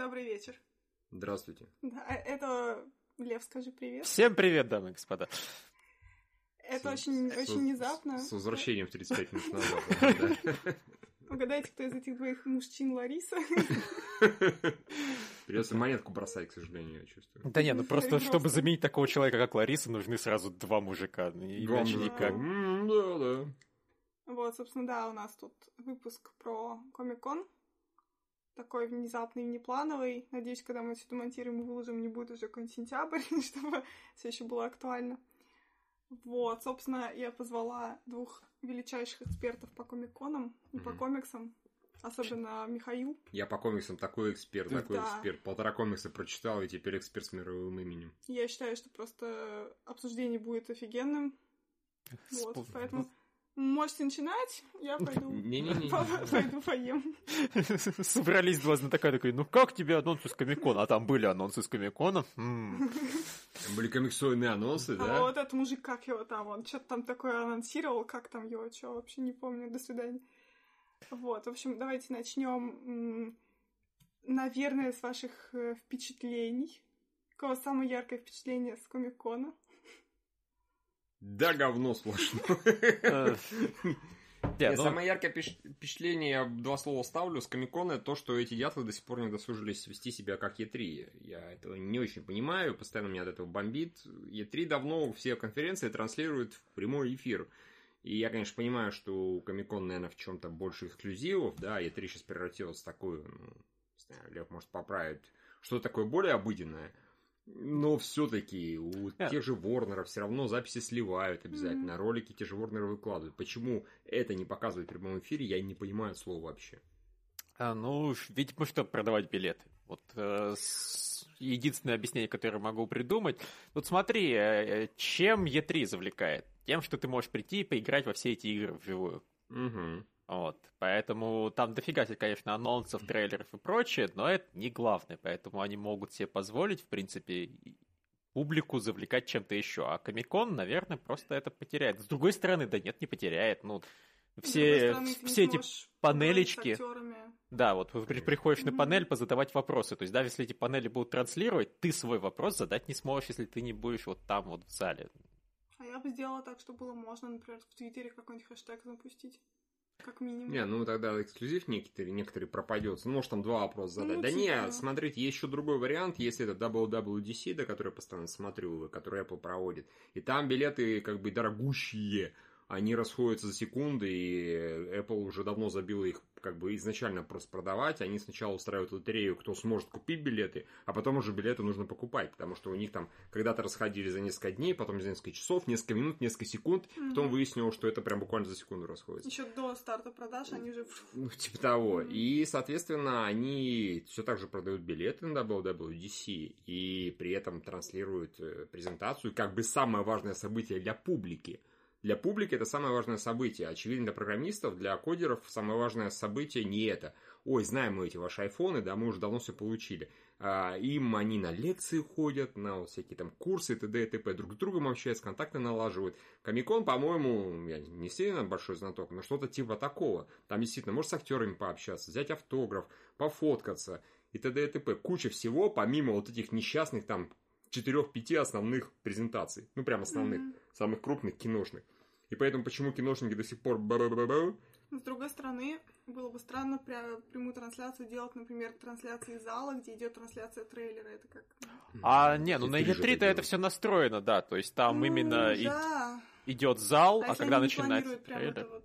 Добрый вечер. Здравствуйте. Да, э, это Лев, скажи привет. Всем привет, дамы и господа. Это с, очень, с, очень внезапно. С возвращением в 35 минут назад. Угадайте, кто из этих двоих мужчин Лариса? Придется монетку бросать, к сожалению, я чувствую. Да не, ну просто, чтобы заменить такого человека, как Лариса, нужны сразу два мужика. Ну, иначе никак. Да, да. Вот, собственно, да, у нас тут выпуск про Комик-кон. Такой внезапный, внеплановый. Надеюсь, когда мы все это монтируем и выложим, не будет уже какой-нибудь сентябрь, чтобы все еще было актуально. Вот, собственно, я позвала двух величайших экспертов по комик-конам и mm-hmm. по комиксам. Особенно Михаил. Я по комиксам такой эксперт, такой да. эксперт. Полтора комикса прочитал, и теперь эксперт с мировым именем. Я считаю, что просто обсуждение будет офигенным. Вот, поэтому Можете начинать, я пойду. Не-не-не. Пойду поем. Собрались два знатока, такой, ну как тебе анонсы с Комикона? А там были анонсы с Комикона. Там были комиксойные анонсы, да? А вот этот мужик, как его там, он что-то там такое анонсировал, как там его, что, вообще не помню, до свидания. Вот, в общем, давайте начнем, наверное, с ваших э, впечатлений. Какое самое яркое впечатление с Комикона? Да, говно сплошное. Нет, ну... Самое яркое впечатление, я два слова ставлю, с Комикона, то, что эти дятлы до сих пор не досужились вести себя как Е3. Я этого не очень понимаю, постоянно меня от этого бомбит. Е3 давно все конференции транслируют в прямой эфир. И я, конечно, понимаю, что у Комикон, наверное, в чем-то больше эксклюзивов, да, Е3 сейчас превратилась в такую, ну, не знаю, Лев может поправить, что такое более обыденное – но все-таки у yeah. Э. тех же Ворнеров все равно записи сливают обязательно, mm-hmm. ролики те же Ворнеры выкладывают. Почему это не показывают в прямом эфире, я не понимаю слова вообще. А, ну, видимо, чтобы продавать билеты. Вот э, с... единственное объяснение, которое могу придумать. Вот смотри, э, чем Е3 завлекает? Тем, что ты можешь прийти и поиграть во все эти игры вживую. Угу. Вот. Поэтому там дофига, конечно, анонсов, трейлеров и прочее, но это не главное. Поэтому они могут себе позволить, в принципе, публику завлекать чем-то еще. А Комикон, наверное, просто это потеряет. С другой стороны, да нет, не потеряет. Ну, все, стороны, все эти панелечки. Да, вот при, приходишь mm-hmm. на панель позадавать вопросы. То есть, даже если эти панели будут транслировать, ты свой вопрос задать не сможешь, если ты не будешь вот там вот в зале. А я бы сделала так, чтобы было можно, например, в Твиттере какой-нибудь хэштег запустить. Как минимум. Не, ну тогда эксклюзив некоторые, некоторые пропадет. Ну, может, там два вопроса задать. Ну, да типа... не, смотрите, есть еще другой вариант, если это WWDC, да, который я постоянно смотрю, который Apple проводит. И там билеты как бы дорогущие они расходятся за секунды, и Apple уже давно забила их как бы изначально просто продавать. Они сначала устраивают лотерею, кто сможет купить билеты, а потом уже билеты нужно покупать, потому что у них там когда-то расходили за несколько дней, потом за несколько часов, несколько минут, несколько секунд, mm-hmm. потом выяснилось, что это прям буквально за секунду расходится. Еще до старта продаж они уже... Ну, типа того. Mm-hmm. И, соответственно, они все так же продают билеты на WWDC и при этом транслируют э, презентацию, как бы самое важное событие для публики – для публики это самое важное событие. Очевидно, для программистов, для кодеров самое важное событие не это. Ой, знаем мы эти ваши айфоны, да, мы уже давно все получили. А, им они на лекции ходят, на вот всякие там курсы, т.д. и т.п. Друг с другом общаются, контакты налаживают. Комикон, по-моему, я не сильно большой знаток, но что-то типа такого. Там действительно, может с актерами пообщаться, взять автограф, пофоткаться и т.д. и т.п. Куча всего, помимо вот этих несчастных там четырех-пяти основных презентаций. Ну, прям основных, mm-hmm. самых крупных киношных. И поэтому почему киношники до сих пор... С другой стороны, было бы странно прямую трансляцию делать, например, трансляции зала, где идет трансляция трейлера. Это как... А, не, ну на E3-то это все настроено, да. То есть там ну, именно да. и... идет зал, а, а когда начинается трейлер... Вот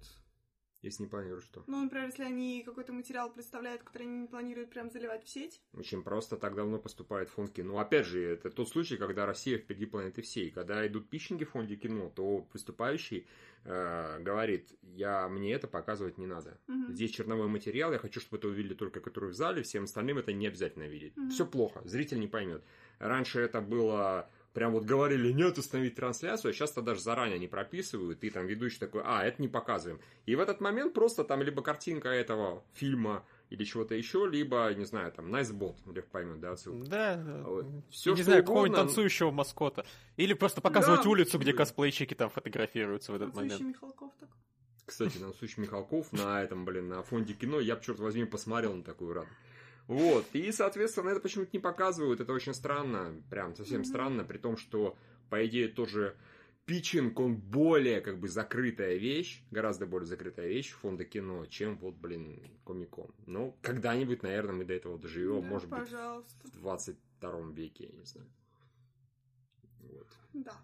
если не планируют что? Ну, например, если они какой-то материал представляют, который они не планируют прям заливать в сеть. Очень просто, так давно поступает фонд кино. Ну, опять же, это тот случай, когда Россия впереди планеты всей. Когда идут пищинги в фонде кино, то выступающий э, говорит, я, мне это показывать не надо. Угу. Здесь черновой материал, я хочу, чтобы это увидели только которые в зале, всем остальным это не обязательно видеть. Угу. Все плохо, зритель не поймет. Раньше это было прям вот говорили, нет, установить трансляцию, а сейчас-то даже заранее не прописывают, и там ведущий такой, а, это не показываем. И в этот момент просто там либо картинка этого фильма или чего-то еще, либо, не знаю, там, Найсбот, nice Лев поймет, да, отсылку. Да, вот. Все, не знаю, какого-нибудь танцующего маскота. Или просто показывать да, улицу, где косплейщики там фотографируются в этот танцующий момент. Михалков так. Кстати, танцующий Михалков на этом, блин, на фонде кино, я бы, черт возьми, посмотрел на такую раду. Вот, и, соответственно, это почему-то не показывают, это очень странно, прям совсем mm-hmm. странно, при том, что, по идее, тоже питчинг, он более, как бы, закрытая вещь, гораздо более закрытая вещь фонда кино, чем, вот, блин, Комикон. Ну, когда-нибудь, наверное, мы до этого доживем, да, может пожалуйста. быть, в 22 веке, я не знаю. Вот. Да.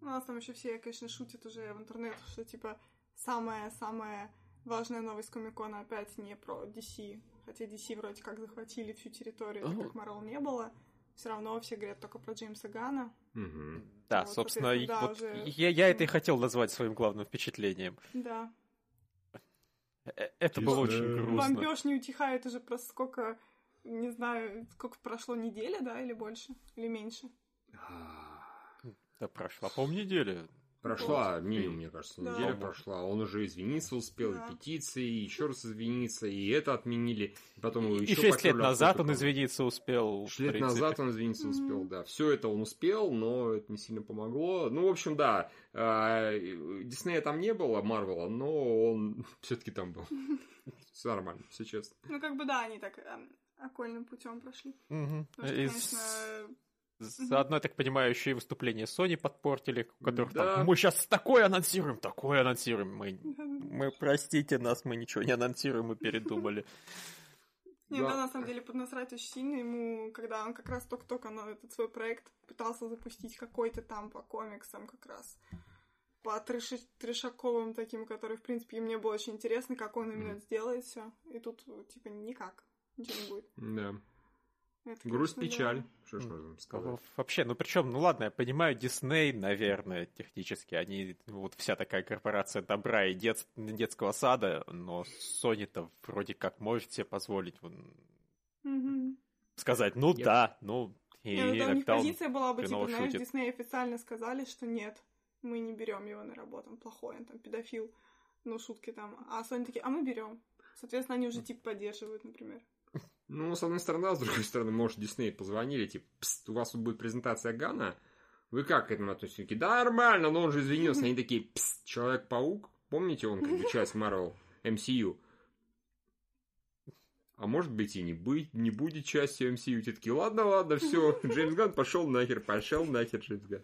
У нас там еще все, конечно, шутят уже в интернет, что, типа, самая-самая важная новость Комикона опять не про DC, хотя DC вроде как захватили всю территорию, так как Марвел не было, все равно все говорят только про Джеймса Гана. Угу. Да, вот, собственно, да, вот уже... я, я это и хотел назвать своим главным впечатлением. Да. Э, это было очень грустно. Бомбеж не утихает уже просто сколько, не знаю, сколько прошло неделя, да, или больше, или меньше? Да прошла полнедели. Прошла вот. минимум, мне кажется, да. неделя прошла. Он уже извиниться успел, да. петиции, еще раз извиниться, и это отменили. Потом его еще и шесть лет назад он извиниться успел. Шесть лет назад он извиниться успел, да. Все это он успел, но это не сильно помогло. Ну, в общем, да, а, Диснея там не было, Марвела, но он все-таки там был. Все нормально, все честно. Ну, как бы да, они так эм, окольным путем прошли. Угу. Потому что, конечно, Заодно, я так понимаю, еще и выступление Sony подпортили, у которых да. там мы сейчас такое анонсируем, такое анонсируем. Мы, мы простите нас, мы ничего не анонсируем, мы передумали. Не, да, на самом деле поднасрать очень сильно ему, когда он как раз только-только на этот свой проект пытался запустить какой-то там по комиксам как раз по треши, трешаковым таким, который, в принципе, мне было очень интересно, как он именно mm. сделает все. И тут, типа, никак. Ничего не будет. Да. Это, Грусть, конечно, печаль. Да. Что ж можно сказать? Вообще, ну причем, ну ладно, я понимаю, Дисней, наверное, технически, они вот вся такая корпорация добра и дет, детского сада, но Sony-то вроде как может себе позволить mm-hmm. сказать, ну Нет. да, ну и Нет, ну, у них позиция была бы, типа, знаешь, шутит. Дисней официально сказали, что нет, мы не берем его на работу, он плохой, он там педофил, ну шутки там, а Sony такие, а мы берем. Соответственно, они уже типа поддерживают, например. Ну, с одной стороны, а с другой стороны, может, Дисней позвонили, типа, у вас тут будет презентация Гана, вы как к этому относитесь? Такие, да, нормально, но он же извинился. Они такие, Человек-паук, помните, он как бы часть Marvel MCU. А может быть и не быть, не будет частью MCU. Те такие, ладно, ладно, все, Джеймс Ган пошел нахер, пошел нахер Джеймс Ган.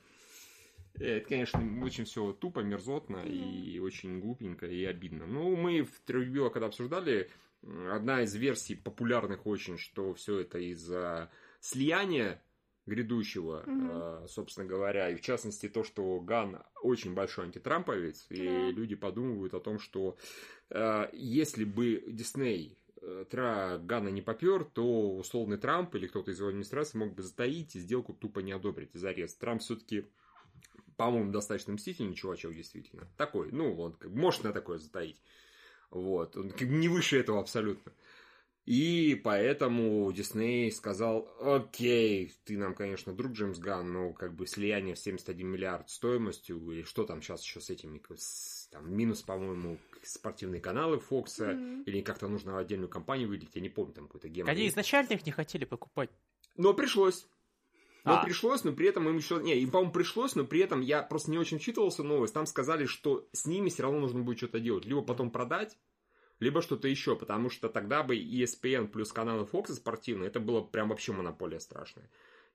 Э, это, конечно, очень все тупо, мерзотно и очень глупенько и обидно. Ну, мы в Трехбило, когда обсуждали, одна из версий популярных очень, что все это из-за слияния грядущего, mm-hmm. собственно говоря, и в частности то, что Ган очень большой антитрамповец, yeah. и люди подумывают о том, что э, если бы Дисней э, Тра Гана не попер, то условный Трамп или кто-то из его администрации мог бы затаить и сделку тупо не одобрить из арест. Трамп все-таки, по-моему, достаточно мстительный чувачок, действительно. Такой, ну, он может на такое затаить. Вот. Он не выше этого абсолютно. И поэтому Дисней сказал, окей, ты нам, конечно, друг Джеймс Ган, но как бы слияние в 71 миллиард стоимостью, или что там сейчас еще с этими, там, минус, по-моему, спортивные каналы Фокса, mm-hmm. или как-то нужно отдельную компанию выделить, я не помню, там какой-то гем. Они изначально их не хотели покупать. Но пришлось. Но а. пришлось, но при этом им еще... Не, им, по-моему, пришлось, но при этом я просто не очень вчитывался новость. Там сказали, что с ними все равно нужно будет что-то делать. Либо потом продать, либо что-то еще, потому что тогда бы ESPN плюс каналы Fox спортивные, это было прям вообще монополия страшная.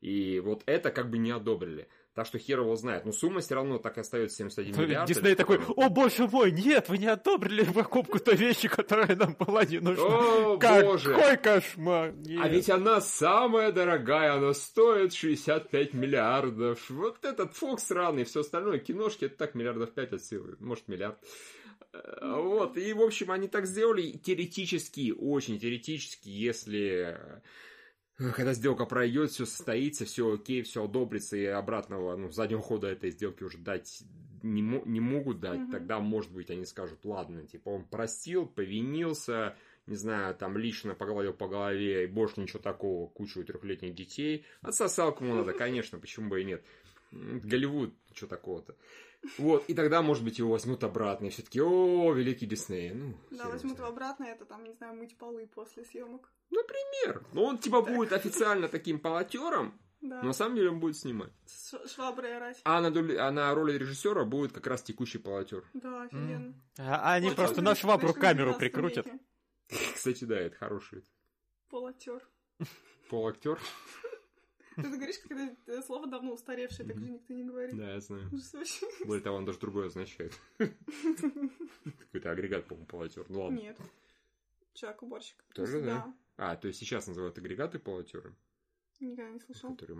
И вот это как бы не одобрили. Так что хер его знает. Но сумма все равно так и остается 71 миллиард. Дисней такой, о боже мой, нет, вы не одобрили покупку той вещи, которая нам была не нужна. О, Какой боже. кошмар. Нет. А ведь она самая дорогая, она стоит 65 миллиардов. Вот этот Фокс сраный, все остальное, киношки, это так миллиардов 5 от силы, может миллиард. Э, вот, и, в общем, они так сделали теоретически, очень теоретически, если когда сделка пройдет, все состоится, все окей, все одобрится, и обратного, ну, заднего хода этой сделки уже дать не, не могут дать, mm-hmm. тогда, может быть, они скажут, ладно, типа, он простил, повинился, не знаю, там лично погладил по голове, и больше ничего такого, кучу трехлетних детей. Отсосал кому надо, конечно, почему бы и нет. Голливуд, что такого-то. Вот, и тогда, может быть, его возьмут обратно, и все таки о, великий Дисней. Ну, да, возьмут его обратно, это там, не знаю, мыть полы после съемок. Например. Ну, он типа так. будет официально таким полотером, да. но на самом деле он будет снимать. С шваброй орать. А на, доли, а на роли режиссера будет как раз текущий полотер. Да, офигенно. Mm. А, они вот, просто на швабру камеру прикрутят. Кстати, да, это хороший. Полактер. Полактер? Ты это говоришь, когда это слово давно устаревшее, так же никто не говорит. Да, я знаю. Более того, он даже другое означает. Какой-то агрегат, по-моему, полотер. Ну ладно. Нет. Человек-уборщик. Тоже, да? А, то есть сейчас называют агрегаты полотеры, Никогда не слышал. которые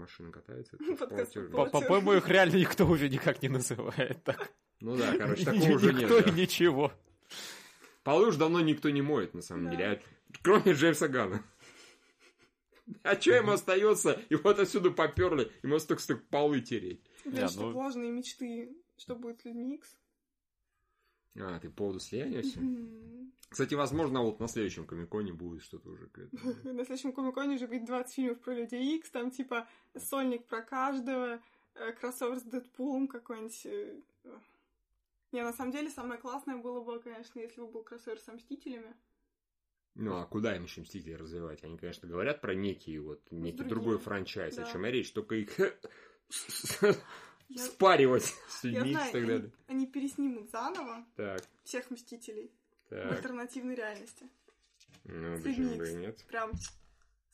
по- По- По-моему, их реально никто уже никак не называет так. Ну да, короче, такого уже нет. Никто и ничего. Полы уж давно никто не моет, на самом деле. а- Кроме Джеймса Гана. А что ему остается? И вот отсюда поперли, ему столько столько полы тереть. Да, что ну- ложные мечты, что будет с людьми Икс. А, ты по поводу слияния все? Кстати, возможно, вот на следующем Комиконе будет что-то уже к этому. На следующем Комиконе уже будет 20 фильмов про Людей Икс, там типа сольник про каждого, э, кроссовер с Дэдпулом какой-нибудь. э, э. Не, на самом деле самое классное было бы, конечно, если бы был кроссовер с Мстителями. Ну, а куда им еще Мстители развивать? Они, конечно, говорят про некий вот, некий другой франчайз, о Да. чем и речь, только их Я, спаривать с людьми и так они, далее. они переснимут заново Так, всех Мстителей в так. альтернативной реальности. Ну, почему бы и нет? Прям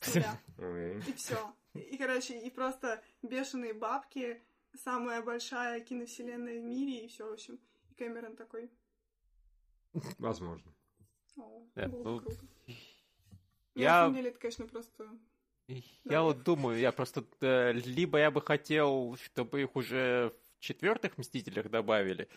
с нуля. И все. И, короче, и просто бешеные бабки, самая большая киновселенная в мире, и все, в общем. И Кэмерон такой. Возможно. О, Да, было бы ну, круто. Я- На самом деле, это, конечно, просто... Я вот думаю, я просто... э, либо я бы хотел, чтобы их уже в четвертых Мстителях добавили,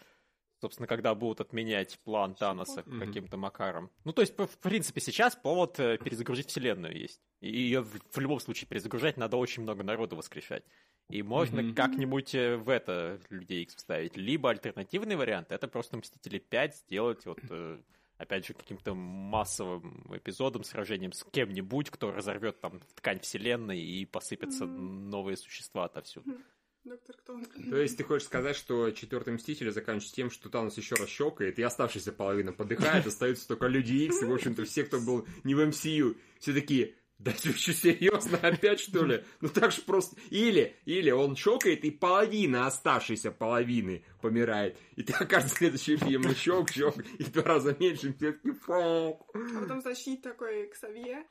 собственно, когда будут отменять план Таноса каким-то макаром. Ну, то есть, в принципе, сейчас повод э, перезагрузить вселенную есть. И ее в, любом случае перезагружать надо очень много народу воскрешать. И можно Мгм. как-нибудь э, в это Людей Икс вставить. Либо альтернативный вариант, это просто Мстители 5 сделать вот... э, Опять же, каким-то массовым эпизодом, сражением с кем-нибудь, кто разорвет там ткань вселенной и посыпятся Мгм. новые существа отовсюду. Доктор Кто. То есть ты хочешь сказать, что четвертый Мститель заканчивается тем, что Танос еще раз щелкает, и оставшаяся половина подыхает, остаются только Люди Икс, и, в общем-то, все, кто был не в МСУ, все такие, да ты что, серьезно, опять что ли? Ну так же просто. Или, или он щелкает, и половина оставшейся половины помирает. И ты окажется следующий фильм, ну щелк, щелк, и в два раза меньше, и все таки фок. А потом защит такой Ксавье,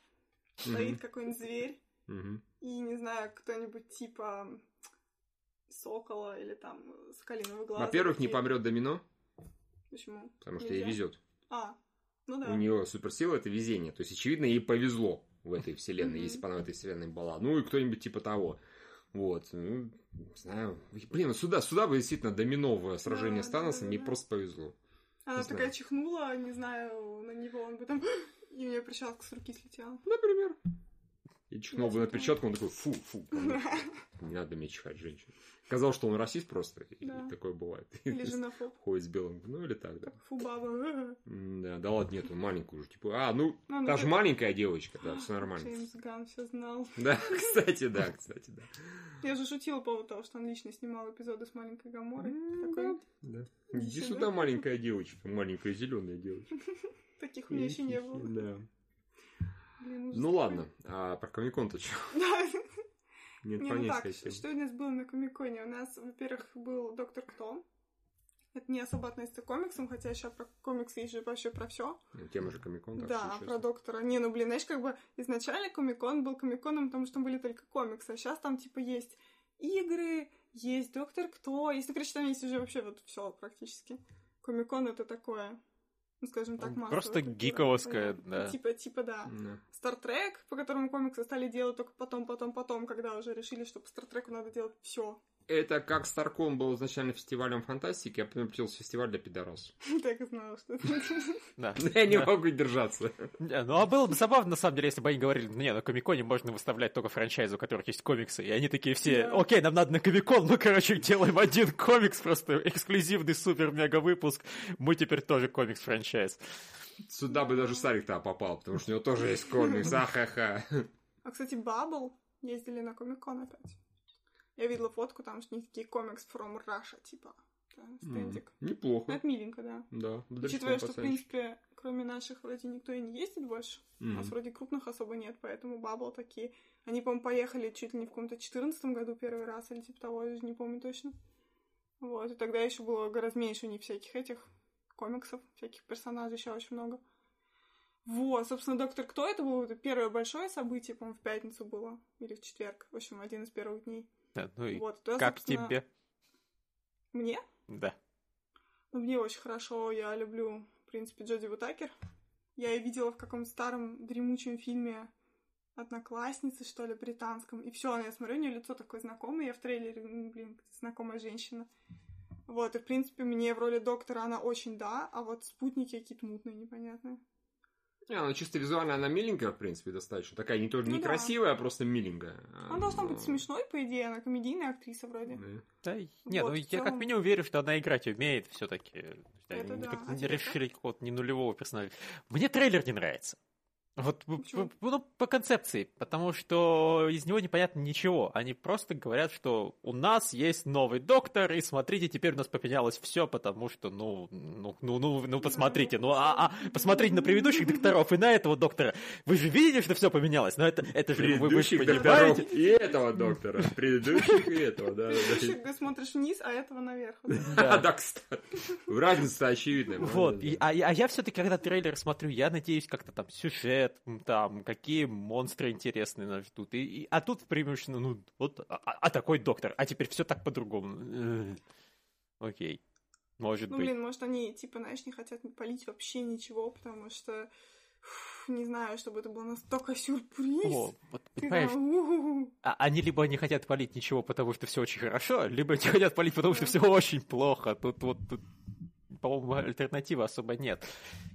стоит какой-нибудь зверь, и, не знаю, кто-нибудь типа сокола или там скалиного глаза. Во-первых, не помрет Домино, Почему? потому что ей везет. А, ну да. У нее суперсила это везение. То есть, очевидно, ей повезло в этой вселенной, Мгм. если бы она в этой вселенной была. Ну и кто-нибудь типа того. Вот. Ну, не знаю. Блин, ну сюда, сюда бы действительно домино в сражении Да, с Таносом, да, мне да. просто повезло. Она не такая знаю. чихнула, не знаю, на него, он бы там... И у нее перчатка с руки слетела. Например. И чихнул бы на Типа. перчатку, он такой, фу, фу, не надо мне чихать, женщина. Казалось, что он расист просто, и Да. такое бывает. Или женофоб. Ходит с белым, ну или так, да. Фу, баба. М, Да, да ладно, нет, он маленькую уже, типа, а, ну, Ну, та же маленькая девочка, да, все нормально. Джеймс Ган все знал. Да, кстати, да, кстати, да. Я же шутила по поводу того, что он лично снимал эпизоды с маленькой Гаморой. Такой, Да. Иди сюда. маленькая девочка, маленькая зеленая девочка. таких у меня еще не было. Да. Ну ладно, а про Комикон-то что? Нет Не, ну так, что у нас было на Комиконе? У нас, во-первых, был Доктор Кто. Это не особо относится к комиксам, хотя сейчас про комиксы есть же вообще про все. Ну, Тема же Комикон, так Да, что про доктора. Не, ну блин, знаешь, как бы изначально комикон был комиконом, потому что там были только комиксы, а сейчас там типа есть игры, есть Доктор Кто, есть, ну, короче, там есть уже вообще вот все практически. Комикон это такое, скажем так, Ну, массовая просто культура. гиковская, Понятно. да. Типа, типа, да. Да. Стартрек, по которому комиксы стали делать только потом, потом, потом, когда уже решили, что по Стартреку надо делать все. Это как Старкон был изначально фестивалем фантастики, а потом превратился в фестиваль для пидорас. Так и знала, что это. Да. Я не могу держаться. Не, Ну, а было бы забавно, на самом деле, если бы они говорили, не, на Комиконе можно выставлять только франчайзы, у которых есть комиксы, и они такие все, окей, нам надо на Комикон, ну, короче, делаем один комикс, просто эксклюзивный супер-мега-выпуск, мы теперь тоже комикс-франчайз. Сюда бы даже Сарик-то попал, потому что у него тоже есть комикс, ахаха. А, кстати, Бабл ездили на Комикон опять. Я видела фотку, там что них такие комикс from Russia, типа. стендик. Ну, Неплохо. это миленько, да. Да, Учитывая, что, в принципе, кроме наших вроде никто и не ездит больше. У нас вроде крупных особо нет, поэтому Бабл такие. Они, по-моему, поехали чуть ли не в каком-то четырнадцатом году первый раз, или типа того, я не помню точно. Вот, и тогда еще было гораздо меньше у них всяких этих комиксов, всяких персонажей еще очень много. Вот, собственно, «Доктор Кто» это было это первое большое событие, по-моему, в пятницу было, или в четверг, в общем, один из первых дней. Да, ну и Вот, туда, как тебе? Мне? Да. Ну, мне очень хорошо, я люблю, в принципе, Джоди Вутакер. Я ее видела в каком-то старом дремучем фильме одноклассницы, что ли, британском. И все, я смотрю, у нее лицо такое знакомое, я в трейлере, ну, блин, знакомая женщина. Вот, и, в принципе, мне в роли доктора она очень да, а вот спутники какие-то мутные, непонятные. Не, она чисто визуально, она миленькая, в принципе, достаточно. Такая не тоже Ну не да. красивая, а просто миленькая. Она должна быть Но- смешной, по идее, она комедийная актриса вроде. Да. Да, не, Вот, ну в я как минимум верю, что она играть умеет все-таки. Это да. А не тебе решили какого-то не нулевого персонажа. Мне трейлер не нравится. Вот Почему? ну, по концепции, потому что из него непонятно ничего. Они просто говорят, что у нас есть новый доктор, и смотрите, теперь у нас поменялось все, потому что, ну, ну, ну, ну, ну посмотрите, ну, а, а, посмотрите на предыдущих докторов и на этого доктора. Вы же видите, что все поменялось, но это, это же вы, вы же понимаете. и этого доктора. Предыдущих и этого, да. Ты смотришь вниз, а этого наверх. Да, да, кстати. Разница очевидная. Вот, а, я- а я все-таки, когда трейлер смотрю, я надеюсь, как-то там сюжет, м, там, какие монстры интересные нас ждут. И, и- а тут преимущественно, ну, вот, а, а- а такой доктор, а теперь все так по-другому. Э, Окей, может Ну, быть. блин, может, они, типа, знаешь, не хотят полить вообще ничего, потому что, фу, не знаю, чтобы это было настолько сюрприз. О, вот, понимаешь, там, а- они либо не хотят палить ничего, потому что все очень хорошо, либо не хотят палить, потому что все очень плохо. Тут вот, тут, по-моему, альтернативы особо нет.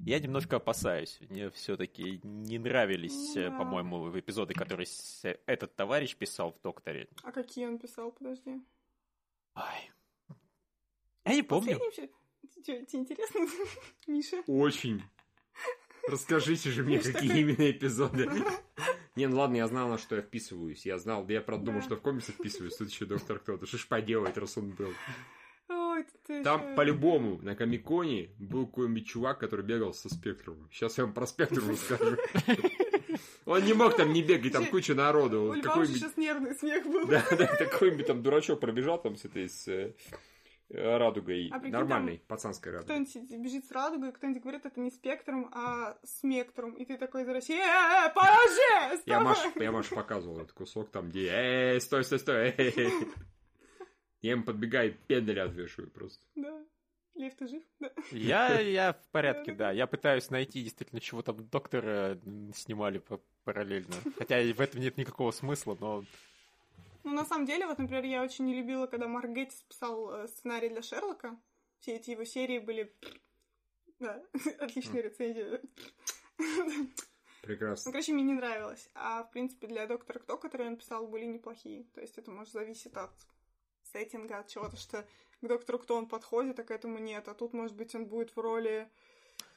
Я немножко опасаюсь. Мне все-таки не нравились, э, да. по-моему, эпизоды, которые с- этот товарищ писал в «Докторе». А какие он писал, подожди? Ай. Я не помню. Последний тебе интересно, Миша? Очень. Расскажите же мне, какие именно эпизоды. Не, ну ладно, я знал, на что я вписываюсь. Я знал, да я правда думал, Да. что в комиксы вписываюсь. Тут еще доктор кто-то. Что ж поделать, раз он был. Там по-любому на Комиконе был какой-нибудь чувак, который бегал со спектрумом. Сейчас я вам про спектрум расскажу. Он не мог там не бегать, там куча народу. У Льва Какой-нибудь сейчас нервный смех был. Да, да, такой-нибудь там дурачок пробежал там с этой с э, э, радугой. А прикинь, Нормальной, пацанской радугой. Кто-нибудь бежит с радугой, кто-нибудь говорит, это не спектром, а спектрум. И ты такой возвращай, э, э, положи, Я вставай!» Маш, я Маш показывал этот кусок там, где эй, стой, стой, стой. Эй». Я им подбегаю, пендель отвешиваю просто. Да. Лев, ты жив? Да. Я, я в порядке, да. Я пытаюсь найти действительно, чего там доктора снимали параллельно. Хотя и в этом нет никакого смысла, но... Ну, на самом деле, вот, например, я очень не любила, когда Марк Геттис писал э, сценарий для Шерлока. Все эти его серии были... Да, отличные рецензии. Ну, Прекрасно. короче, мне не нравилось. А, в принципе, для Доктора Кто, который он писал, были неплохие. То есть это, может, зависит от сеттинга, от чего-то, что к Доктору Кто он подходит, а к этому нет. А тут, может быть, он будет в роли...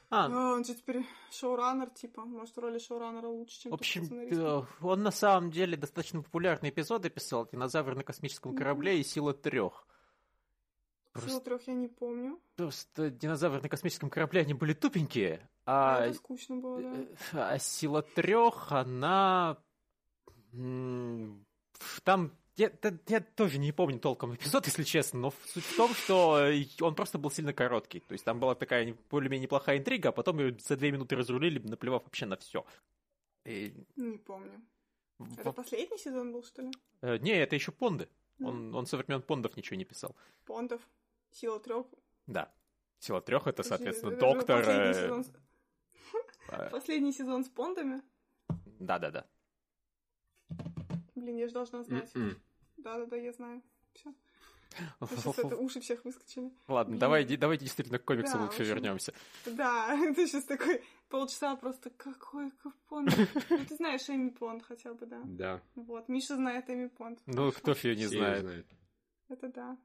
А, А, он же теперь шоураннер, типа. Может, в роли шоураннера лучше, чем в общем, э, он на самом деле достаточно популярные эпизоды писал. «Динозавр на космическом корабле» и «Сила трех». Сила трех я не помню. Просто «Динозавр на космическом корабле» они были тупенькие, А, а, это скучно было, да. э, а «Сила трех», она... Там... Я, да- я тоже не помню толком эпизод, если честно, но суть в том, что э, он просто был сильно короткий. То есть там была такая не- более-менее неплохая интрига, а потом ее за две минуты разрулили, наплевав вообще на все. Не помню. Это последний сезон был, что ли? Э, Не, это еще Понды. Да. Он, он со времен Пондов ничего не писал. Понтов. Сила трех. Да. Сила трех это, соответственно, доктор. Последний э, сезон, с- э, последний сезон с понтами. Да-да-да. Блин, я же должна знать. М-м. Да-да-да, я знаю. Все. Сейчас это уши всех выскочили. Ладно, Блин. давай, давайте действительно к комиксу Да, лучше вернемся. Да, ты сейчас такой полчаса просто какой Понт. Ну, ты знаешь Эми Понт хотя бы, да. Да. Вот, Миша знает Эми Понт. Ну, кто ж ее не знает. Это да.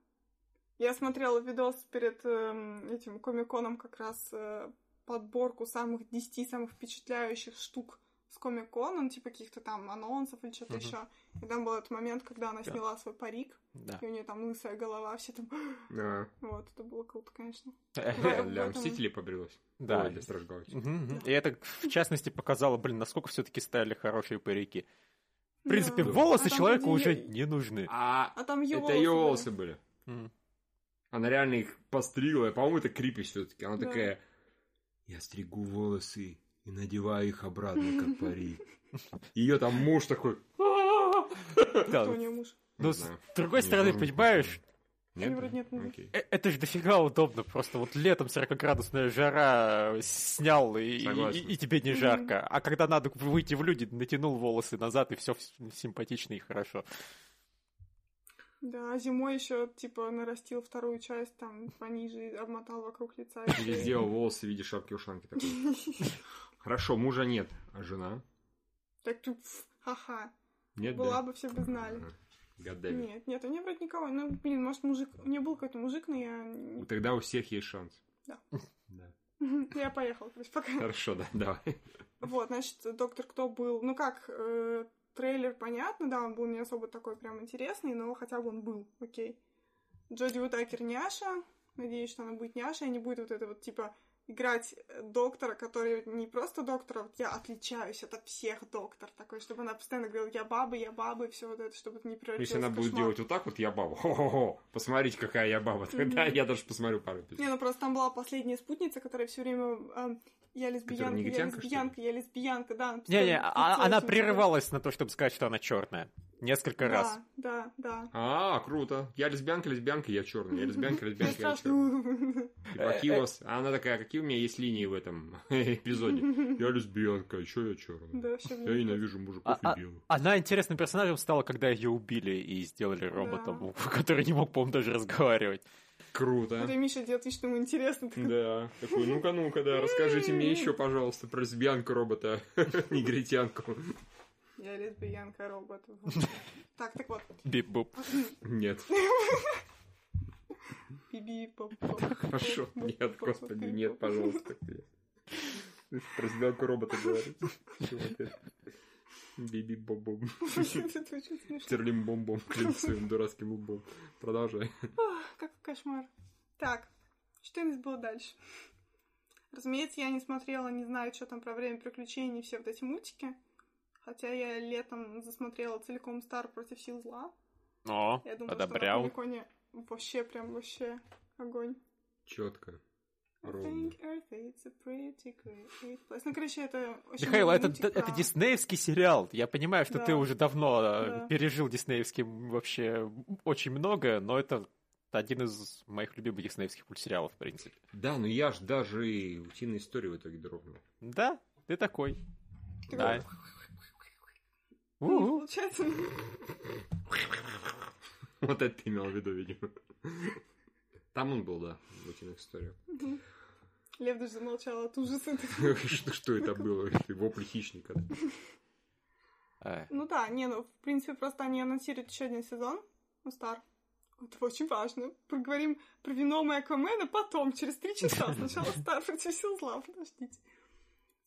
Я смотрела видос перед эм, этим комиконом как раз э, подборку самых 10 самых впечатляющих штук с комик-кон, ну, типа каких-то там анонсов или что-то Мгм. еще. И там был этот момент, когда она Да. сняла свой парик, Да. и у нее там лысая голова, все там... Да. Вот, это было круто, конечно. Для, Мстителей побрилось. Да. Для Страж. И это, в частности, показало, блин, насколько все-таки стали хорошие парики. В принципе, Да. волосы А вроде уже не нужны. А А там ее это ее волосы были. Она реально их постригла. По-моему, это крипи все-таки. Она такая, я стригу волосы и надеваю их обратно, как парик. Ее там муж такой... Кто у нее муж? Но Не с другой стороны, понимаешь, Они вроде нет мужа. Окей. э- это же дофига удобно. Просто вот летом 40-градусная жара э, снял, и, и- Согласен. и- и тебе не жарко. А когда надо выйти в люди, натянул волосы назад, и все симпатично и хорошо. Да, зимой еще типа нарастил вторую часть, там пониже, обмотал вокруг лица. и Или сделал волосы в виде шапки-ушанки такой. Хорошо, мужа нет, а жена? Так тут, ха-ха. Нет, Была да? бы, все бы знали. Goddammit. Нет, нет, у нее вроде никого. Ну, блин, может, мужик... У нее был какой-то мужик, но я... Тогда у всех есть шанс. Да. Да. Я поехала, то есть пока. Хорошо, да, давай. Вот, значит, Доктор Кто был... Ну как, э, трейлер, понятно, да, он был не особо такой прям интересный, но хотя бы он был, окей. Джоди Уитакер няша. Надеюсь, что она будет няша, и не будет вот это вот, типа, играть э, доктора, который не просто доктор, а вот я отличаюсь от всех доктор такой, чтобы она постоянно говорила, я баба, я баба, и все вот это, чтобы это не превратилось Если она будет делать вот так вот, я баба. Хо-хо-хо. Посмотрите, какая я баба. Тогда Мгм. я даже посмотрю пару эпизодов. Не, ну просто там была последняя спутница, которая все время эм, я лесбиянка, я лесбиянка, я лесбиянка, да. она Не-не, а- она прерывалась на то, чтобы сказать, что она черная. Несколько раз. Да, да, да. А, круто. Я лесбиянка, лесбиянка, я черный. Я лесбиянка, Я лесбиянка, я Э, какие у вас... А она такая, какие у меня есть линии в этом эпизоде? Я лесбиянка, а еще я черный. Да, вообще, Я ненавижу мужиков А- и белых. Она интересным персонажем стала, когда ее убили и сделали роботом, который не мог, по-моему, даже разговаривать. Круто. Это Миша делает вид, что ему интересно. Да, такой, ну-ка, ну-ка, да, расскажите мне еще, пожалуйста, про лесбиянку робота, негритянку. Я лесбиянка робот. Так, так вот. Бип-буп. Нет, Биби, поп, хорошо, нет, господи, нет, пожалуйста. Про лесбиянку робота говорить. Чего ты? Биби бом Это очень смешно. Терлим бом бом клин своим дурацким лбом. Продолжай. Как кошмар. Так, что у нас было дальше? Разумеется, я не смотрела, не знаю, что там про время приключений, все вот эти мультики. Хотя я летом засмотрела целиком Стар против сил зла. О, Я думаю, одобрял. что на вообще прям вообще огонь. Четко. I think Earth is a pretty great place. Ну, короче, это очень Михаил, много это, это диснеевский сериал. Я понимаю, что Да. ты уже давно э, Да. пережил диснеевский вообще очень много, но это один из моих любимых диснеевских мультсериалов, в принципе. Да, ну я ж даже и утиные истории в итоге дрогнул. Да, ты такой. Ты Да. Ну, получается, Вот это ты имел в виду, видимо. Там он был, да, в утиных историях. Лев даже замолчал от ужаса. Что, это было? Вопли хищника. да? Э, Ну да, не, ну, в принципе, просто они анонсируют еще один сезон, ну, Стар. Это очень важно. Поговорим про Венома и Аквамена потом, через три часа. Сначала Стар против сил зла, подождите.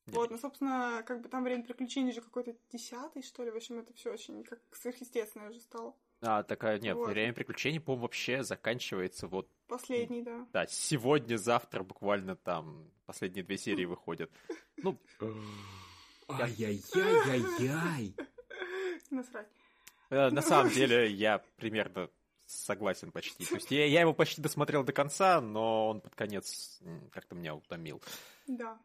Вот, ну, собственно, как бы там время приключений же какой-то десятый, что ли. В общем, это все очень как сверхъестественное уже стало. А, такая, нет, Вот. время приключений, по-моему, вообще заканчивается вот, Последний, да. да, сегодня, завтра буквально там последние две серии выходят. Ну, Ай-яй-яй-яй-яй. Насрать. э, на самом деле, я примерно согласен почти. То есть я, я его почти досмотрел до конца, но он под конец как-то меня утомил. Да,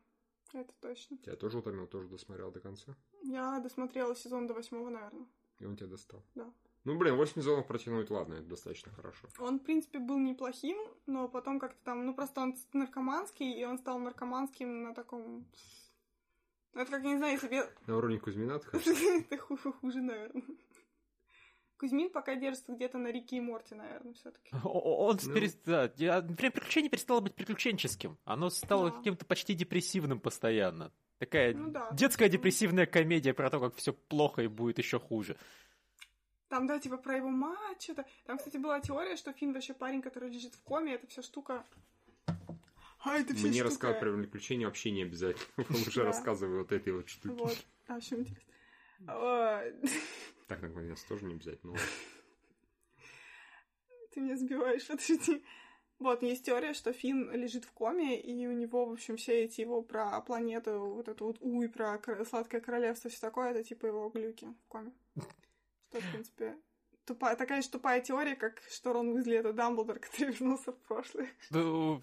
это точно. Тебя тоже утомил, тоже досмотрел до конца? Я досмотрела сезон до восьмого, наверное. И он тебя достал? Да. Ну, блин, 8 сезонов протянуть, ладно, это достаточно хорошо. Он, в принципе, был неплохим, но потом как-то там, ну просто он наркоманский, и он стал наркоманским на таком... Ну, это как, я не знаю, я- На уровне Кузьмина, ты? Это ху- ху- хуже, наверное. Кузьмин пока держится где-то на Рике и Морте, наверное, все таки О- о- Он Ну. перес- да, приключений перестало быть приключенческим. Оно стало Да. каким-то почти депрессивным постоянно. Такая Ну да. детская депрессивная комедия про то, как все плохо и будет еще хуже. Там, да, типа про его мать, что-то. Там, кстати, была теория, что Финн вообще парень, который лежит в коме, это вся штука... А, это вся Мне штука... рассказывать про приключения вообще не обязательно. Лучше Да. рассказывай вот этой вот штуки. Вот. А, вообще интересно. А, Так, наконец, тоже не обязательно. Ты меня сбиваешь, подожди. Вот, есть теория, что Финн лежит в коме, и у него, в общем, все эти его про планету, вот эту вот У и про сладкое королевство, все такое, это типа его глюки в коме. Что, в принципе, тупая, такая же тупая теория, как что Рон Уизли — это Дамблдор, который вернулся в прошлое. Ну,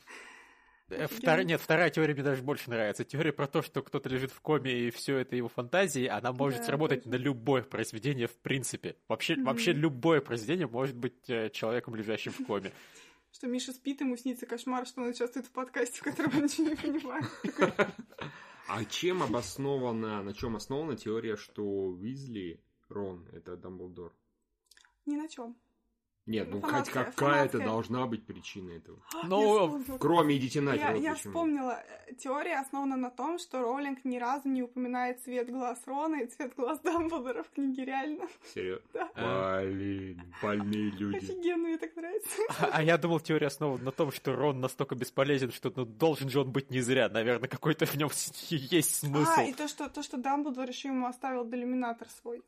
Э, Втор... Нет, вторая теория мне даже больше нравится. Теория про то, что кто-то лежит в коме и все это его фантазии, она может Да, сработать точно. на любое произведение в принципе. Вообще, Мгм. вообще любое произведение может быть э, человеком, лежащим в коме. Что Миша спит, ему снится кошмар, что он участвует в подкасте, в котором он ничего не понимает. А чем обоснована, на чем основана теория, что Уизли, Рон, это Дамблдор? Ни на чем. Нет, ну хоть Фанатская- какая-то должна быть причина этого. Ну, Кроме идите Я, нахер, вот я почему. вспомнила, э, теория основана на том, что Роулинг ни разу не упоминает цвет глаз Рона и цвет глаз Дамблдора в книге, реально. Серьезно? Да. Блин, больные люди. Офигенно, мне так нравится. А, а я думал, теория основана на том, что Рон настолько бесполезен, что ну, должен же он быть не зря. Наверное, какой-то в нем есть смысл. А, и то, что, то, что Дамблдор еще ему оставил делюминатор свой.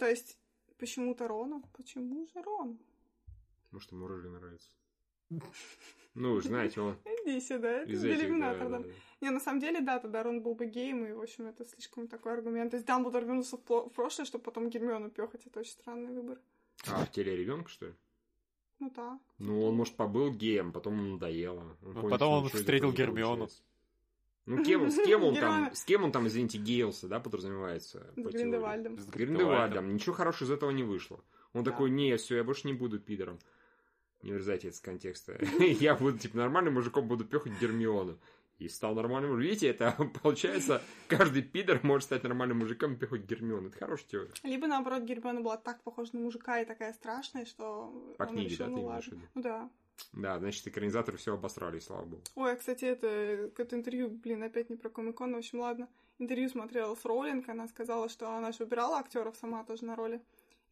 То есть, почему-то Рону? Почему же Рону? Может, ему рыжий нравится. Ну, вы же знаете, он Иди сюда, это этих, да, да. да. Не, на самом деле, да, тогда Рон был бы геем, и, в общем, это слишком такой аргумент. То есть Дамблдор вернулся в, прошлое, чтобы потом Гермиону пехать, это очень странный выбор. А, в теле ребенка, что ли? Ну да. Ну, он, может, побыл геем, потом ему надоело. Он Ну, понял, потом он встретил Гермиону. получается. Ну, кем, с кем он там, с кем он там, извините, геялся, да, подразумевается? С по? Гриндевальдом. С Гриндевальдом. Ничего хорошего из этого не вышло. Он Да. такой, не, все, я больше не буду пидором. Не вырезайте это с контекста. Я буду, типа, нормальным мужиком, буду пехать Гермиону. И стал нормальным мужиком. Видите, это получается, каждый пидор может стать нормальным мужиком и пехать Гермиону. Это хорошая теория. Либо, наоборот, Гермиона была так похожа на мужика и такая страшная, что По он книге, решил, да, ну ладно. Ну да. Да, значит, экранизаторы все обосрали, слава богу. Ой, а, кстати, это, это интервью, блин, опять не про Комикон, в общем, ладно. Интервью смотрела с Роулинг, она сказала, что она же выбирала актеров сама тоже на роли.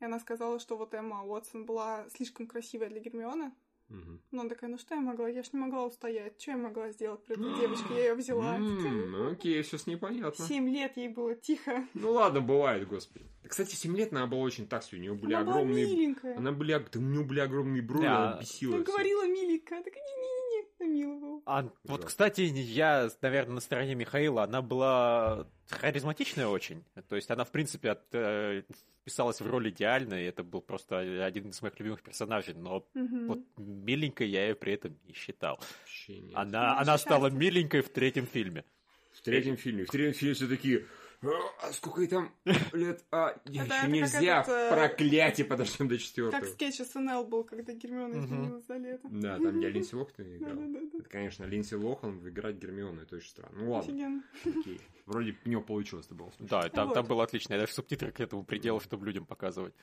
И она сказала, что вот Эмма Уотсон была слишком красивая для Гермионы. Мгм. Но она такая, ну что я могла? Я ж не могла устоять. Что я могла сделать при этой девочке? Я ее взяла. Ну, Окей, сейчас непонятно. Семь лет ей было, тихо. Ну ладно, бывает, господи. Кстати, 7 лет она была очень так себе, у нее были Она была огромные... миленькая. Она были, да у нее были огромные брови, Да. она бесила Она говорила миленькая. Так не-не-не, это было. А вот, Ужасно. кстати, я, наверное, на стороне Михаила. Она была харизматичная очень. То есть она, в принципе, от, э, вписалась в роль идеально, и это был просто один из моих любимых персонажей. Но Мгм. вот миленькой я ее при этом не считал. Вообще нет. Она, Ну, она это стала миленькой в третьем фильме. В третьем фильме. В третьем фильме все такие... «А, А сколько ей там лет? А, я еще нельзя. как этот, э, Проклятие, подождем до Как четвертого. скетч СНЛ был, когда Гермиона изменилась за лето. Да, там где Линдси Лохан играл. Это, конечно, Линдси Лохан играть Гермиону, это очень странно. Ну ладно, окей. Вроде у него получилось, это было смешно. Да, там, там было отлично. Я даже субтитры к этому приделал, чтобы людям показывать.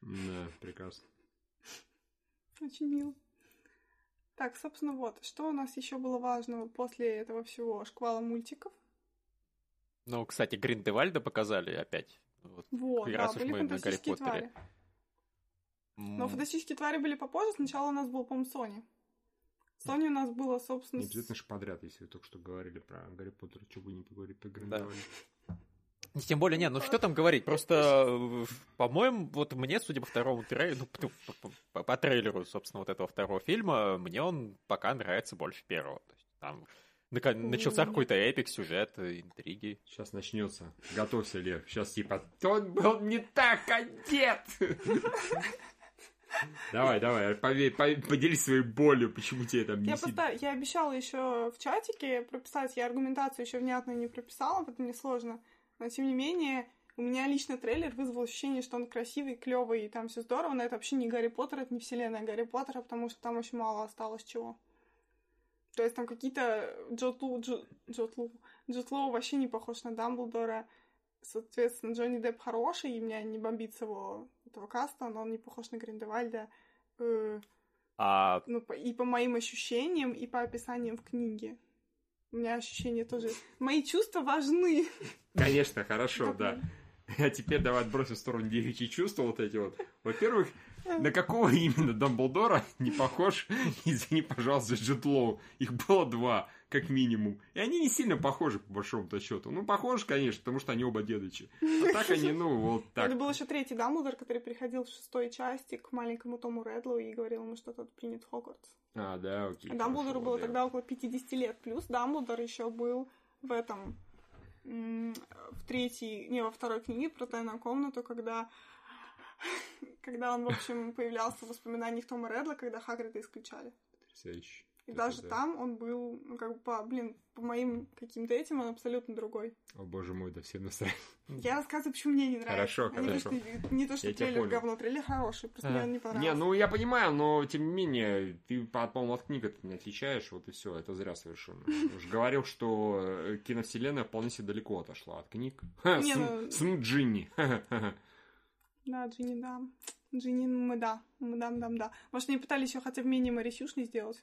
Да, прекрасно. Очень мило. Так, собственно, вот. Что у нас еще было важного после этого всего шквала мультиков? Ну, кстати, Гриндевальда показали опять. Вот. Вот, да, раз уж были мы на Гарри Поттере. твари. Но фантастические твари были попозже. Сначала у нас был, по-моему, Сони. Сони у нас было, собственно... Не обязательно же подряд, если вы только что говорили про Гарри Поттера, что бы не поговорить про Да. Гриндевальда. Тем более, не, ну что там говорить, просто, по-моему, вот мне, судя по второму трейлеру, ну, по, по- трейлеру, собственно, вот этого второго фильма, мне он пока нравится больше первого. То есть там начался какой-то эпик, сюжет, э, интриги. Сейчас начнется. Готовься, Лев. Сейчас типа, он был не так одет. Давай, давай, поверь, по- поделись своей болью, почему тебе там не Я сидит. просто, я обещала еще в чатике прописать, я аргументацию еще внятно не прописала, поэтому мне сложно. Но тем не менее, у меня лично трейлер вызвал ощущение, что он красивый, клевый, и там все здорово, но это вообще не Гарри Поттер, это не вселенная Гарри Поттера, потому что там очень мало осталось чего. То есть там какие-то Джот Лу, Джо- Джот Лу, Джот Лоу вообще не похож на Дамблдора. Соответственно, Джонни Депп хороший, и меня не бомбит с его этого каста, но он не похож на Гриндевальда. Э, А ну, и по моим ощущениям, и по описаниям в книге. У меня ощущения тоже... Мои чувства важны. Конечно, хорошо, да. А теперь давай отбросим в сторону девичьи чувства вот эти вот. Во-первых, на какого именно Дамблдора не похож, извини, пожалуйста, Джетлоу. Их было два, как минимум. И они не сильно похожи, по большому-то счету. Ну, похожи, конечно, потому что они оба дедычи. А так они, ну, вот так. Это был еще третий Дамблдор, который приходил в шестой части к маленькому Тому Редлу и говорил ему, что тот принят в Хогвартс. А, да, окей. А Дамблдору было да. тогда около 50 лет. Плюс Дамблдор еще был в этом... В третьей... Не, во второй книге про тайную комнату, когда... Когда он, в общем, появлялся в воспоминаниях Тома Редла, когда Хагрида исключали. Потрясающе. И Это даже да. там он был, ну, как бы, по, блин, по моим каким-то этим он абсолютно другой. О боже мой, да все насрать. Я рассказываю, почему мне не нравится. Хорошо, не то, хорошо. что- Не то, что Я трейлер понял. говно, трейлер хороший, просто А. мне он не понравился. Не, ну я понимаю, но тем не менее, ты, по-моему, от книг это не отличаешь, вот и все, это зря совершенно. Уж говорил, что э, киновселенная вполне себе далеко отошла от книг. Ха, Не, сын- ну- Джинни. Да, Джинни, да. Джинни, мы да. Мы дам, дам, да. Может, они пытались еще хотя бы менее Марисюшной сделать?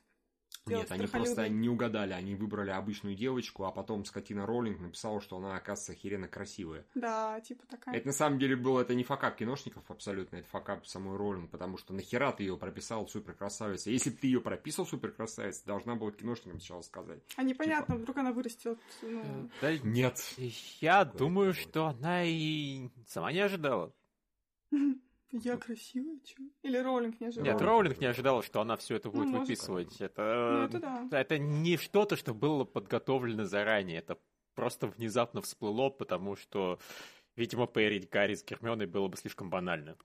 Нет, они просто не угадали, они выбрали обычную девочку, а потом скотина Роллинг написала, что она, оказывается, охеренно красивая. Да, типа такая. Это на самом деле было, это не факап киношников абсолютно, это факап самой Роллинг, потому что нахера ты ее прописал супер красавицей? Если бы ты ее прописал супер красавицей, должна была киношникам сначала сказать. А непонятно, вдруг она вырастет. Ну, Да, Нет. я Какое думаю, такое? что она и сама не ожидала. я красивая, чё? Или Роллинг не ожидал? Нет, Роулинг не ожидала. что она все это будет Ну, выписывать. Ну, Это, это да. это не что-то, что было подготовлено заранее. Это просто внезапно всплыло, потому что, видимо, поэрить Гарри с Гермионой было бы слишком банально.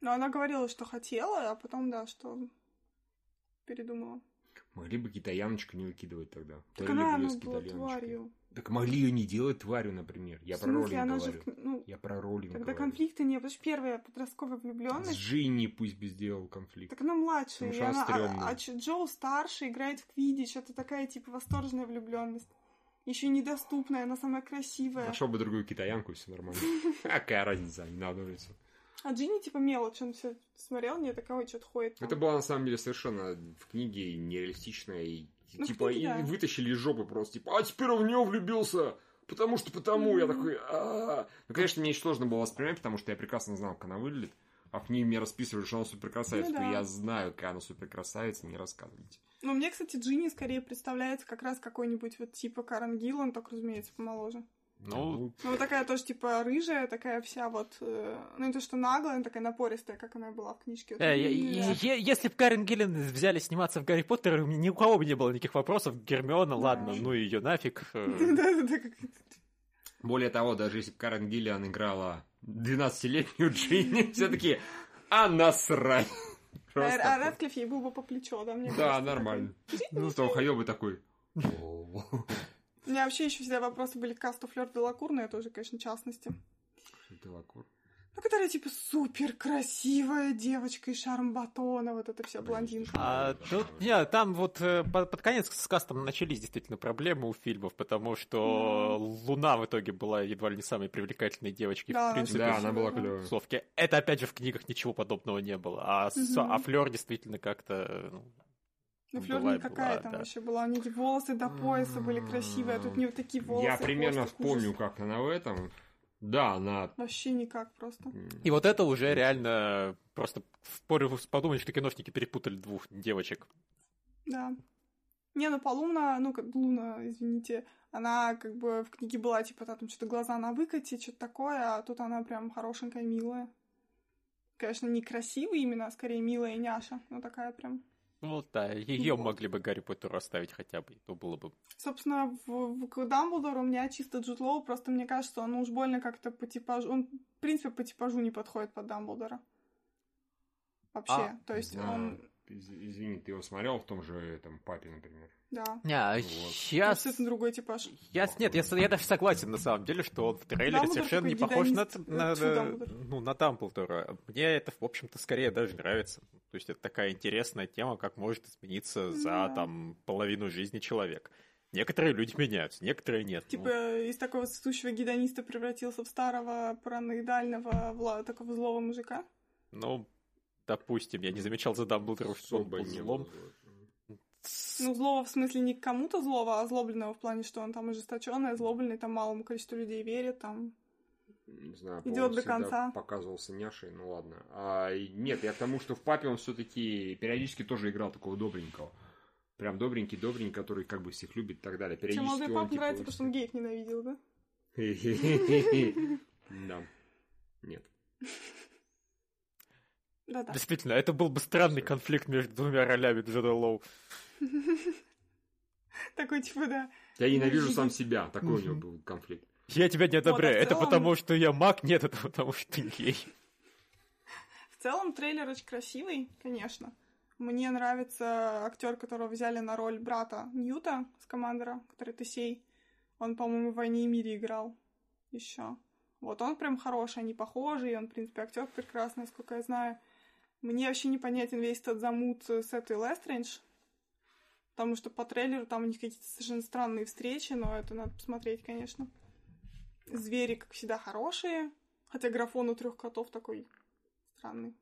Но она говорила, что хотела, а потом, да, что передумала. Могли бы китаяночку не выкидывать тогда. Так Творили она, она с была тварью. Так могли ее не делать тварью, например. Я про Роллинг же... говорю. кни- Ну, Я про Роллинг тогда говорю. конфликта не было. Потому что первая подростковая С влюбленность. Джинни пусть бы сделал конфликт. Так она младшая, и она а, а Джоу старше, играет в квиддич, это такая, типа, восторженная влюбленность. Еще недоступная, она самая красивая. Нашел бы другую китаянку, все нормально. Какая разница, не на одну улицу. А Джинни, типа, мелочь, он все смотрел, не такой, что-то ходит. там. Это было на самом деле совершенно в книге нереалистично и Ну, типа книге, и да. вытащили из жопы просто типа, а теперь он в нее влюбился, потому что потому. Я Мгм. такой, «А-а-а». ну конечно мне еще сложно было воспринимать, потому что я прекрасно знал, как она выглядит. А в книге мне расписывали, что она супер красавица. Ну да. Я знаю, какая она супер красавица, не рассказывайте. Ну, мне, кстати, Джинни скорее представляется как раз какой-нибудь вот типа Карен Гиллан, только, разумеется, помоложе. Ну, Ну, вот такая тоже, типа, рыжая, такая вся вот... э, ну, не то, что наглая, но такая напористая, как она была в книжке. Вот э, я- именно. я- если бы Карен Гиллен взяли сниматься в Гарри Поттере, у меня ни у кого бы не было никаких вопросов. Гермиона, Да. ладно, ну ее нафиг. э, Более того, даже если бы Карен Гиллиан играла 12-летнюю Джинни, все таки а насрать. А Просто а Рэдклифф ей был бы по плечо, да, мне Да, нормально. Ну что, Хайо бы такой. У меня вообще еще всегда вопросы были к касту Флёр Делакур, но это уже, конечно, частности. Делакур. Ну, которая, типа, супер красивая девочка из шарм батона, вот это вся блондинка. А тут, не, там вот э, под, под конец с кастом начались действительно проблемы у фильмов, потому что Луна в итоге была едва ли не самой привлекательной девочкой, Да, в принципе, Да, она была клевая. Это, опять же, в книгах ничего подобного не было. А, Мгм. а Флёр действительно как-то... ну, Ну, Флёр была никакая была, там да. вообще была. У нее волосы до пояса были красивые, а тут не вот такие волосы. Я примерно хвостик, ужас. вспомню, как она в этом. Да, она... Вообще никак просто. И вот это уже реально просто подумать, что киношники перепутали двух девочек. Да. Не, ну Полуна, ну как Луна, извините, она как бы в книге была, типа, там что-то глаза на выкате, что-то такое, а тут она прям хорошенькая, милая. Конечно, не красивая именно, а скорее милая няша, но такая прям. Вот, да, ее Вот. могли бы Гарри Поттеру оставить хотя бы, то было бы... Собственно, в, в к Дамблдору у меня чисто Джуд Лоу, просто мне кажется, он уж больно как-то по типажу, он, в принципе, по типажу не подходит под Дамблдора. Вообще, А, то есть да. он, Из- Извини, ты его смотрел в том же этом папе, например. да, Не, а Вот. я... абсолютно другой типаж. Я, нет, я, я даже согласен, на самом деле, что он в трейлере Дамблдор совершенно не похож на, на, на- Дамблдор. ну, на Дамблдора. Мне это, в общем-то, скорее даже нравится. То есть это такая интересная тема, как может измениться за Да. там половину жизни человек. Некоторые люди меняются, некоторые нет. Ну, Типа из такого сущего гедониста превратился в старого параноидального такого злого мужика. Ну, допустим, я не замечал за Дамблдором, что он был не злом. Ну, злого в смысле не к кому-то злого, а озлобленного в плане, что он там ожесточенный, озлобленный, там малому количеству людей верит, там. Не знаю, по-моему, до конца. показывался няшей, ну ладно. А, нет, я к тому, что в папе он все-таки периодически тоже играл такого добренького. Прям добренький, добренький, который как бы всех любит и так далее. Чем Периодически молодой он, папа типа, нравится, потому что он геев ненавидел, да? Да. Нет. Да-да. Действительно, это был бы странный конфликт между двумя ролями Джода Лоу. Такой, типа, да. Я ненавижу сам себя. Такой у него был конфликт. Я тебя не одобряю. А это потому, что я маг? Нет, это потому, что ты гей. В целом трейлер очень красивый, конечно. Мне нравится актер, которого взяли на роль брата Ньюта с командора, который Тесей. Он, по-моему, в «Войне и мире» играл еще. Вот он прям хороший, они похожи, и он, в принципе, актер прекрасный, сколько я знаю. Мне вообще непонятен весь этот замут с этой Лестрендж, потому что по трейлеру там у них какие-то совершенно странные встречи, но это надо посмотреть, конечно. Звери, как всегда, хорошие, хотя графон у трех котов такой странный.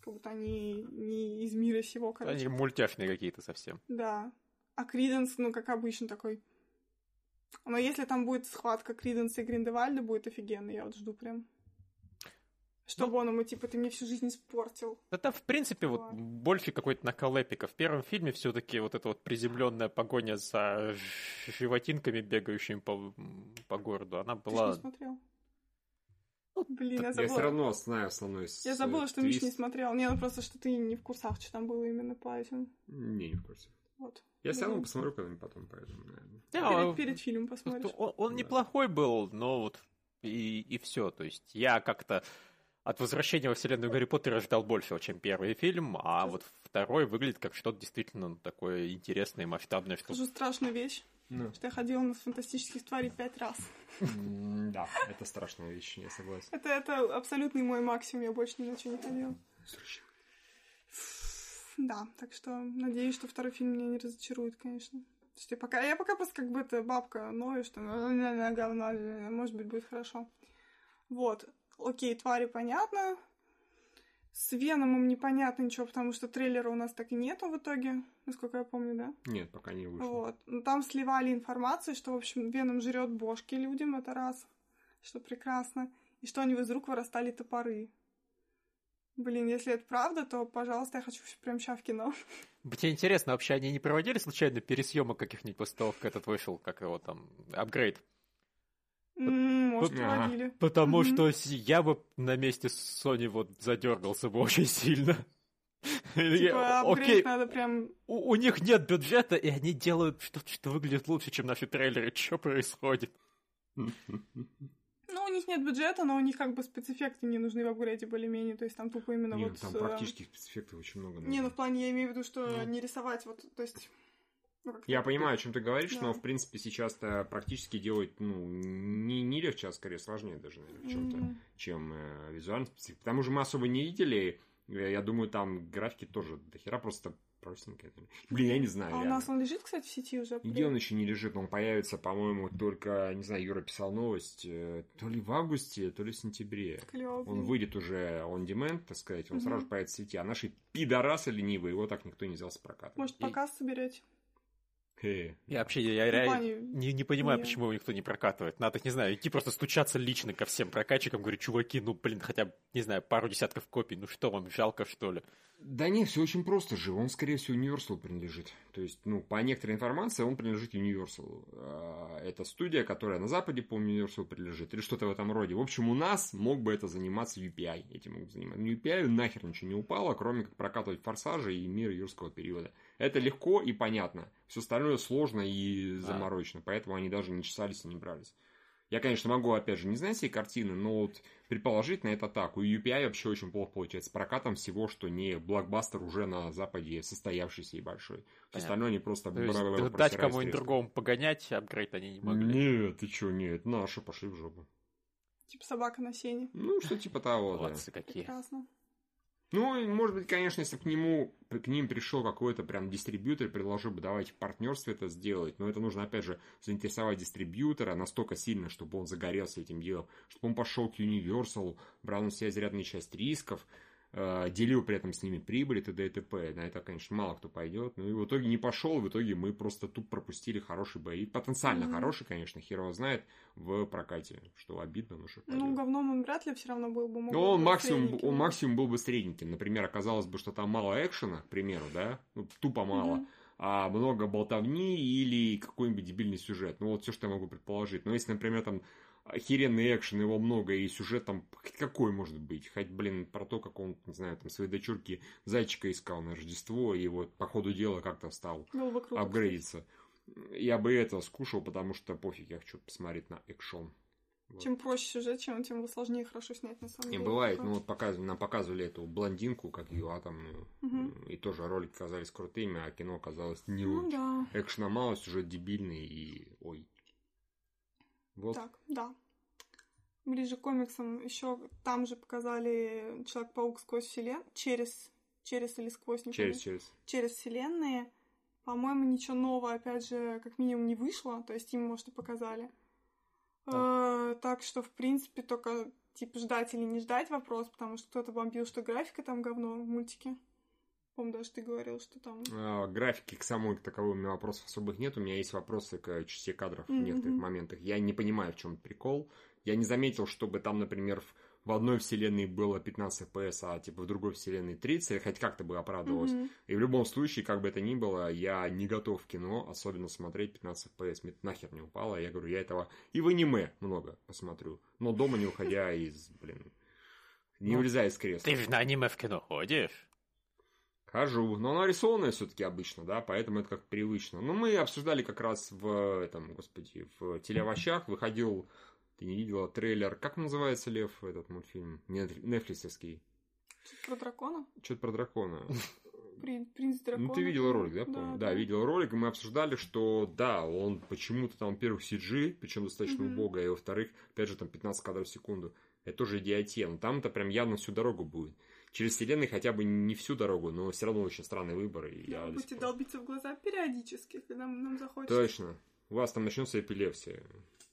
Как будто они не из мира сего, короче. Они мультяшные какие-то совсем. Да. А Криденс, ну, как обычно, такой... Но если там будет схватка Криденса и Гриндевальда, будет офигенно, я вот жду прям. Чтобы ну, он ему, типа, ты мне всю жизнь испортил. Это, в принципе, вот, вот больше какой-то накал эпика. В первом фильме все таки вот эта вот приземленная погоня за животинками, бегающими по, по городу, она была... Ты не смотрел? Ну, Блин, я забыла. Я все равно знаю основной Я забыла, что твист. Миш не смотрел. Не, ну просто, что ты не в курсах, что там было именно по этим. Не, не в курсе. Вот. Я все равно посмотрю когда-нибудь потом, поэтому, наверное. Да, перед, перед фильмом посмотришь. Он, он да. неплохой был, но вот и, и все. То есть я как-то от возвращения во вселенную Гарри Поттера ждал большего, чем первый фильм, а вот второй выглядит как что-то действительно такое интересное и масштабное. Что... Скажу страшную вещь, ну. что я ходила на фантастических тварей пять раз. Да, это страшная вещь, я согласен. Это, это абсолютный мой максимум, я больше ни на что не ходила. Да, так что надеюсь, что второй фильм меня не разочарует, конечно. Что я пока, я пока просто как бы эта бабка ною, что может быть, будет хорошо. Вот. Окей, твари понятно. С Веномом непонятно ничего, потому что трейлера у нас так и нету в итоге, насколько я помню, да? Нет, пока не вышло. Вот. Но там сливали информацию, что, в общем, Веном жрет бошки людям, это раз, что прекрасно. И что у него из рук вырастали топоры. Блин, если это правда, то, пожалуйста, я хочу прям сейчас в кино. Тебе интересно, вообще они не проводили случайно пересъемок каких-нибудь после того, как этот вышел, как его там, апгрейд? Может, проводили. Потому что я бы на месте Sony вот задергался бы очень сильно. Типа, Окей, надо прям... У, у них нет бюджета, и они делают что-то, что выглядит лучше, чем наши трейлеры. Что происходит? Ну, у них нет бюджета, но у них как бы спецэффекты не нужны в апгрейде более-менее. То есть там тупо именно не, вот... там с... практических спецэффектов очень много. Не, ну в плане я имею в виду, что ну. не рисовать вот, то есть... Ну, я понимаю, о чем ты говоришь, да. но в принципе сейчас-то практически делать ну, не, не легче, а скорее сложнее даже, наверное, в чем-то, mm-hmm. чем э, визуально специфика. К тому же мы особо не видели. Я думаю, там графики тоже дохера просто простенькая. Блин, я не знаю. А реально. у нас он лежит, кстати, в сети уже? Где он еще не лежит? Он появится, по-моему, только, не знаю, Юра писал новость, э, то ли в августе, то ли в сентябре. Клёво. Он выйдет уже on demand, так сказать, он угу. сразу появится в сети. А наши пидорасы ленивые, его так никто не взял с проката. Может, показ соберете? Я вообще я реально не, не понимаю, почему его никто не прокатывает. Надо, не знаю, идти просто стучаться лично ко всем прокатчикам, говорю, чуваки, ну, блин, хотя бы, не знаю, пару десятков копий, ну что вам, жалко, что ли? Да не, все очень просто же. Он, скорее всего, Universal принадлежит. То есть, ну, по некоторой информации, он принадлежит Universal. А, это студия, которая на Западе, по Universal принадлежит, или что-то в этом роде. В общем, у нас мог бы это заниматься UPI. Этим мог заниматься. UPI нахер ничего не упало, кроме как прокатывать форсажи и мир юрского периода. Это легко и понятно. Все остальное сложно и заморочено. Поэтому они даже не чесались и не брались. Я, конечно, могу, опять же, не знать всей картины, но вот предположить на это так. У UPI вообще очень плохо получается с прокатом всего, что не блокбастер уже на Западе состоявшийся и большой. Все остальное они просто... То есть, дать кому-нибудь другому погонять, апгрейд они не могли? Нет, ты что, нет, наши пошли в жопу. Типа собака на сене. Ну, что типа того, Молодцы да. какие. Прекрасно. Ну, может быть, конечно, если к нему, к ним пришел какой-то прям дистрибьютор, предложил бы, давайте в партнерстве это сделать, но это нужно, опять же, заинтересовать дистрибьютора настолько сильно, чтобы он загорелся этим делом, чтобы он пошел к Universal, брал на себя изрядную часть рисков, делил при этом с ними прибыль и т.д. и т.п. На это, конечно, мало кто пойдет. Ну и в итоге не пошел, в итоге мы просто тут пропустили хороший бои. Потенциально mm-hmm. хороший, конечно, хер знает в прокате, что обидно, но что Ну, говном он вряд ли все равно был бы. Ну, он максимум, он максимум был бы средненьким. Например, оказалось бы, что там мало экшена, к примеру, да, ну, тупо мало. Mm-hmm а много болтовни или какой-нибудь дебильный сюжет. Ну, вот все, что я могу предположить. Но если, например, там охеренный экшен, его много, и сюжет там какой может быть? Хоть, блин, про то, как он, не знаю, там своей дочурке зайчика искал на Рождество, и вот по ходу дела как-то стал ну, апгрейдиться. Я бы это скушал, потому что пофиг, я хочу посмотреть на экшон. Вот. Чем проще сюжет, чем тем сложнее хорошо снять, на самом Не деле. бывает, Такое. ну вот показывали, нам показывали эту блондинку, как ее атомную, Мгм. и тоже ролики казались крутыми, а кино казалось не Ну очень. да. Экшена мало, сюжет дебильный и... Ой. Вот. Так, да. Ближе к комиксам еще там же показали Человек-паук сквозь вселен... через... через или сквозь, не Через, помню. через. через вселенные. По-моему, ничего нового, опять же, как минимум не вышло, то есть им, может, и показали. Э, Так что, в принципе, только типа ждать или не ждать вопрос, потому что кто-то бомбил, что графика там говно в мультике. Помню, даже ты говорил, что там... А, графики к самой к таковой у меня вопросов особых нет. У меня есть вопросы к части кадров в Мгм. некоторых моментах. Я не понимаю, в чем прикол. Я не заметил, чтобы там, например, в- в одной вселенной было 15 FPS, а типа в другой вселенной 30, или хоть как-то бы оправдывалось. Мгм. И в любом случае, как бы это ни было, я не готов в кино, особенно смотреть 15 FPS. Мне нахер не упало. Я говорю, я этого и в аниме много посмотрю. Но дома не уходя из, блин, не Ну, вылезая из кресла. Ты же на аниме в кино ходишь? Хожу, но оно рисованное все-таки обычно, да, поэтому это как привычно. Но мы обсуждали как раз в этом, господи, в телеовощах выходил, ты не видела трейлер, как называется Лев этот мультфильм, Нет- нетфликсовский, Что-то про дракона? что-то про дракона. При- Принц дракона. Ну, ты видела ролик, да, помню? Да, видела ролик, и мы обсуждали, что да, он почему-то там, во-первых, CG, причем достаточно убого, и во-вторых, опять же, там 15 кадров в секунду. Это тоже идиотия, но там-то прям явно всю дорогу будет. Через вселенной хотя бы не всю дорогу, но все равно очень странный выбор. И Да, я будете пор- долбиться в глаза периодически, когда нам захочется. Точно. У вас там начнется эпилепсия.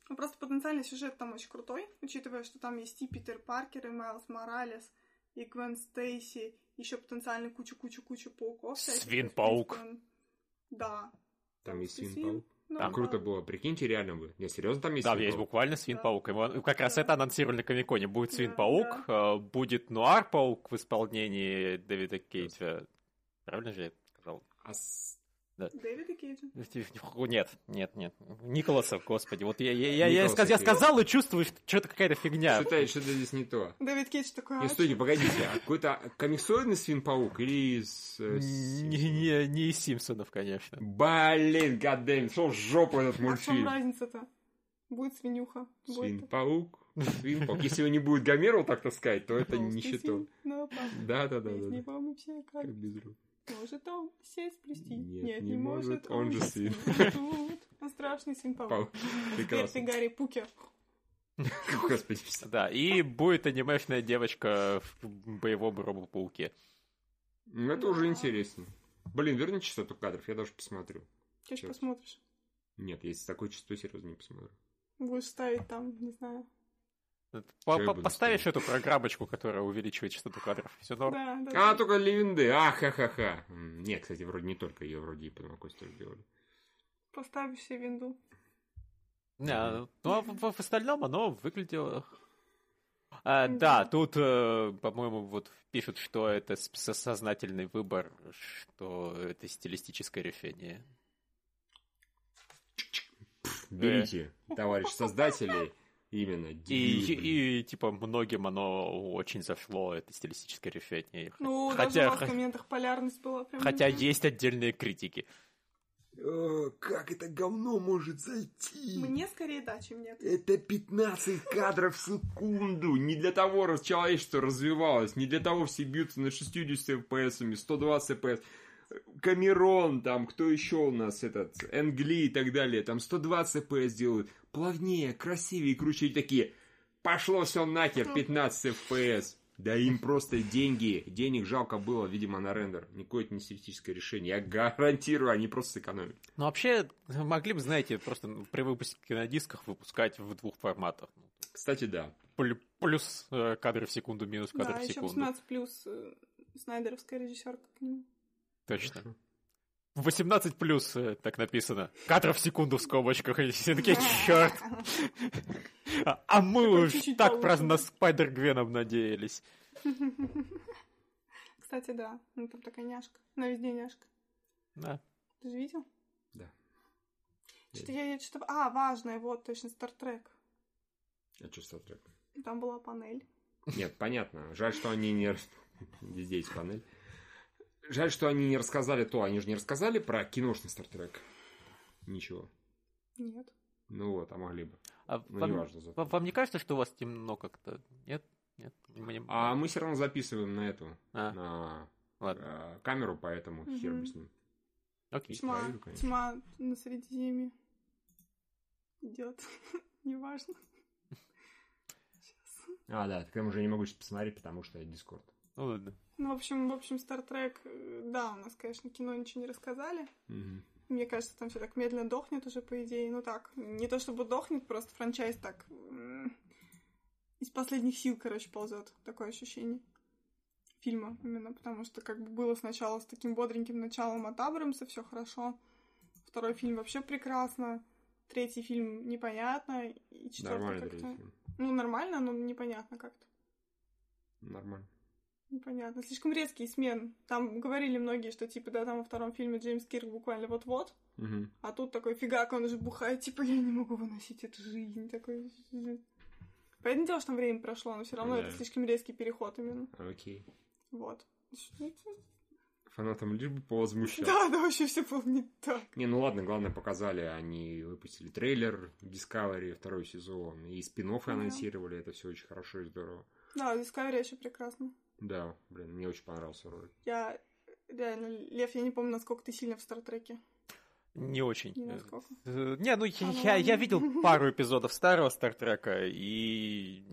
Ну, просто потенциальный сюжет там очень крутой, учитывая, что там есть и Питер Паркер, и Майлз Моралес, и Гвен Стейси, еще потенциально кучу-кучу-кучу пауков. Свин-паук. Да. Там есть свин. свин-паук. Ну, Там да. Круто было. Прикиньте, реально бы. Не, серьезно, там есть Да, есть буквально свин-паук. Его- Как раз Да. это анонсировали на Комиконе. Будет Да, свин-паук, э, будет нуар-паук в исполнении Дэвида Кейтса. Правильно же я сказал? А с- Дэвида Кейджа. Нет, нет, нет. Николаса, господи. Вот я, я, я, я, сказ- я сказал и чувствую, что что-то какая-то фигня. Что-то что здесь не то. Дэвид Кейдж такой, Не, а стойте, погодите. А какой-то комиксоидный свин-паук или из... э, Не, не, не из Симпсонов, конечно. Блин, гаддейм, шел в жопу этот А в чем мультфильм. разница-то? Будет свинюха. Свин-паук, свин-паук. Если его не будет Гомеру так таскать, то это не считал. Без да. мы все как... Как без рук. Может он сесть сплести? Нет, не может, он же свин. Тут. Он страшный свин-паук. Паук. Теперь ты. Гарри Пукер. Господи. Да, и будет анимешная девочка в боевом робопауке. Ну, это уже интересно. Блин, верни частоту кадров, я даже посмотрю. Сейчас посмотришь. Нет, если с такой частотой, серьезно не посмотрю. Будешь ставить там, не знаю. По- по- Поставишь эту программочку, которая увеличивает частоту кадров. Все норм. Да, да. А, да. только Ливенде. А, ха-ха-ха. М, Не, кстати, вроде не только ее, вроде и Подмокость тоже делали. Поставишь себе винду. Не, ну а в, в остальном оно выглядело... А, да, тут, э, по-моему, вот пишут, что это сознательный выбор, что это стилистическое решение. Берите, товарищ создатели, именно. И, блин. и, типа, многим оно очень зашло, это стилистическое решение. Ну, хотя, даже в комментах полярность была прям... хотя есть отдельные критики. О, как это говно может зайти? Мне скорее да, чем нет. Это 15 кадров в секунду. Не для того человечество развивалось, не для того все бьются на 60 FPS, 120 FPS. Камерон, там, кто еще у нас, этот, Энгли и так далее, там 120 FPS делают. Плавнее, красивее, круче. И такие, пошло все нахер, 15 FPS. Да им просто деньги, денег жалко было, видимо, на рендер. Никакое это не стилистическое решение. Я гарантирую, они просто сэкономят. Ну, вообще, могли бы, знаете, просто при выпуске на дисках выпускать в двух форматах. Кстати, да. Плю- Плюс э, кадры в секунду, минус кадры Да, в еще секунду. 18 плюс э, Снайдеровская режиссерка к нему. Точно. 18 плюс, э, так написано. Кадров в секунду в скобочках. И все такие, черт. А, а мы уж так на Спайдер Гвеном надеялись. Кстати, да. Ну, там такая няшка. На везде няшка. Да. Ты же видел? Да. Что-то я, что-то... А, важное, вот, точно, Стартрек. А что с треком? Там была панель. Нет, понятно. Жаль, что они не... есть панель. Жаль, что они не рассказали то. Они же не рассказали про киношный стартрек. Ничего. Нет. Ну вот, а могли бы. А Ну, вам, неважно. зато. вам- вам не кажется, что у вас темно как-то? Нет? Нет? Мне- А мы все равно записываем на эту, А, на ладно. э, камеру, поэтому хер бы с ним. Окей. Тьма, конечно. тьма на Средиземье идет. Неважно. Сейчас. А, да, так я уже не могу сейчас посмотреть, потому что Дискорд. Ну ладно. Ну, в общем, в общем, Стартрек, э, да, у нас, конечно, кино ничего не рассказали. Мгм. Мне кажется, там все так медленно дохнет уже, по идее. Ну так, не то чтобы дохнет, просто франчайз так из последних сил, короче, ползет. Такое ощущение фильма именно, потому что как бы было сначала с таким бодреньким началом от Абрамса, все хорошо. Второй фильм вообще прекрасно. Третий фильм непонятно. И четвертый Нормально, как-то... Ну, нормально, но непонятно как-то. Нормально. Непонятно. Слишком резкий смен. Там говорили многие, что типа, да, там во втором фильме Джеймс Кирк буквально вот-вот. Мгм. А тут такой фигак, он уже бухает, типа, я не могу выносить эту жизнь. Такой... Понятное дело, что там время прошло, но все равно Да. это слишком резкий переход именно. Окей. Вот. Фанатам лишь бы повозмущаться. Да, да, вообще все было не так. Не, ну ладно, главное показали, они выпустили трейлер Discovery, второй сезон, и спин Да. анонсировали, это все очень хорошо и здорово. Да, Discovery еще прекрасно. Да, блин, мне очень понравился ролик. Я реально, Лев, я не помню, насколько ты сильно в Стартреке. Не очень. Не. Э, Не, ну я, А, ну я, я видел пару эпизодов старого Стартрека и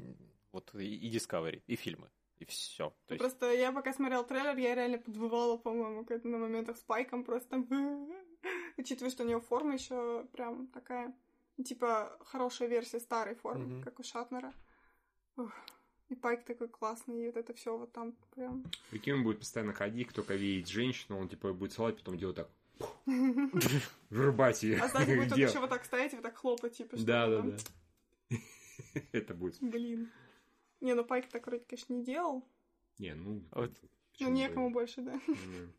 вот и, и Discovery, и фильмы. И все. Есть, Просто я пока смотрел трейлер, я реально подвывала, по-моему, как на моментах с Пайком просто. Учитывая, что у него форма еще прям такая, типа, хорошая версия старой формы, Мгм. как у Шатнера. Ух. И Пайк такой классный, и вот это все вот там прям... Прикинь, он будет постоянно ходить, кто только видит женщину, он типа будет целовать, потом делать так, вырубать ее. А сзади будет он еще вот так стоять и вот так хлопать, типа, что Да, да, да. Это будет. Блин. Не, ну Пайк так вроде, конечно, не делал. Не, ну... Вот. Ну, некому больше, да. М.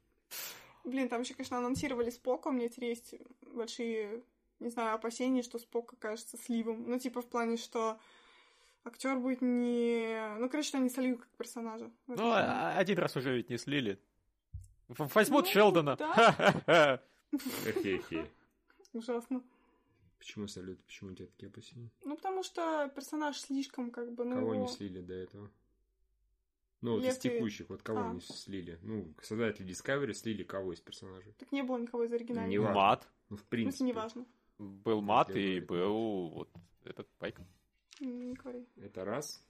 Блин, там еще, конечно, анонсировали Спока. У меня теперь есть большие, не знаю, опасения, что Спок окажется сливом. Ну, типа, в плане, что актер будет не... Ну, короче, что они сольют как персонажа. ну, фильме. а- один раз уже ведь не слили. Возьмут Ну, Шелдона. да. Ужасно. Почему салют? Почему у тебя такие опасения? Ну, потому что персонаж слишком, как бы, ну... Кого его- не слили до этого? Ну, вот Лев из текущих, вот кого А. они слили? Ну, создатели Discovery слили кого из персонажей? Так не было никого из оригинальных. Не важно. Мат. Ну, в В смысле, принципе. неважно. Был Мат и был вот этот Пайк. Не говори. Это раз.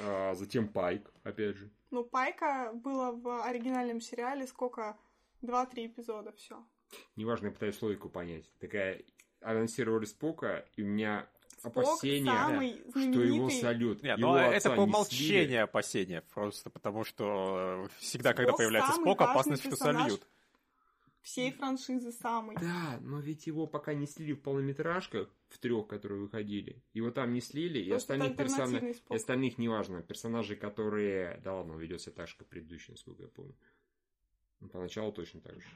А, затем Пайк, опять же. Ну, Пайка было в оригинальном сериале сколько? Два-три эпизода, все. Неважно, я пытаюсь логику понять. Такая, анонсировали Спока, и у меня Спок опасения, самый что его знаменитый. сольют. Не, Его ну это по умолчанию опасения, просто потому что э, всегда, когда Спок появляется самый Спок, опасность, что сольют. Всей франшизы самый. Да, но ведь его пока не слили в полнометражках, в трех, которые выходили. Его там не слили, и Потому это остальных персонажей... И остальных неважно. Персонажи, которые... Да ладно, он ведет себя так же, как предыдущий, насколько я помню. Ну, поначалу точно так же.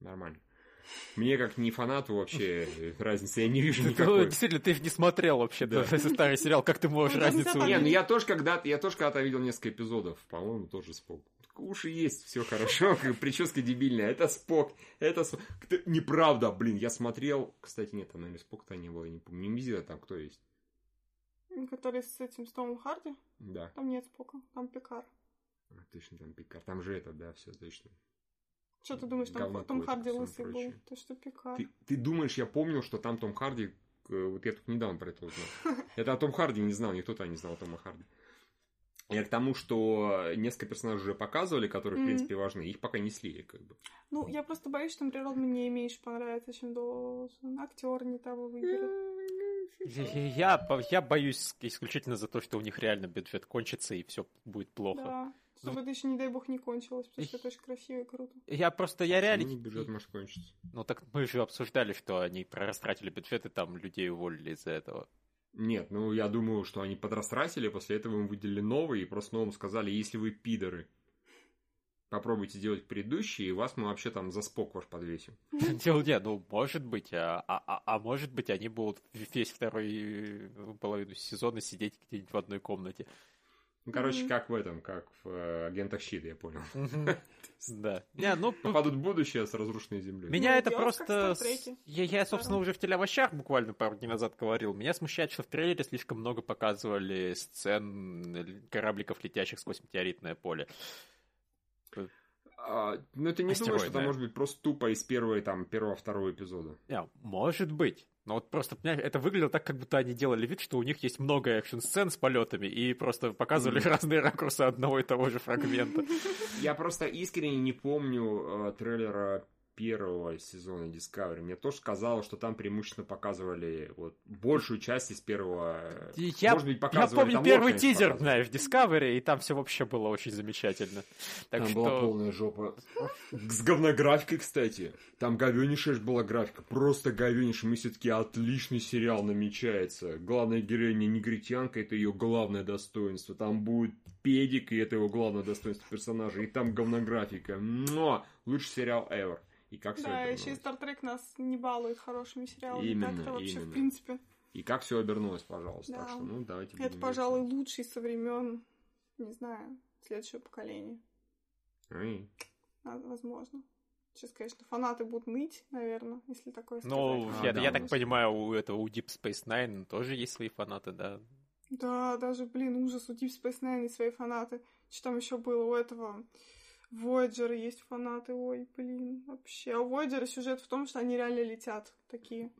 Нормально. Мне, как не фанату, вообще разницы я не вижу Ну, никакой. Действительно, ты не смотрел вообще Да. да. старый сериал, как ты можешь Ну, разницу? Не, ну я тоже когда-то, я тоже когда-то видел несколько эпизодов, по-моему, тоже Спок. Уши есть, все хорошо, прическа дебильная. Это Спок, это Спок. Неправда, блин, я смотрел. Кстати, нет, там, наверное, Спок-то не было, не помню. Не там, кто есть. Который с этим, с Томом Харди. Да, Там нет Спока, там Пикар. А, точно, там Пикар. Там же это, да, все точно. Что ты думаешь, там Том Харди лысый был? То что Пикар. Ты, ты думаешь, я помнил, что там Том Харди... э, Вот я тут недавно про это узнал. Это о Том Харди не знал, никто-то не знал о Тома Харди. Я к тому, что несколько персонажей уже показывали, которые, в Мгм. принципе, важны. Их пока не слили, как бы. Ну, я просто боюсь, что, например, он мне меньше понравится, чем должен. Актер не того выберет. Я, я боюсь исключительно за то, что у них реально бюджет кончится и все будет плохо. Да. Чтобы это еще, не дай бог, не кончилось, потому что это очень красиво и круто. Я просто, я реально... Ну, бюджет может кончиться. Ну так мы же обсуждали, что они прорастратили бюджет и там людей уволили из-за этого. Нет, ну, я думаю, что они подрастратили, после этого им выделили новый, и просто новым сказали, если вы пидоры, попробуйте делать предыдущие, и вас мы вообще там за спок ваш подвесим. Дело не, ну может быть, а, а, а- а может быть они будут весь второй э, половину сезона сидеть где-нибудь в одной комнате. Ну, короче, Мгм. как в этом, как в э, агентах щита, я понял. Да. Не, ну, Попадут в будущее с разрушенной землей. Меня Ну, это просто... Я, я, собственно, уже в телеовощах буквально пару дней назад говорил. Меня смущает, что в трейлере слишком много показывали сцен корабликов, летящих сквозь метеоритное поле. А, ну, ты не думаешь, что это может быть просто тупо из первого, там, первого-второго эпизода? Не, может быть. Но вот просто, понимаешь, это выглядело так, как будто они делали вид, что у них есть много экшн-сцен с полетами, и просто показывали Мгм. разные ракурсы одного и того же фрагмента. Я просто искренне не помню э, трейлера первого сезона Discovery. Мне тоже казалось, что там преимущественно показывали вот большую часть из первого. Я, Может быть, я показывали, помню там первый тизер, знаешь, в Discovery, и там все вообще было очень замечательно. Так там что... была полная жопа. С говнографикой, кстати. Там говенейшая была графика. Просто говенейшая. Мы все-таки отличный сериал намечается. Главная героиня негритянка, это ее главное достоинство. Там будет педик, и это его главное достоинство персонажа. И там говнографика. Но лучший сериал ever. И как все Да, обернулось. еще и Стартрек нас не балует хорошими сериалами. Именно, Так-то вообще, именно. в принципе. И как все обернулось, пожалуйста. Да. Так что, ну, давайте Это, будем пожалуй, лучший со времен, не знаю, следующего поколения. А, Возможно. Сейчас, конечно, фанаты будут ныть, наверное, если такое сказать. Ну, А, я, да, я так нас- понимаю, у этого у Deep Space Nine тоже есть свои фанаты, да? Да, даже, блин, ужас, у Deep Space Nine есть свои фанаты. Что там еще было? У этого Voyager есть фанаты. Ой, блин, вообще. А у Voyager сюжет в том, что они реально летят такие.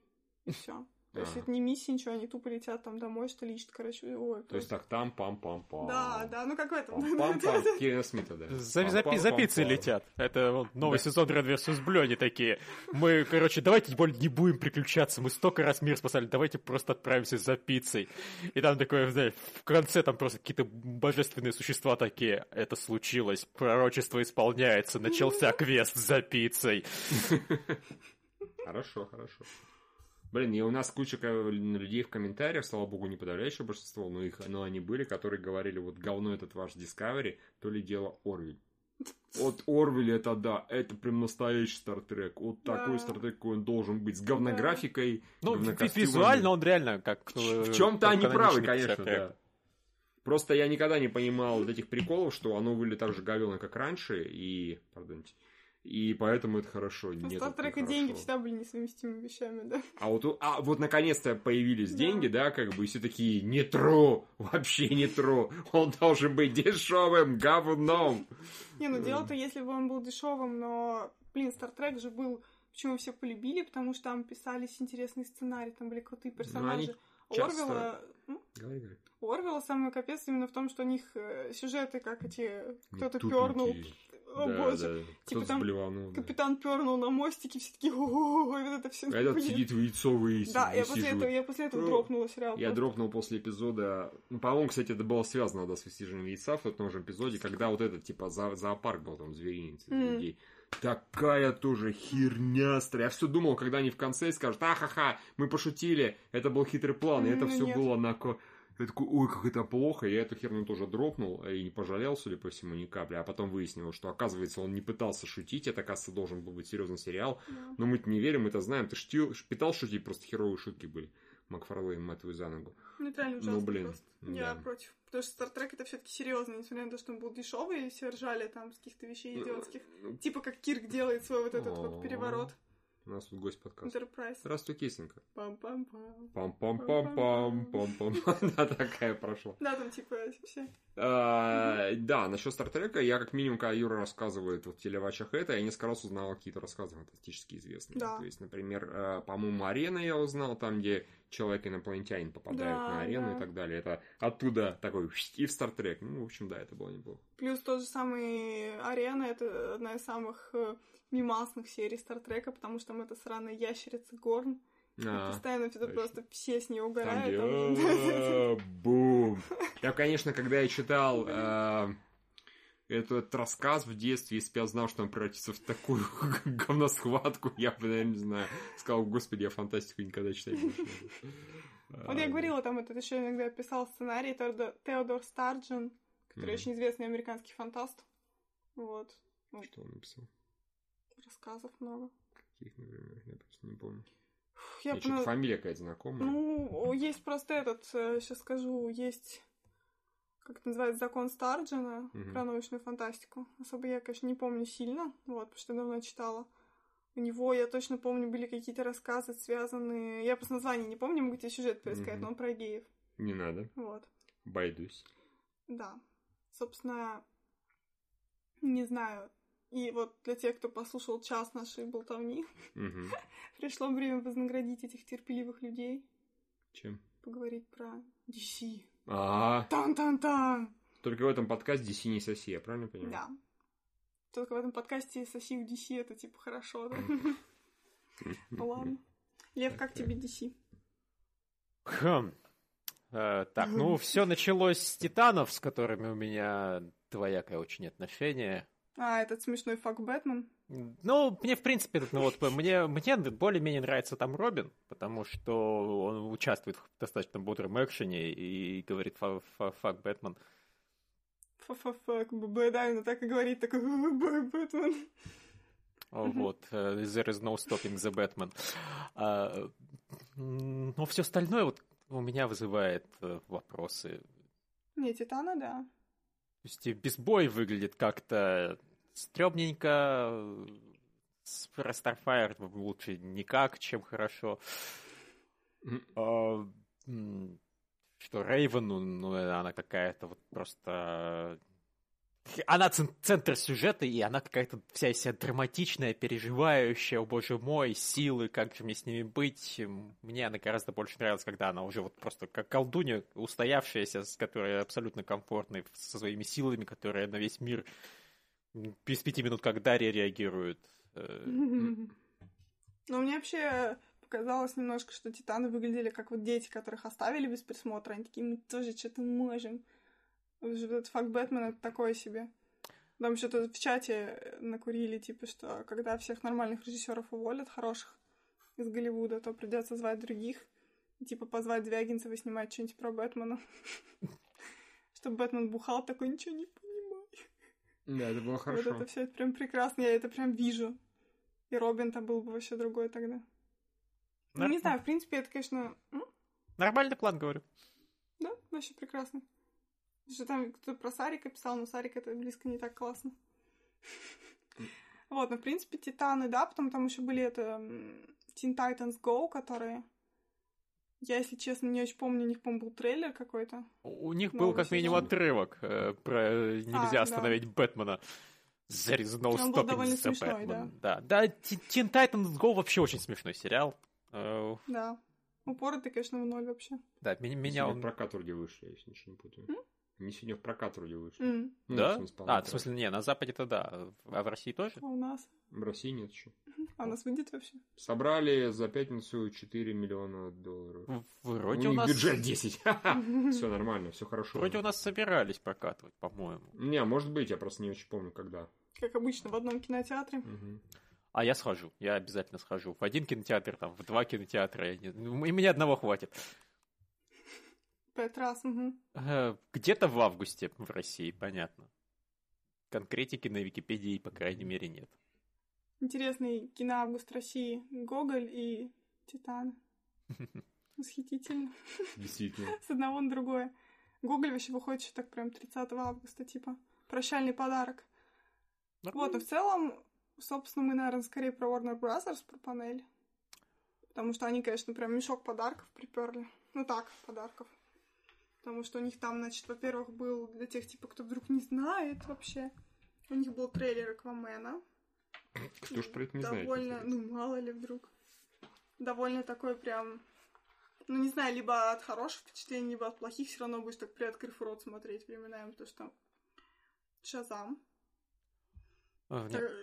Все. То есть это не миссия, ничего, они тупо летят там домой, что лишь, короче, ой. То есть так там пам пам пам Да, да, ну как в этом. пам пам Кевина Смита, да. За, пиццей летят. Это вот новый сезон Red vs. Blue, они такие. Мы, короче, давайте более не будем приключаться. Мы столько раз мир спасали, давайте просто отправимся за пиццей. И там такое, знаешь, в конце там просто какие-то божественные существа такие. Это случилось, пророчество исполняется, начался квест за пиццей. Хорошо, хорошо. Блин, и у нас куча людей в комментариях, слава богу, не подавляющее большинство, но, их, но они были, которые говорили, вот говно этот ваш Discovery, то ли дело Орвиль. Вот Орвиль это да, это прям настоящий Стартрек. Вот Да. такой Стартрек, какой он должен быть. С говнографикой, Ну, визуально он реально как... В э, чем-то они правы, конечно, да. Просто я никогда не понимал вот этих приколов, что оно выглядит так же говёно, как раньше, и... Пардонте. И поэтому это хорошо. У Нет, Стартрека хорошо. деньги всегда были несовместимыми вещами, да. А вот, а вот наконец-то появились Да. деньги, да, как бы, и все такие, не тру, вообще не тру, он должен быть дешевым говном. Не, ну дело-то, если бы он был дешевым, но, блин, Стартрек же был, почему все полюбили, потому что там писались интересные сценарии, там были крутые персонажи. Ну, часто- Орвела, м? Говори, говори. у Орвела самый капец именно в том, что у них э, сюжеты, как эти, кто-то пернул, о да, боже, да. Типа там заблеванул, да. капитан пернул на мостике, все такие, ой, вот это все. А Этот сидит в яйцо выяснит, Да, я после этого, я после этого Ну, дропнула сериал. Я дропнул после эпизода... Ну, по-моему, кстати, это было связано, да, с высиживанием яйца в том же эпизоде, когда вот этот, типа, зоопарк был там, зверинец людей. Такая тоже херня Я все думал, когда они в конце скажут, ахаха, мы пошутили, это был хитрый план, и это все было на... Я такой, ой, как это плохо. Я эту херню тоже дропнул и не пожалел, судя по всему, ни капли. А потом выяснилось, что, оказывается, он не пытался шутить. Это, оказывается, должен был быть серьезный сериал. Да. Но мы-то не верим, мы-то знаем. Ты штил, пытал шутить, просто херовые шутки были. Макфарлейн, мать твою, за ногу. Ну, это реально Ну, блин, просто. Я да. против. Потому что Стартрек это все-таки серьезно, несмотря на то, что он был дешевый, и все ржали там с каких-то вещей идиотских. Ну, Типа как Кирк делает свой вот этот вот переворот. У нас тут гость подкаста. Enterprise. Здравствуй, кисенька. Пам-пам-пам. Пам-пам-пам-пам-пам-пам. Да, такая прошла. Да, там типа все. А, Да, насчет Стартрека, я как минимум, когда Юра рассказывает вот в телевачах это, я несколько раз узнал какие-то рассказы фантастически известные. То есть, например, э, по-моему, арена я узнал, там, где человек-инопланетянин попадает Да, на арену и так далее. Это оттуда такой и в Стартрек. Ну, в общем, да, это было неплохо. Плюс тот же самый Арена, это одна из самых э, мимасных серий Стартрека, потому что там эта сраная ящерица Горн. А, постоянно это просто все с нее угорают. «А, Бум. Я, конечно, когда я читал э, этот рассказ в детстве, если бы я знал, что он превратится в такую говносхватку, я бы, наверное, не знаю, сказал, господи, я фантастику никогда читать не буду». Вот я говорила, там этот еще иногда писал сценарий Теодор, Старджен, который очень известный американский фантаст. Вот. А, Что он написал? Рассказов много. Каких, например, я просто не помню. Я что-то пона- фамилия какая-то знакомая. Ну, есть просто этот, сейчас скажу, есть как это называется, закон Старджина, Мгм. про научную фантастику. Особо я, конечно, не помню сильно, вот, потому что давно читала. У него, я точно помню, были какие-то рассказы, связанные... Я просто название не помню, могу тебе сюжет поискать, Мгм. но он про геев. Не надо. Вот. Байдусь. Да. Собственно, не знаю. И вот для тех, кто послушал час нашей болтовни, пришло время вознаградить этих терпеливых людей, Чем? поговорить про DC. А, Тан-тан-тан! только в этом подкасте DC не соси, я правильно понимаю? Да. Только в этом подкасте соси в DC это типа хорошо, да? Ну ладно. Лев, как тебе DC? Хм. Э, так, ну, все началось с Титанов, с которыми у меня двоякое очень отношение. А, этот смешной fuck Batman. Ну, мне, в принципе, ну, вот, мне, мне более-менее нравится там Робин, потому что он участвует в достаточно бодром экшене и говорит «fu- fu- «fuck Batman». Fu-fu-fuck, BB, да, именно так и говорит, такой Бэтмен. Вот, э, there is no stopping the Batman. А, Но все остальное вот у меня вызывает э, вопросы. Не, Титана, да. То есть и без боя выглядит как-то стрёмненько, с про Starfire лучше никак, чем хорошо. А, Что Рейвен, ну, ну, она какая-то вот просто... Она цен- центр сюжета, и она какая-то вся вся драматичная, переживающая, о боже мой, силы, как же мне с ними быть. Мне она гораздо больше нравилась, когда она уже вот просто как колдунья, устоявшаяся, с которой абсолютно комфортной, со своими силами, которая на весь мир без пяти минут как Дарья реагирует. Э, Но мне вообще показалось немножко, что Титаны выглядели как вот дети, которых оставили без присмотра. Они такие, мы тоже что-то можем. Этот факт Бэтмена это такое себе. Там что-то в чате накурили, типа, что когда всех нормальных режиссеров уволят, хороших из Голливуда, то придется звать других. Типа, позвать Звягинцева снимать что-нибудь про Бэтмена. Чтобы Бэтмен бухал, такой, ничего не понимаю. Да, это было Вот хорошо. это все это прям прекрасно, я это прям вижу. И Робин-то был бы вообще другой тогда. Ну, не знаю, в принципе, это, конечно, Нормальный план, говорю. да, вообще прекрасно. Что там кто-то про Сарика писал, но Сарик это близко не так классно. Вот, ну, в принципе, Титаны, да, потом там еще были это Teen Titans Go, которые... Я, если честно, не очень помню, у них, по-моему, был трейлер какой-то. У них был как минимум сезон. отрывок э, про э, нельзя да. остановить Бэтмена. There is no Он был довольно the смешной, Batman. Да, да, Teen Teen Titans Go вообще очень смешной сериал. Э, Да. Упоротый, конечно, в ноль вообще. Да, меня, он... в прокат вроде вышли, если ничего не путаю. М? Они сегодня в прокат вроде вышли. М, Ну, Да? в смысле, А, в смысле, не, на Западе-то да, а в России тоже? А у нас? В России нет еще. А у нас выйдет вообще? Собрали за пятницу 4 миллиона долларов. Вроде у у, них нас... бюджет 10. Все нормально, все хорошо. Вроде у нас собирались прокатывать, по-моему. Не, может быть, я просто не очень помню, когда. Как обычно, в одном кинотеатре. А я схожу, я обязательно схожу. В один кинотеатр, там, в два кинотеатра. я не- ну, И мне одного хватит. Пять раз. Э, Где-то в августе в России, понятно. Конкретики на Википедии, по крайней мере, нет. Интересный киноавгуст России. Гоголь и Титан. Восхитительно. Действительно. С одного на другое. Гоголь вообще выходит еще так прям 30 августа, типа. Прощальный подарок. Вот, но в целом, собственно, мы, наверное, скорее про Warner Brothers, про панель. Потому что они, конечно, прям мешок подарков приперли. Ну так, подарков. Потому что у них там, значит, во-первых, был для тех, типа, кто вдруг не знает вообще. У них был трейлер Аквамена. Кто ж про это не знает? Довольно, интересно? ну, мало ли вдруг. Довольно такой прям... Ну, не знаю, либо от хороших впечатлений, либо от плохих, все равно будешь так приоткрыв рот смотреть временами, потому что Шазам. А, нет, Та-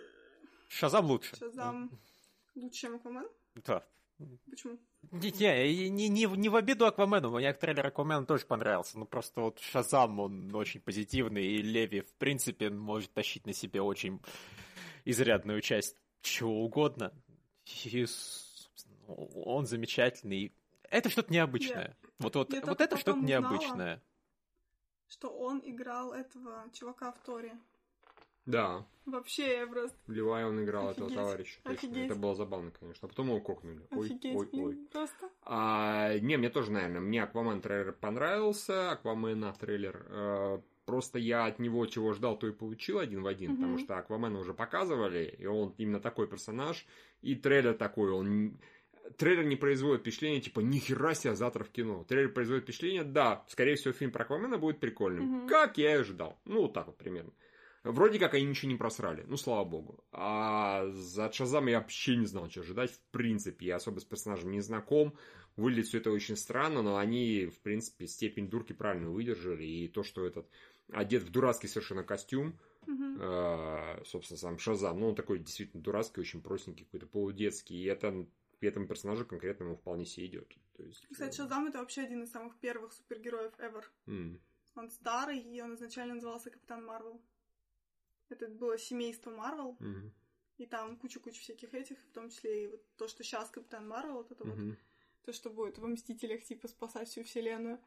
Шазам лучше. Шазам лучше, чем Аквамен? Да. Почему? Не, не, не, не, не в обиду Аквамену, мне трейлер Аквамена тоже понравился, ну просто вот Шазам, он очень позитивный, и Леви, в принципе, может тащить на себе очень изрядную часть чего угодно. И, собственно, он замечательный. Это что-то необычное. вот вот, я вот это что-то необычное. Что он играл этого чувака в Торе. Да. Вообще, я просто... Ливай он играл этого Офигеть. товарища. точно. Офигеть. Это было забавно, конечно. А потом его кокнули. Ой, Офигеть, ой, блин, ой. просто. А, не, мне тоже, наверное, мне Аквамен трейлер понравился, Аквамена трейлер. э, просто я от него чего ждал, то и получил один в один, Мгм. потому что Аквамена уже показывали, и он именно такой персонаж, и трейлер такой, он... Трейлер не производит впечатление, типа, нихера себе завтра в кино. Трейлер производит впечатление, да, скорее всего, фильм про Аквамена будет прикольным. Мгм. Как я и ожидал. Ну, вот так вот примерно. Вроде как они ничего не просрали, ну, слава богу. А за Шазам я вообще не знал, что ожидать, в принципе. Я особо с персонажем не знаком. Выглядит все это очень странно, но они, в принципе, степень дурки правильно выдержали. И то, что этот одет в дурацкий совершенно костюм, э, собственно, сам Шазам, ну, он такой действительно дурацкий, очень простенький, какой-то полудетский. И это и этому персонажу конкретно ему вполне себе идет. То есть, Кстати, э, Шазам это вообще один из самых первых супергероев ever. м. Он старый, и он изначально назывался Капитан Марвел. Это было семейство Марвел, Мгм. и там куча-куча всяких этих, в том числе и вот то, что сейчас Капитан Марвел, вот это вот, Мгм. то, что будет в Мстителях, типа, спасать всю вселенную.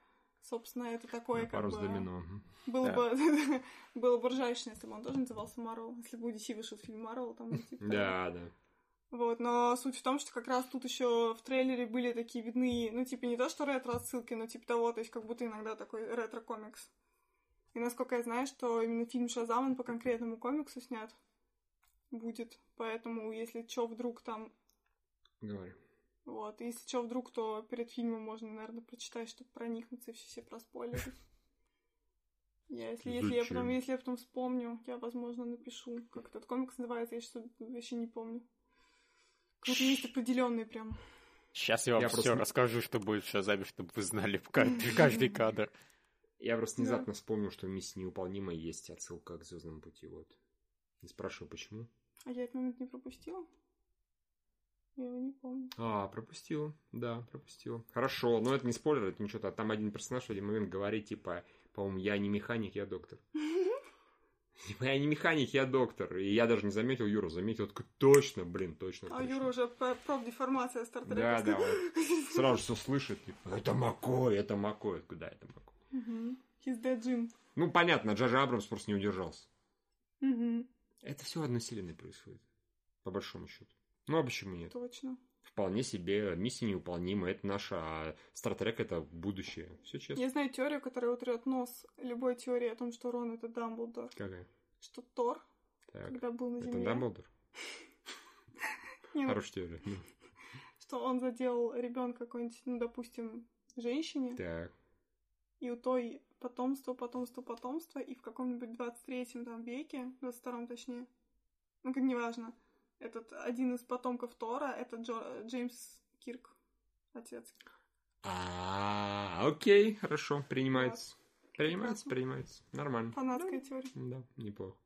Собственно, это такое, На как пару бы... домино. Было Да. бы, было бы ржачно, если бы он тоже назывался Марвел. Если бы у DC вышел фильм Марвел, там, ну, типа... Да, да. Вот, но суть в том, что как раз тут еще в трейлере были такие видны, ну, типа, не то, что ретро-отсылки, но типа того, то есть как будто иногда такой ретро-комикс. И насколько я знаю, что именно фильм Шазам, он по конкретному комиксу снят будет. Поэтому, если что, вдруг там... Говори. Вот, если что, вдруг, то перед фильмом можно, наверное, прочитать, чтобы проникнуться и все, все проспойлерить. Я, если, если, я потом, если я потом вспомню, я, возможно, напишу, как этот комикс называется, я что вообще не помню. Какой-то есть определенный прям. Сейчас я вам Я все просто расскажу, что будет в Шазаме, чтобы вы знали каждый, каждый кадр. Я просто Да. внезапно вспомнил, что в миссии невыполнима есть отсылка к Звездному пути. Вот. Не спрашиваю, почему. А я этот момент не пропустила? Я его не помню. А, пропустил. Да, пропустил. Хорошо, но это не спойлер, это ничего. Там один персонаж в один момент говорит, типа, по-моему, я не механик, я доктор. Я не механик, я доктор. И я даже не заметил Юру, заметил, такой, точно, блин, точно. А точно». Юра уже про- профдеформация Стартрека. Да, да, вот. Сразу все слышит, типа, это Макой, это Макой. Куда это Макой? Dead Jim. Ну, понятно, Джаджа Абрамс просто не удержался. Мгм. Это все в одной вселенной происходит. По большому счету. Ну, а почему нет? Точно. Вполне себе миссия невыполнима. Это наша, а Стартрек это будущее. Все честно. Я знаю теорию, которая утрет нос любой теории о том, что Рон это Дамблдор. Какая? Что Тор, Так. когда был на Это Земле, Дамблдор? не, ну, Хорошая теория. Что он заделал ребенка какой-нибудь, ну, допустим, женщине, Так. И у той потомство, потомство, потомство, и в каком-нибудь 23 там веке, 22 точнее, ну, как неважно, этот один из потомков Тора, это Джо- Джеймс Кирк, отец. А, окей, хорошо, принимается. Принимается, Прекрасно. принимается. Нормально. Фанатская теория. Да, неплохо.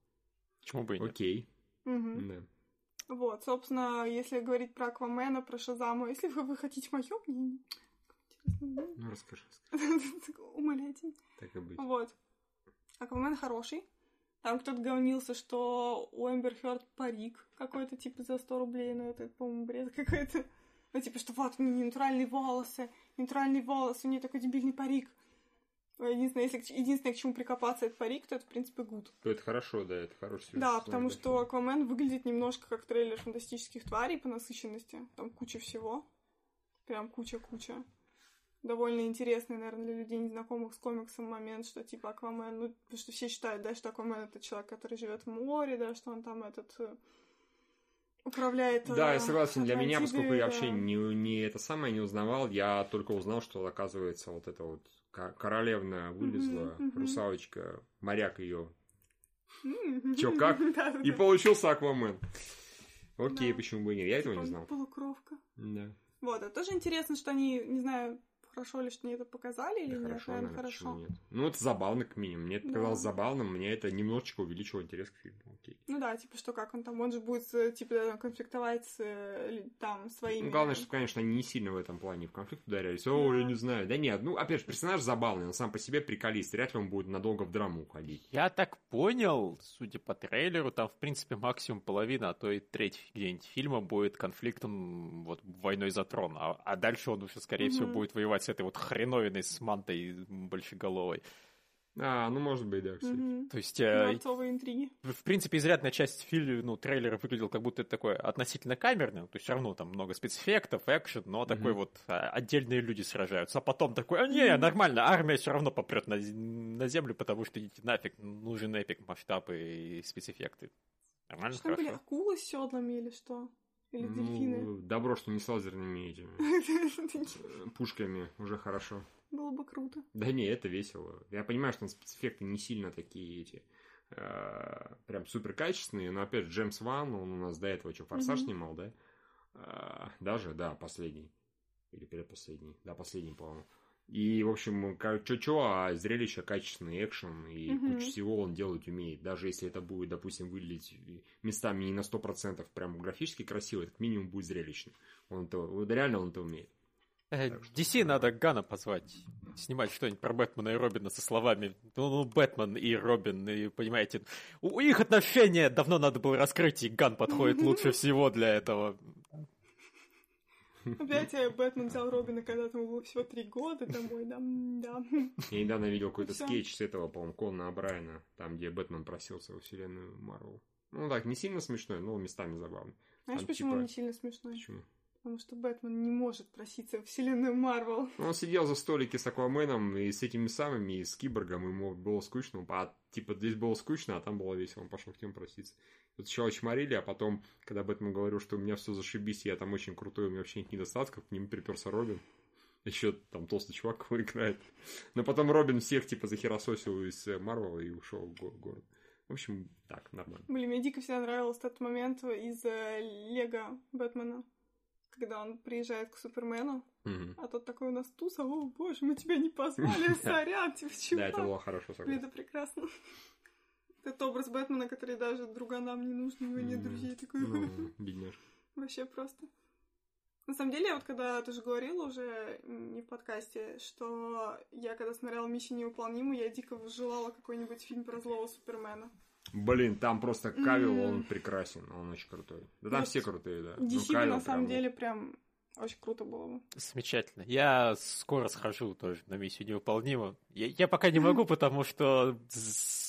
Почему бы и нет? Окей. Да. Вот, собственно, если говорить про Аквамена, про Шазаму, если вы, вы хотите мое мнение, интересно, Ну, расскажи, расскажи. умоляйте. Так и быть. Вот. Аквамен хороший. Там кто-то говнился, что у Эмбер Хёрд парик какой-то, типа, за 100 рублей, ну, это, по-моему, бред какой-то. Ну, типа, что вот, у нее натуральные волосы, натуральные волосы, у нее такой дебильный парик. Единственное, если, единственное, к чему прикопаться, это парик, то это, в принципе, гуд. Ну, Это хорошо, да, это хороший сюжет. Да, потому Да, что Аквамен выглядит немножко как трейлер фантастических тварей по насыщенности. Там куча всего. Прям куча-куча. Довольно интересный, наверное, для людей, незнакомых с комиксом момент, что типа Аквамен, ну, потому что все считают, да, что Аквамен это человек, который живет в море, да, что он там этот э, управляет. Да, э, я согласен. Для меня, поскольку я да. вообще не, не это самое не узнавал, я только узнал, что оказывается вот эта вот ко- королевна вылезла, мгм. русалочка, моряк ее. М, Чё, как? И получился Аквамен. Окей, Да. почему бы и нет? Я этого не Типа знал. Полукровка. Да. Вот, это тоже интересно, что они, не знаю, хорошо ли, что они это показали или Да нет, хорошо, наверное, хорошо. нет? Ну, это забавно, как минимум. Мне это Да. показалось забавным, мне это немножечко увеличило интерес к фильму. Окей. Ну да, типа, что как он там, он же будет, э, типа, конфликтовать с э, там своими... Ну, главное, чтобы, конечно, они не сильно в этом плане в конфликт ударялись. О, Да. я не знаю. Да нет, ну, опять же, персонаж забавный, он сам по себе приколист. Вряд ли он будет надолго в драму уходить. Я так понял, судя по трейлеру, там, в принципе, максимум половина, а то и треть где-нибудь фильма будет конфликтом вот войной за трон. А, а дальше он уже, скорее всего, Мгм. будет воевать с этой вот хреновиной с мантой большеголовой. А, ну может быть, да, кстати. Мгм. То есть, э, интриги. в в принципе, изрядная часть фильма, ну, трейлера выглядел как будто это такое относительно камерное, то есть все равно там много спецэффектов, экшен, но такой Мгм. вот а, отдельные люди сражаются, а потом такой, а не, нормально, армия все равно попрет на, на землю, потому что идите нафиг, нужен эпик, масштабы и спецэффекты. Нормально, Что там были, акулы с седлами или что? Или дельфины? Ну, добро, что не с лазерными этими э, пушками, уже хорошо. Было бы круто. Да не, это весело. Я понимаю, что спецэффекты не сильно такие эти э, прям супер качественные, но опять же, Джеймс Ван, он у нас до этого что, Форсаж снимал, да? Э, даже, да, последний. Или предпоследний. Да, последний, по-моему. И, в общем, чё-чё, а зрелище качественный, экшен, и Мгм. кучу всего он делать умеет. Даже если это будет, допустим, выглядеть местами не на 100% прям графически красиво, это минимум будет зрелищно. Он это, вот реально он это умеет. Э, Так что- DC надо Ганна позвать, снимать что-нибудь про Бэтмена и Робина со словами «Ну, ну, Бэтмен и Робин, и, понимаете, у у их отношения давно надо было раскрыть, и Ганн подходит лучше всего для этого». Опять Бэтмен взял Робина, когда ему было всего три года домой, да, да. Я недавно видел какой-то скетч с этого, по-моему, Конна Брайана, там, где Бэтмен просился во вселенную Марвел. Ну так, не сильно смешной, но местами забавный. Знаешь, Там почему типа- не сильно смешной? Почему? Потому что Бэтмен не может проситься в вселенную Марвел. Ну, Он сидел за столике с Акваменом и с этими самыми, и с Киборгом, ему было скучно. А, типа, здесь было скучно, а там было весело. Он пошел к ним проситься. Тут сначала чморили, а потом, когда Бэтмен говорил, что у меня все зашибись, я там очень крутой, у меня вообще нет недостатков, к ним приперся Робин. Еще там толстый чувак его играет. Но потом Робин всех, типа, захерососил из э, Марвела и ушел в го- город. В общем, так, нормально. Блин, мне дико всегда нравился тот момент из э, Лего Бэтмена, когда он приезжает к Супермену, а тот такой у нас туса, о боже, мы тебя не позвали, сорян, типа, Да, чувак. это было хорошо, согласен. это прекрасно. Этот образ Бэтмена, который даже друганам не нужен, у него нет друзей, такой Ну, бедняжка. вообще просто. На самом деле, вот когда ты же говорила уже не в подкасте, что я когда смотрела «Миссию невыполнимую», я дико желала какой-нибудь фильм про злого Супермена. Блин, там просто Кавил, М. он прекрасен, он очень крутой. Да там Вот все крутые, да. DC Кавилл на самом прям, деле прям очень круто было бы. Замечательно. Я скоро схожу тоже на миссию невыполнима. Я, я пока не могу, потому что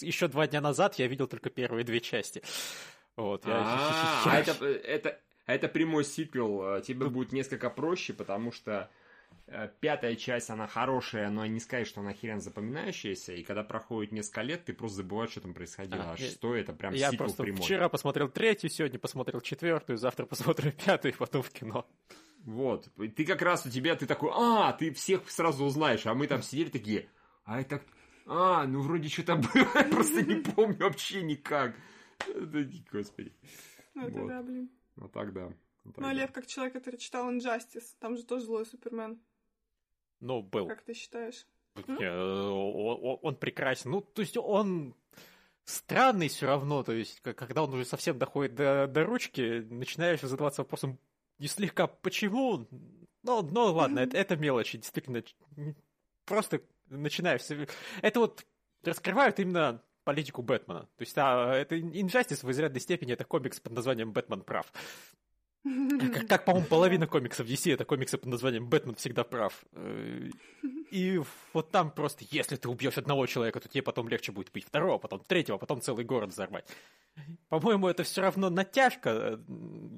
еще два дня назад я видел только первые две части. Вот, я- А, а это, это, это прямой сиквел. Тебе будет несколько проще, потому что э, пятая часть, она хорошая, но не сказать, что она хрен запоминающаяся, и когда проходит несколько лет, ты просто забываешь, что там происходило. А, А, шестой это прям Я сиквел просто прямой. вчера посмотрел третью, сегодня посмотрел четвертую, завтра посмотрю пятую, и потом в кино. Вот. И Ты как раз у тебя, ты такой, а, ты всех сразу узнаешь, а мы там сидели такие, а это... А, ну вроде что-то было, я просто не помню вообще никак. Да, Господи. Ну, это Вот. да, блин. Ну так да. Ну, Ну, а. Лев, как человек, который читал Injustice, там же тоже злой Супермен. Ну, был. Как ты считаешь? Э, Он прекрасен. Ну, то есть он странный все равно. То есть, когда он уже совсем доходит до, до ручки, начинаешь задаваться вопросом не слегка почему. Ну, ну ладно, это, это мелочи, действительно. Просто начинаешь... себе- Это вот раскрывают именно политику Бэтмена. То есть, а, это Injustice в изрядной степени это комикс под названием «Бэтмен прав». Как, как, по-моему, половина комиксов DC это комиксы под названием «Бэтмен всегда прав». Э, И вот там просто, если ты убьешь одного человека, то тебе потом легче будет убить второго, потом третьего, потом целый город взорвать. По-моему, это все равно натяжка э,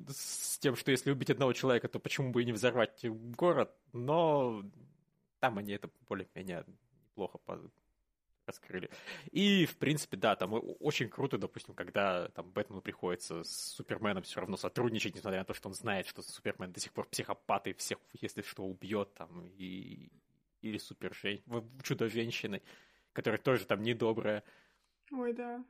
с тем, что если убить одного человека, то почему бы и не взорвать город, но там они это более-менее неплохо раскрыли. И, в принципе, да, там очень круто, допустим, когда там Бэтмену приходится с Суперменом все равно сотрудничать, несмотря на то, что он знает, что Супермен до сих пор психопат и всех, если что, убьет там, и... или супер чудо-женщины, которая тоже там недобрая. Ой, да.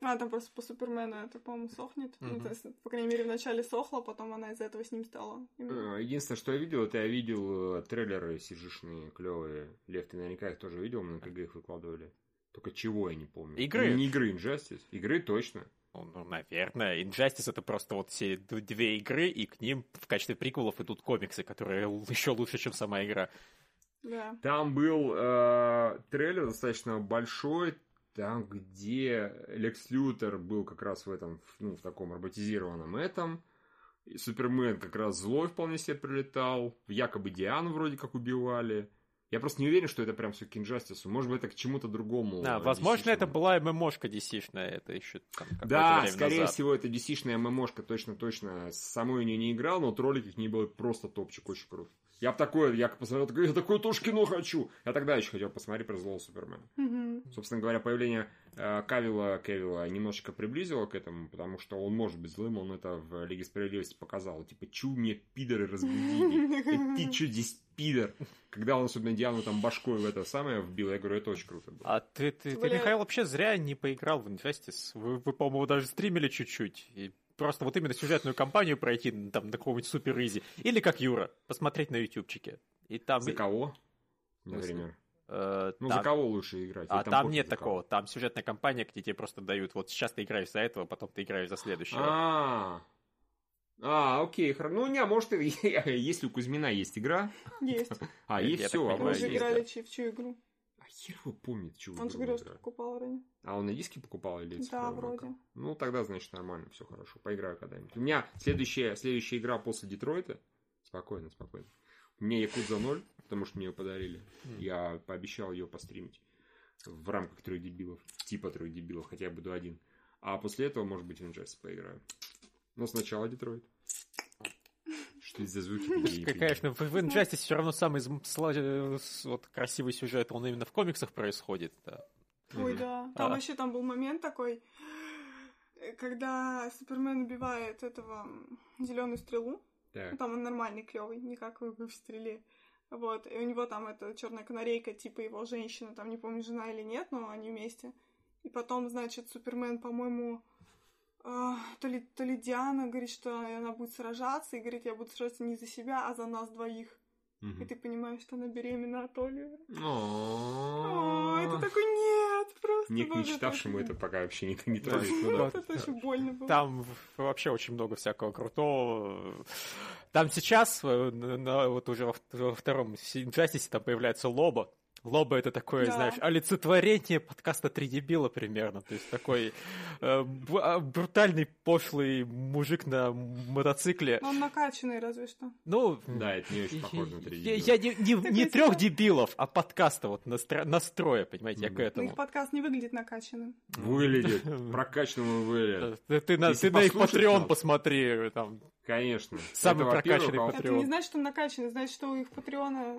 А, там просто по Супермену это, по-моему, сохнет. Ну, Мгм. то есть, по крайней мере, вначале сохло, потом она из-за этого с ним стала. Э, Единственное, что я видел, это я видел э, трейлеры сижишные, клевые. Лев, ты наверняка их тоже видел, мы на КГ их выкладывали. Только чего я не помню. Игры? Не игры, Injustice. Игры точно. Ну, ну, наверное. Injustice это просто вот все две игры, и к ним в качестве приколов идут комиксы, которые еще лучше, чем сама игра. Да. Там был э, трейлер достаточно большой, там, где Лекс Лютер был как раз в этом, ну, в таком роботизированном этом. И Супермен как раз злой вполне себе прилетал. Якобы Диану вроде как убивали. Я просто не уверен, что это прям все к Injustice. Может быть, это к чему-то другому. Да, возможно, это была ММОшка DC-шная, это еще там Да, скорее назад. всего, это DC-шная ММОшка, точно-точно. Самой у нее не играл, но вот ролик их не был просто топчик, очень круто. Я бы такое, я посмотрел, такой, я такое тоже кино хочу. Я тогда еще хотел посмотреть про злого Супермена. Мгм. Собственно говоря, появление э, Кавила Кевилла немножечко приблизило к этому, потому что он может быть злым, он это в Лиге Справедливости показал. Типа, чу мне пидоры разбудили? Ты чё здесь пидор? Когда он особенно Диану там башкой в это самое вбил, я говорю, это очень круто было. А ты, ты, ты. Михаил, вообще зря не поиграл в Injustice. Вы, вы, по-моему, даже стримили чуть-чуть. И просто вот именно сюжетную кампанию пройти там на каком-нибудь супер изи. Или как Юра, посмотреть на ютубчике. И там... За кого? Например. э, Ну, там- за кого лучше играть? А там, пофиг нет за кого? такого. Там сюжетная кампания, где тебе просто дают, вот сейчас ты играешь за этого, потом ты играешь за следующего. А, а, окей, хорошо. Ну, не, может, и- если у Кузьмина есть игра, Есть. а, есть все, а Мы же играли в чью игру? Хер его помнит, чего Он же говорил, что покупал ранее. А он на диске покупал или Да, вроде. как? Ну, тогда, значит, нормально, все хорошо. Поиграю когда-нибудь. У меня следующая, следующая игра после Детройта. Спокойно, спокойно. У меня Якудза 0, потому что мне ее подарили. М. Я пообещал ее постримить в рамках трех дебилов. Типа трех дебилов, хотя я буду один. А после этого, может быть, в Injustice поиграю. Но сначала Детройт. Что это за звуки? Конечно, в, в Injustice все равно самый э, вот, красивый сюжет, он именно в комиксах происходит. да. Ой, да. Там А. вообще там был момент такой, э, когда Супермен убивает этого зеленую стрелу. Так. Ну, там он нормальный, клевый, не как в в стреле. Вот, и у него там эта черная канарейка, типа его женщина, там не помню, жена или нет, но они вместе. И потом, значит, Супермен, по-моему, а, то ли, то ли Диана говорит, что она будет сражаться, и говорит, я буду сражаться не за себя, а за нас двоих. И Мгм. ты понимаешь, что она беременна от Оливера. О, это такой нет, просто. Ник, не читавшему это пока вообще не, не. Ну это очень больно было. Там вообще очень много всякого крутого. Там сейчас, э, вот уже во, втором Injustice там появляется Лоба. Лоба это такое, Да. знаешь, олицетворение подкаста «Три дебила» примерно. То есть такой э, б- а, брутальный, пошлый мужик на мотоцикле. Но он накачанный разве что. Ну, Да, это не очень похоже на три я, дебила. я не, не, трех дебилов, а подкаста вот настро- настроя, понимаете, я к Но этому. их подкаст не выглядит накачанным. Выглядит. Прокачанному выглядит. Ты, ты на, Если ты на их Patreon нас. посмотри, там, Конечно. Самый Это, прокачанный а во- патриот. Это не значит, что он накачанный, значит, что у их Патреона...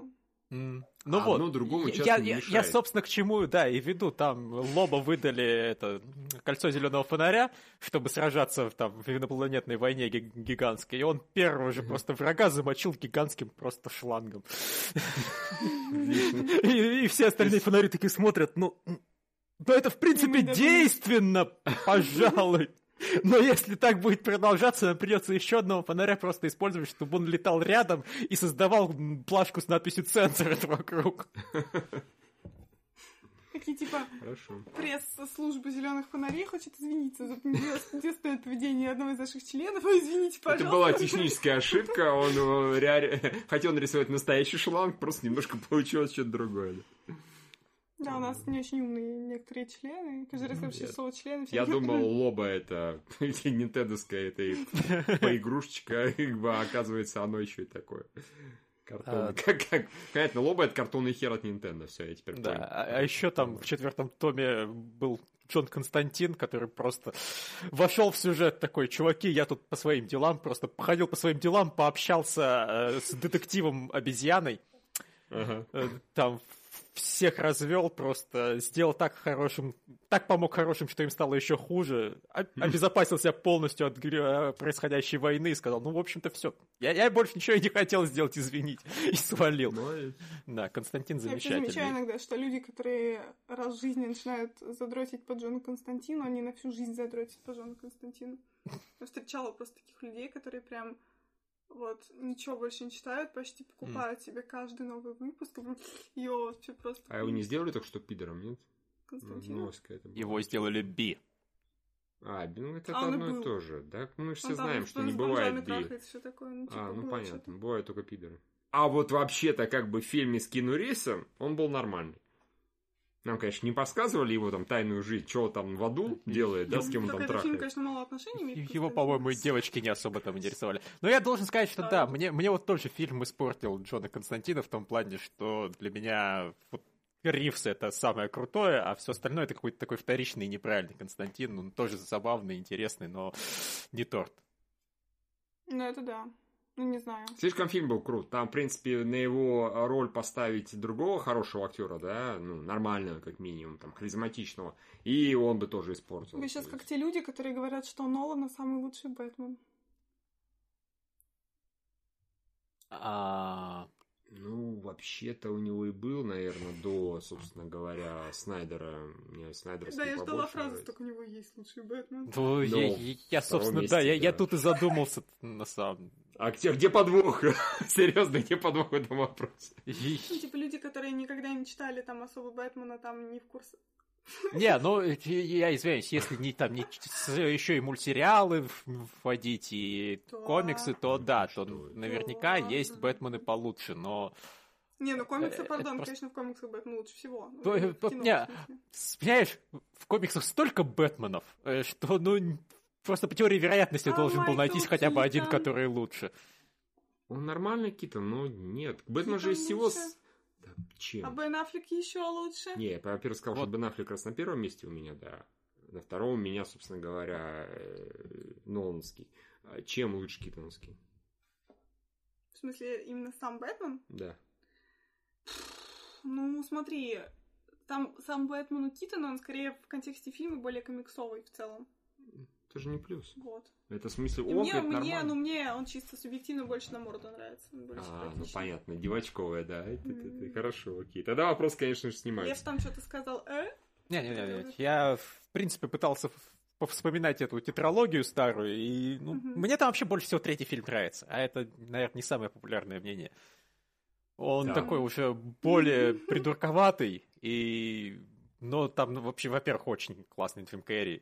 М, Ну Одно вот. другому я, часто я, не я, мешает. собственно, к чему, да, и веду. Там Лоба выдали это кольцо зеленого фонаря, чтобы сражаться в, там, в инопланетной войне ги- гигантской. И он первого же просто врага замочил гигантским просто шлангом. И, все остальные фонари такие смотрят, ну, ну это в принципе действенно, пожалуй. Но если так будет продолжаться, нам придется еще одного фонаря просто использовать, чтобы он летал рядом и создавал плашку с надписью «Цензор» вокруг. Какие типа Хорошо. пресс-служба зеленых фонарей хочет извиниться за недейственное поведение одного из наших членов. Извините, Это пожалуйста. была техническая ошибка, он реаль- хотел нарисовать настоящий шланг, просто немножко получилось что-то другое. Да, у нас не очень умные некоторые члены. Каждый раз вообще Я- слово члены. Я думал, лоба это нинтендовская это поигрушечка, а оказывается, оно еще и такое. Картон. А. Как, как, понятно, лоба это картонный хер от Nintendo, все, я теперь Да, понял. а, еще там в четвертом томе был Джон Константин, который просто вошел в сюжет такой, чуваки, я тут по своим делам, просто походил по своим делам, пообщался э, с детективом обезьяной, Ага. э, там всех развел, просто сделал так хорошим, так помог хорошим, что им стало еще хуже, о- обезопасил себя полностью от грё- происходящей войны и сказал, ну, в общем-то, все. Я, я больше ничего и не хотел сделать, извините. И свалил. Молодец. Да, Константин Я вообще замечаю замечательный. иногда, что люди, которые раз в жизни начинают задротить по Джону Константину, они на всю жизнь задротят по Джону Константину. Я встречала просто таких людей, которые прям вот ничего больше не читают, почти покупают себе каждый новый выпуск. И вообще просто... А его не сделали так, что пидором, нет? Ну, Константин. Его сделали Би. А, би- ну это А одно и был. то же. Да, мы же все там знаем, что не бывает би. трахается, такое. Ну, типа, А, ну понятно, что-то. бывают только пидоры. А вот вообще-то как бы в фильме с Кину Ривзом он был нормальный. Нам, конечно, не подсказывали его там тайную жизнь, что там в аду делает, да, с кем он там этот фильм, трахает. конечно, мало отношений имеет. Его, по-моему, и девочки не особо там интересовали. Но я должен сказать, что Да. да, мне, мне вот тоже фильм испортил Джона Константина в том плане, что для меня вот Ривз это самое крутое, а все остальное это какой-то такой вторичный и неправильный Константин. Он тоже забавный, интересный, но не торт. Ну, это да. Ну, не знаю. Слишком фильм был крут. Там, в принципе, на его роль поставить другого хорошего актера, да, ну, нормального, как минимум, там, харизматичного, и он бы тоже испортил. Вы сейчас как те люди, которые говорят, что Нолана самый лучший Бэтмен. А, Ну, вообще-то у него и был, наверное, до, собственно говоря, Снайдера. Мне Снайдеровский Да, я ждала фразу, только у него есть лучший Бэтмен. ну, я, я- собственно, месте, да, я, я тут и задумался на самом А где, где подвох? Серьезно, где подвох в этом вопросе? Ну, типа люди, которые никогда не читали там особо Бэтмена, там не в курсе. Не, ну, я извиняюсь, если не там не еще и мультсериалы вводить и комиксы, то да, то наверняка есть Бэтмены получше, но Не, ну комиксы, Э, пардон, просто- конечно, в комиксах Бэтмен лучше всего. Ну, То- в э, кино, не, понимаешь, в комиксах столько Бэтменов, э, что ну просто по теории вероятности А должен был найтись хотя бы один, который лучше. Он нормальный Китон, но нет. Бэтмен же из всего... Да, чем? А Бен Аффлек еще лучше. Не, я, во-первых, сказал, Вот. что Бен Аффлек раз на первом месте у меня, да. На втором у меня, собственно говоря, э, Ноланский. А Чем лучше Китонский? В смысле, именно сам Бэтмен? Да. Ну, смотри, там сам Бэтмен у Китона, он скорее в контексте фильма более комиксовый в целом. Это же не плюс. Вот. Это в смысле ок, мне, это мне, нормально. ну, мне он чисто субъективно больше на морду нравится. он более А, ну понятно, девочковая, да. Это, это- это хорошо, окей. Тогда вопрос, конечно же, Лев снимается. там что-то сказал, э? Не-не-не, я в принципе пытался в- вспоминать эту тетралогию старую, и ну, Мгм. мне там вообще больше всего третий фильм нравится, а это, наверное, не самое популярное мнение. Он Да. такой уже более придурковатый, и... Но там, ну, вообще, во-первых, очень классный Джим Керри.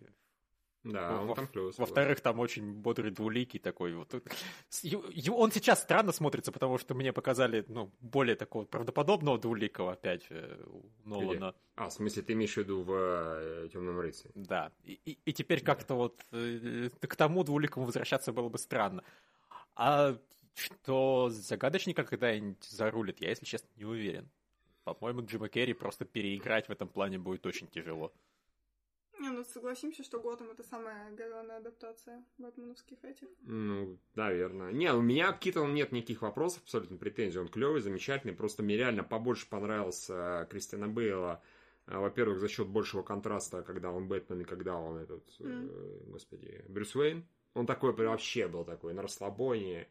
Да, он Во- там плюс. Во-вторых, там очень бодрый двуликий такой. Вот. Он сейчас странно смотрится, потому что мне показали ну, более такого правдоподобного двуликого опять у Нолана. А, в смысле, ты имеешь в виду в Темном рыцаре? Да. И, и- и теперь как-то вот э, к тому двуликому возвращаться было бы странно. А что загадочника когда-нибудь зарулит, я, если честно, не уверен. По-моему, Джима Керри просто переиграть в этом плане будет очень тяжело. Не, ну согласимся, что Готэм это самая говёная адаптация бэтменовских этих. Ну, наверное. Не, у меня к Китону нет никаких вопросов, абсолютно претензий. Он клевый, замечательный. Просто мне реально побольше понравился Кристиана Бейла. А, Во-первых, за счет большего контраста, когда он Бэтмен и когда он этот, э, господи, Брюс Уэйн. Он такой вообще был такой на расслабоне.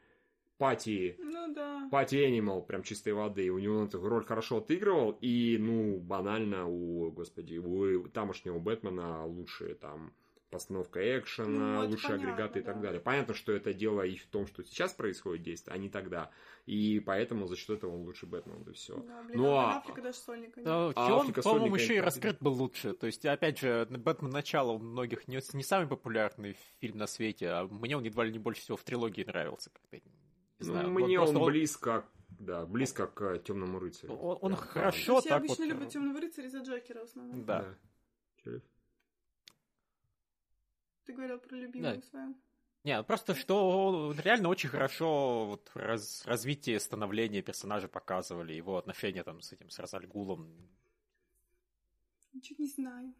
Пати, Ну да. Пати Энимал, прям чистой воды. У него он эту роль хорошо отыгрывал. И, ну, банально у, господи, у тамошнего Бэтмена лучшие там постановка экшена, Ну, лучшие понятно, агрегаты и так да. далее. Понятно, что это дело и в том, что сейчас происходит действие, а не тогда. И поэтому за счет этого он лучше Бэтмен, да все. Да, блин, Ну, а а- Аффлека даже сольника нет. Да, А он, Африка по-моему, Соника еще и раскрыт был лучше. То есть, опять же, Бэтмен начало у многих не, не самый популярный фильм на свете, а мне он едва ли не больше всего в трилогии нравился. Как-то, не знаю. Ну, Вот мне просто он близко, да, близко к темному рыцарю. Он- он Прям, хорошо Все так обычно вот, любят э, темного рыцаря за Джокера в основном. Да. Да. Ты говорил про любимую Да. свою. Не, ну просто что он реально очень хорошо вот, раз- развитие становления персонажа показывали, его отношения там с этим, с Розальгулом. Ничего не знаю.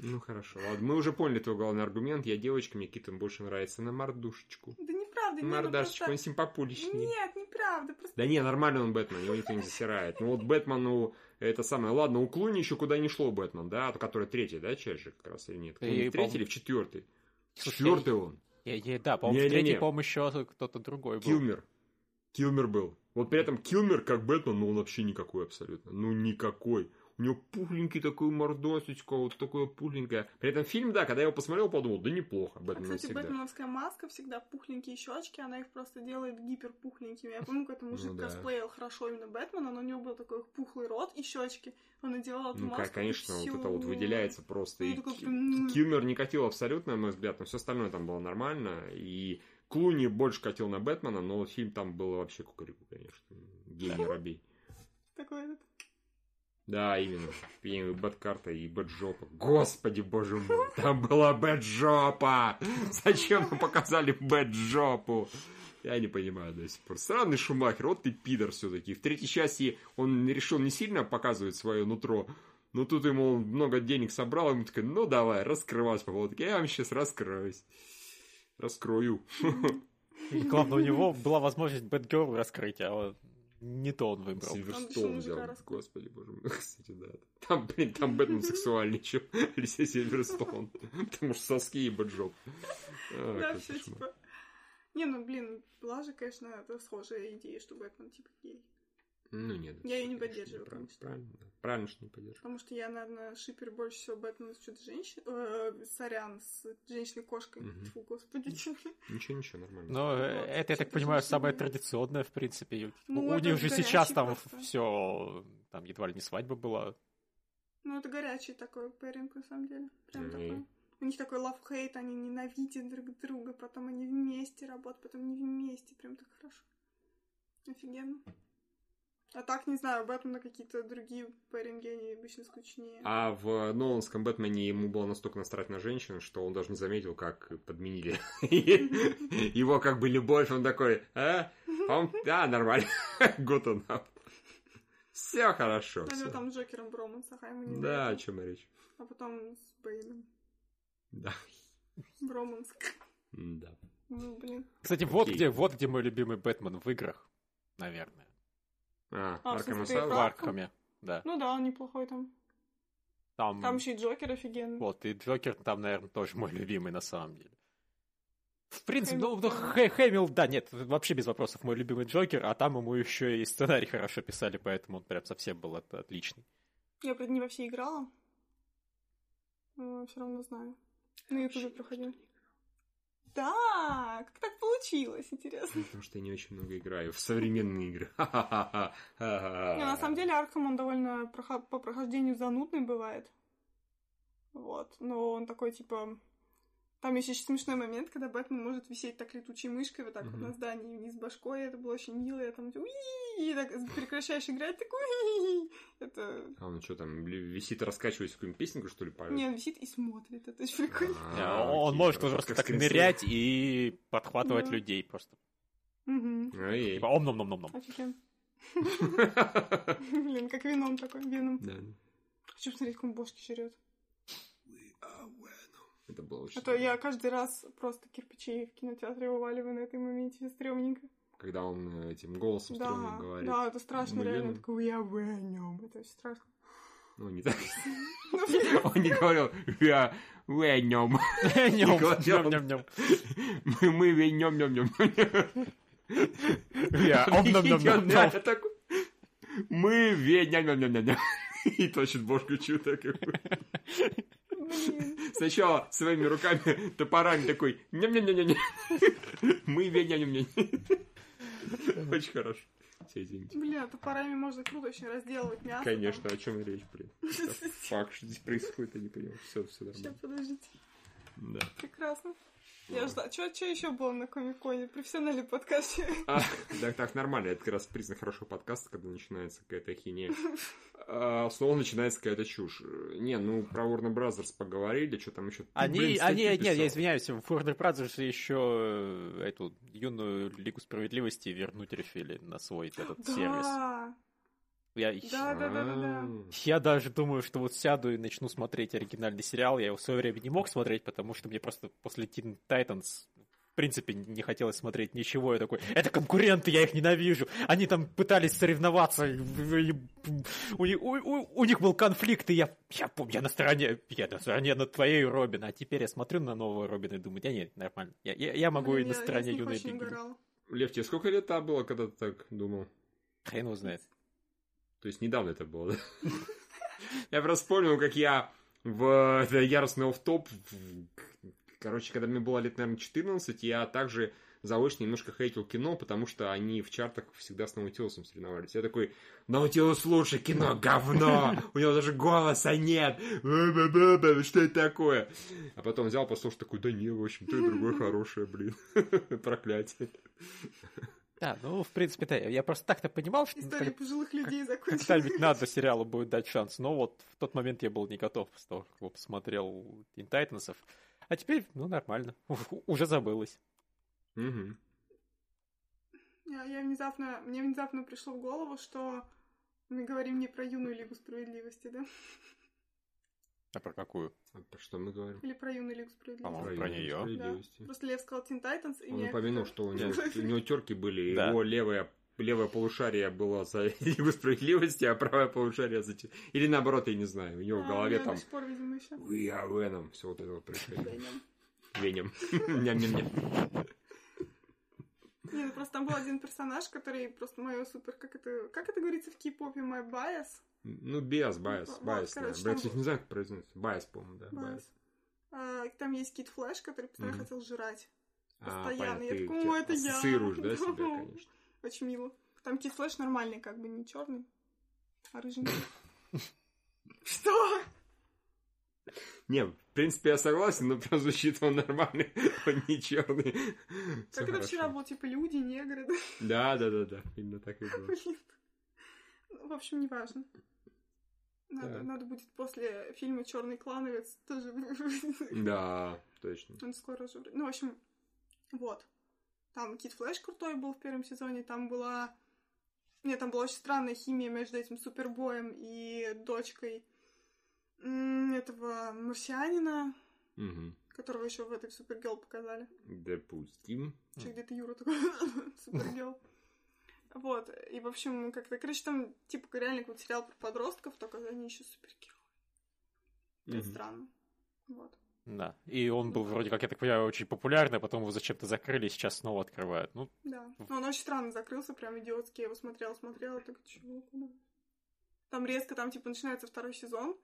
Ну хорошо, ладно. Мы уже поняли твой главный аргумент. Я девочка, мне Китон больше нравится на мордушечку. Да неправда, не, ну Мордашечку, он просто... симпапуличнее. Нет, неправда, просто... Да не, нормально он Бэтмен, его никто не засирает. Ну вот Бэтмену это самое. Ладно, у Клуни еще куда не шло Бэтмен, да, который третий, да, часть же как раз или нет? Клуни И, в третий или в четвертый? Четвертый он. Я, я- да, по-моему, в третьей, по-моему, еще кто-то другой был. Килмер. Килмер был. Вот при этом Килмер как Бэтмен, ну он вообще никакой абсолютно. Ну никакой. У него пухленький такой мордосечка, вот такое пухленькое. При этом фильм, да, когда я его посмотрел, подумал, да неплохо, А, Бэтмен кстати, всегда. бэтменовская маска всегда пухленькие щечки, она их просто делает гиперпухленькими. Я помню, как мужик Ну да. косплеил хорошо именно Бэтмена, но у него был такой пухлый рот и щечки. Он надевал эту Ну, маску. ка- конечно, и вот это вот выделяется просто. Ну, И такой прям, Килмер не катил абсолютно, на мой взгляд, но все остальное там было нормально. И Клуни больше катил на Бэтмена, но фильм там был вообще кукареку, конечно. Гений Робей. Такой этот. Да, именно. Бэткарта и Бэджопа. Господи, боже мой, там была Бэджопа! Зачем мы показали Бэджопу? Я не понимаю до сих пор. Странный Шумахер, вот ты пидор все-таки. В третьей части он решил не сильно показывать свое нутро, но тут ему много денег собрал, ему такой, ну давай, раскрывайся по поводу. Я вам сейчас раскроюсь. Раскрою. И главное, у него была возможность Бэтгерл раскрыть, а вот не то он выбрал. Сильверстоун взял. Господи, боже мой. Кстати, да. Там, блин, там Бэтмен сексуальнее, чем Алисия Сильверстоун. Потому что соски и бэт-жоп. А, Да, все типа. Не, ну блин, была же, конечно, это схожая идея, что Бэтмен типа гей. Ну, нет. Я её не поддерживаю, неправильно. конечно. Правильно, да. Правильно, что не поддерживаю. Потому что я, наверное, шиппер больше всего Бэтмена с чудо-женщиной. Э, сорян, с женщиной-кошкой. Мгм. Тьфу, господи. Ничего, ничего, нормально. Но Вот, э, это, я так понимаю, самое традиционное, в принципе. Ну, у это них же сейчас там все, там едва ли не свадьба была. Ну, это горячий такой пэринг, на самом деле. Прям такой. У них такой love-hate, они ненавидят друг друга, потом они вместе работают, потом не вместе. Прям так хорошо. Офигенно. А так, не знаю, Бэтмена какие-то другие пэринги, они обычно скучнее. А в Ноланском Бэтмене ему было настолько насрать на женщин, что он даже не заметил, как подменили его как бы любовь. Он такой, а? Он- Да, нормально. Good enough. Все хорошо. Ну, всё. там с Джокером Броманс, ага, ему не Да, о чем речь. А потом с Бэйном. Да. Броманс. Да. Ну, блин. Кстати, вот где, вот где мой любимый Бэтмен в играх, наверное. А, А, смысле, Asylum? В? Аркхаме, да. Ну да, он неплохой там. Там, Там еще и Джокер офигенный. вот, и Джокер там, наверное, тоже мой любимый на самом деле. В принципе, ну, Хэмилтон. ну, Хэ- Хэмилл, да, нет, вообще без вопросов мой любимый Джокер, а там ему еще и сценарий хорошо писали, поэтому он прям совсем был от- отличный. Я, правда, не во все играла. все равно знаю. На ютубе проходил. Да, как так получилось, интересно. Потому что я не очень много играю в современные игры. На самом деле Архам, он довольно по прохождению занудный бывает. Вот, но он такой, типа... Там есть еще смешной момент, когда Бэтмен может висеть так летучей мышкой вот так вот Мгм. на здании вниз башкой. Это было очень мило. Я там и так прекращаешь играть, такой Это... А он что там, висит, раскачиваясь какую-нибудь песенку, что ли, поет? Не, он висит и смотрит. Это очень прикольно. А, он окей, может хорошо, просто так нырять и подхватывать людей просто. Ой. Типа ом-ном-ном-ном. Офигенно. Блин, как вином такой, вином. Да. Хочу посмотреть, как он бошки жрет. Это было очень А то я каждый раз просто кирпичей в кинотеатре вываливаю на этой моменте. Стрёмненько. Когда он э, этим голосом Да, говорит. да, это страшно, Мы реально. Такой, я Веном. Это очень страшно. Ну, не так. Ну, блин, Он не говорил, я венем. Нём. Мы, венем, нем, нем. Такой. Мы венем, нем, нем, нем. И точит бошку чью-то какую. блин. Сначала своими руками, топорами такой, нем Мы венем, нем, нем. Очень хорошо. Все, извините. Бля, топорами можно круто очень разделывать мясо. Конечно, о чем речь, блин. Фак, что здесь происходит, я не понимаю. Все, все Сейчас, нормально. подождите. Да. Прекрасно. Я ждала. Что еще было на Комиконе? Профессиональный подкаст. А, так, так, нормально. Это как раз признак хорошего подкаста, когда начинается какая-то хинея. А снова начинается какая-то чушь. Не, ну, про Warner Brothers поговорили, что там еще... Они, они, нет, я извиняюсь, в Warner Brothers еще э, эту юную Лигу Справедливости вернуть решили на свой этот сервис. Да. Я, Да, да, да, да, да. я даже думаю, что вот сяду и начну смотреть оригинальный сериал. Я его в свое время не мог смотреть, потому что мне просто после Teen Titans принципе не хотелось смотреть ничего. Я такой, это конкуренты, я их ненавижу. Они там пытались соревноваться. У, них- у- у- у них был конфликт, и я, я помню, я на стороне, я на стороне на твоей Робин. А теперь я смотрю на нового Робина и думаю, да нет, нормально. Я, я, я могу Блин, и на я- я стороне юной угорала. Лев, тебе сколько лет там было, когда ты так думал? Хрен его знает. То есть недавно это было, да? Я просто вспомнил, как я в это яростный офф-топ, в- короче, когда мне было лет, наверное, 14, я также заочно немножко хейтил кино, потому что они в чартах всегда с Наутилусом соревновались. Я такой, Наутилус лучше, кино говно, у него даже голоса нет, что это такое? А потом взял, послушал, такой, да не, в общем, то и другое хорошее, блин, проклятие. Да, ну, в принципе, да, я просто так-то понимал, что История пожилых людей закончилась. когда-нибудь надо сериалу будет дать шанс, но вот в тот момент я был не готов после того, как его посмотрел Teen Titans. А теперь, ну, нормально, уже забылось. Мгм. Я, я внезапно, мне внезапно пришло в голову, что мы говорим не про юную Лигу Справедливости, да? А про какую? А про что мы говорим? Или про юную Лигу Справедливости. По-моему, про Юную неё. справедливости. Просто Лев сказал Teen Titans, и Он упомянул, что у него, у него терки были, и Да. его левое, левое полушарие было за Лигу справедливости, а правое полушарие за... Или наоборот, я не знаю, у него в А, голове у меня там до сих пор, видимо, еще. We are Venom, все вот это вот происходит. Веном. Венем. Ням-ням-ням. Не, ну просто там был один персонаж, который просто мое супер... Как это, как это говорится в кей-попе? My bias? Ну, биас, байс, Вот, байс, да. там кстати, не знаю, как произносится. Байс, по-моему, да, байс. А, там есть Кит Флэш, который постоянно хотел жрать. А, Постоянно. Я «О, это я». да, Да. себя, конечно. Очень мило. Там Кит Флэш нормальный, как бы не черный, а рыженький. Что? Не, в принципе, я согласен, но прям звучит он нормальный, он не черный. Как это вчера было, типа, люди, негры, да? Да, да, да, да, именно так и было. Ну, В общем, неважно. Надо, надо будет после фильма Черный клановец тоже. Да, точно. Он скоро уже. вроде- Ну, в общем, вот. Там Кит Флэш крутой был в первом сезоне, там была... Нет, там была очень странная химия между этим супербоем и дочкой этого марсианина, Мгм. которого еще в этой Супергел показали. Допустим. Че, где-то Юра такой Супергел. Вот, и, в общем, как-то, короче, там, типа, реально какой-то сериал про подростков, только они еще супергерои. Это странно. Вот. Да. И он был вроде как, я так понимаю, очень популярный, а потом его зачем-то закрыли, и сейчас снова открывают. Ну, Да. Но он очень странно закрылся, прям идиотский. Я его смотрела, смотрела, так чего, куда? Там резко, там, типа, начинается второй сезон.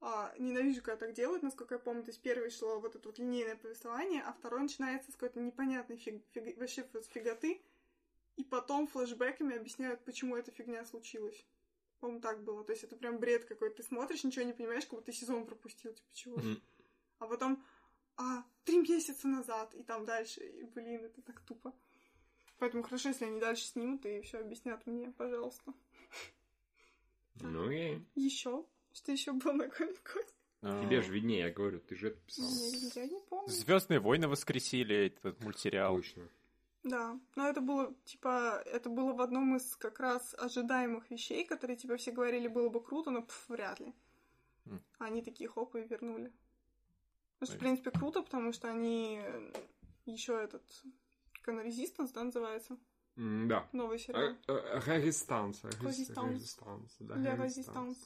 А, ненавижу, когда так делают, насколько я помню. То есть первый шло вот это вот линейное повествование, а второй начинается с какой-то непонятной фиг, фиг- вообще с фиготы. И потом флешбеками объясняют, почему эта фигня случилась. По-моему, так было. То есть это прям бред какой-то. Ты смотришь, ничего не понимаешь, как будто сезон пропустил. Типа, чего? Мгм. А потом, а, три месяца назад, и там дальше. И, блин, это так тупо. Поэтому хорошо, если они дальше снимут и все объяснят мне, пожалуйста. Ну окей. Еще? Что еще было на Комик-Коне? а, Тебе же виднее, я говорю, ты же это писал. Я не помню. Звездные войны воскресили, этот мультсериал. Точно. Да, но это было, типа, это было в одном из как раз ожидаемых вещей, которые, типа, все говорили, было бы круто, но пф, вряд ли. М. А они такие хоп и вернули. Что, в принципе, круто, потому что они еще этот Canon Resistance, да, называется? Да. Новый сериал. Резистанс. Резистанс. да, резистанс.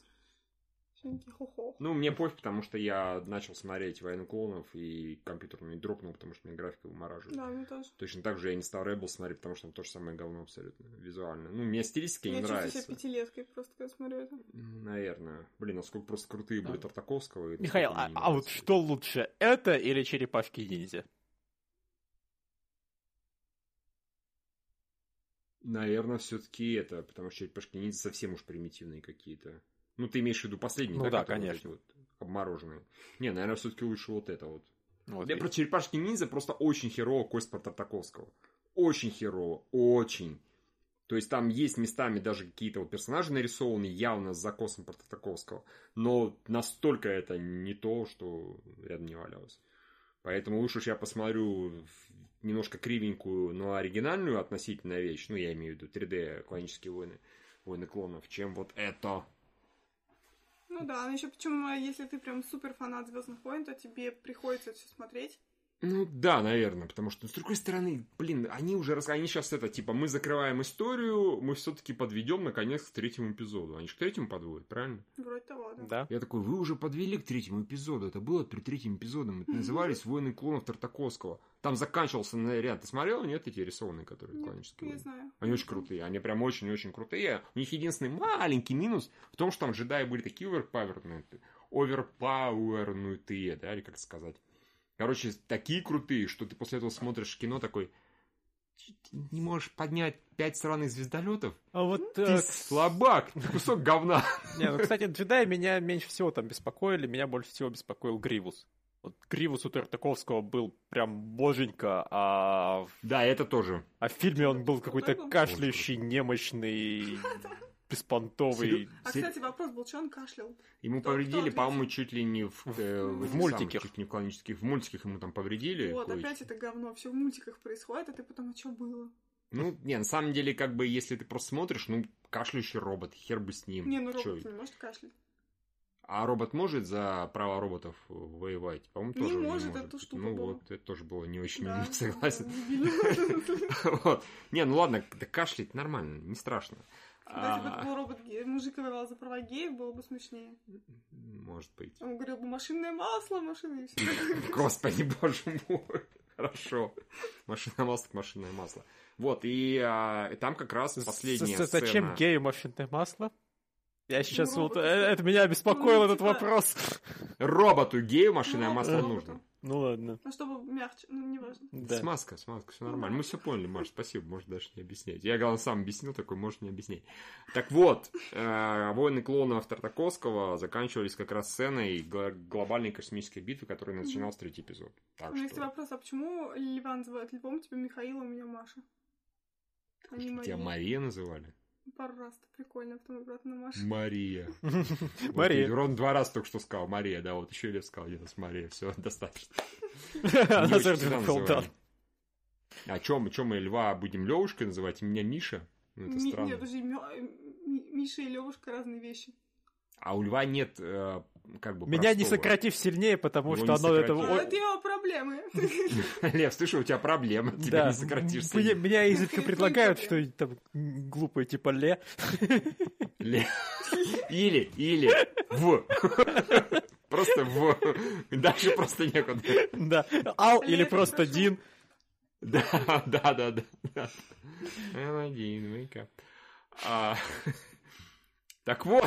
Хо-хо. Ну, мне пофиг, потому что я начал смотреть «Войну клонов» и компьютер мне дропнул, потому что мне графика вымораживает. Да, мне тоже. Точно так же я не стал Rebel смотреть, потому что там то же самое говно абсолютно, визуально. Ну, мне стилистика Я не нравится. себя пятилеткой просто, когда смотрю это. Наверное. Блин, насколько просто крутые были. Тартаковского. и Михаил, а, а вот что лучше, это или черепашки ниндзя? Наверное, все-таки это, потому что черепашки ниндзя совсем уж примитивные какие-то. Ну, ты имеешь в виду последние, Ну да, да, вот конечно. вот обмороженные. Не, наверное, все-таки лучше вот это вот. Вот, Я и- про черепашки ниндзя просто очень херово кость про Тартаковского. Очень херово, очень. То есть там есть местами даже какие-то вот персонажи нарисованы явно с закосом про Тартаковского. Но настолько это не то, что рядом не валялось. Поэтому лучше уж я посмотрю немножко кривенькую, но оригинальную относительно вещь. Ну, я имею в виду 3D клонические войны, войны клонов, чем вот это. Ну да, но еще почему, если ты прям супер фанат Звездных войн, то тебе приходится все смотреть. Ну да, наверное, потому что, с другой стороны, блин, они уже рас... они сейчас это, типа, мы закрываем историю, мы все-таки подведем наконец к третьему эпизоду. Они же к третьему подводят, правильно? Вроде того, да. Да. Я такой, вы уже подвели к третьему эпизоду. Это было при третьем эпизоде. Это назывались «Войны клонов Тартаковского». Там заканчивался на ряд. Ты смотрел, нет, эти рисованные, которые Нет, клонические Я знаю. Они очень крутые, они прям очень-очень крутые. У них единственный маленький минус в том, что там джедаи были такие оверпаверные, оверпауэрнутые, да, или как сказать. Короче, такие крутые, что ты после этого смотришь кино такой, «Ты не можешь поднять пять сраных звездолетов? А вот, Ты э, слабак, ты кусок говна. не, ну, кстати, джедаи меня меньше всего там беспокоили, меня больше всего беспокоил Гривус. Вот Гривус у Тартаковского был прям боженька, а, Да, это тоже. а в фильме он был какой-то кашляющий, немощный, беспонтовый. А, кстати, вопрос был, что он кашлял? Ему Кто- повредили, кто по-моему, чуть ли не в, э, В в этих мультике. самых, чуть не в клонических. В мультиках ему там повредили. Вот, опять это говно. Все в мультиках происходит, а ты потом, а что было? Ну, не, на самом деле, как бы, если ты просто смотришь, ну, кашляющий робот, хер бы с ним. Не, ну Чё? робот не может кашлять. А робот может за права роботов воевать? По-моему, Не тоже может, это штука Ну была. вот, это тоже было не очень Да, согласен. Не, ну ладно, кашлять нормально, не страшно. Если бы это был робот гей, мужик воевал за права геев, было бы смешнее. Может быть. Он говорил бы машинное масло, машины и все. Господи, боже мой. Хорошо. Машинное масло, так машинное масло. Вот, и а, там как раз последняя З- Зачем сцена. гею машинное масло? Я сейчас вот... э. Это меня беспокоил Ну, этот типа- вопрос. Роботу гею машинное Ну, масло роботу. нужно. Ну ладно. Ну, чтобы мягче, ну, неважно. Да. Смазка, смазка, все нормально. Мы все поняли, Маш, спасибо, может даже не объяснять. Я, главное, сам объяснил, такой, может не объяснять. Так вот, э, войны клонов Тартаковского заканчивались как раз сценой гло- глобальной космической битвы, которая начиналась третий эпизод. Так У меня есть что... вопрос, а почему Льва называют Львом, тебя Михаил, а меня Маша? А не Тебя. Мария называли? Пару раз, это прикольно, а потом обратно Маша. Мария. Мария. Вот, Рон два раза только что сказал Мария, да, вот еще Лев сказал, нет, Мария, все, достаточно. А чем, чем мы льва будем Левушкой называть, и меня Миша? Ну, это Ми- странно. Нет, подожди, Миша и Левушка разные вещи. А у льва нет, э, как бы, Меня не простого. сократив сильнее, потому Его что не оно это... сократив. Ну, о- это его проблемы. Лев, слушай, у тебя проблема, тебя Да, не сократишь. сильно. меня изредка предлагают проблемы? что-нибудь там м, глупое, типа ле. Ле- Или, или, в. Просто в. Дальше просто некуда. Да, ал или это просто. Дин. Да, да, да, да. Один, wake up. Так вот,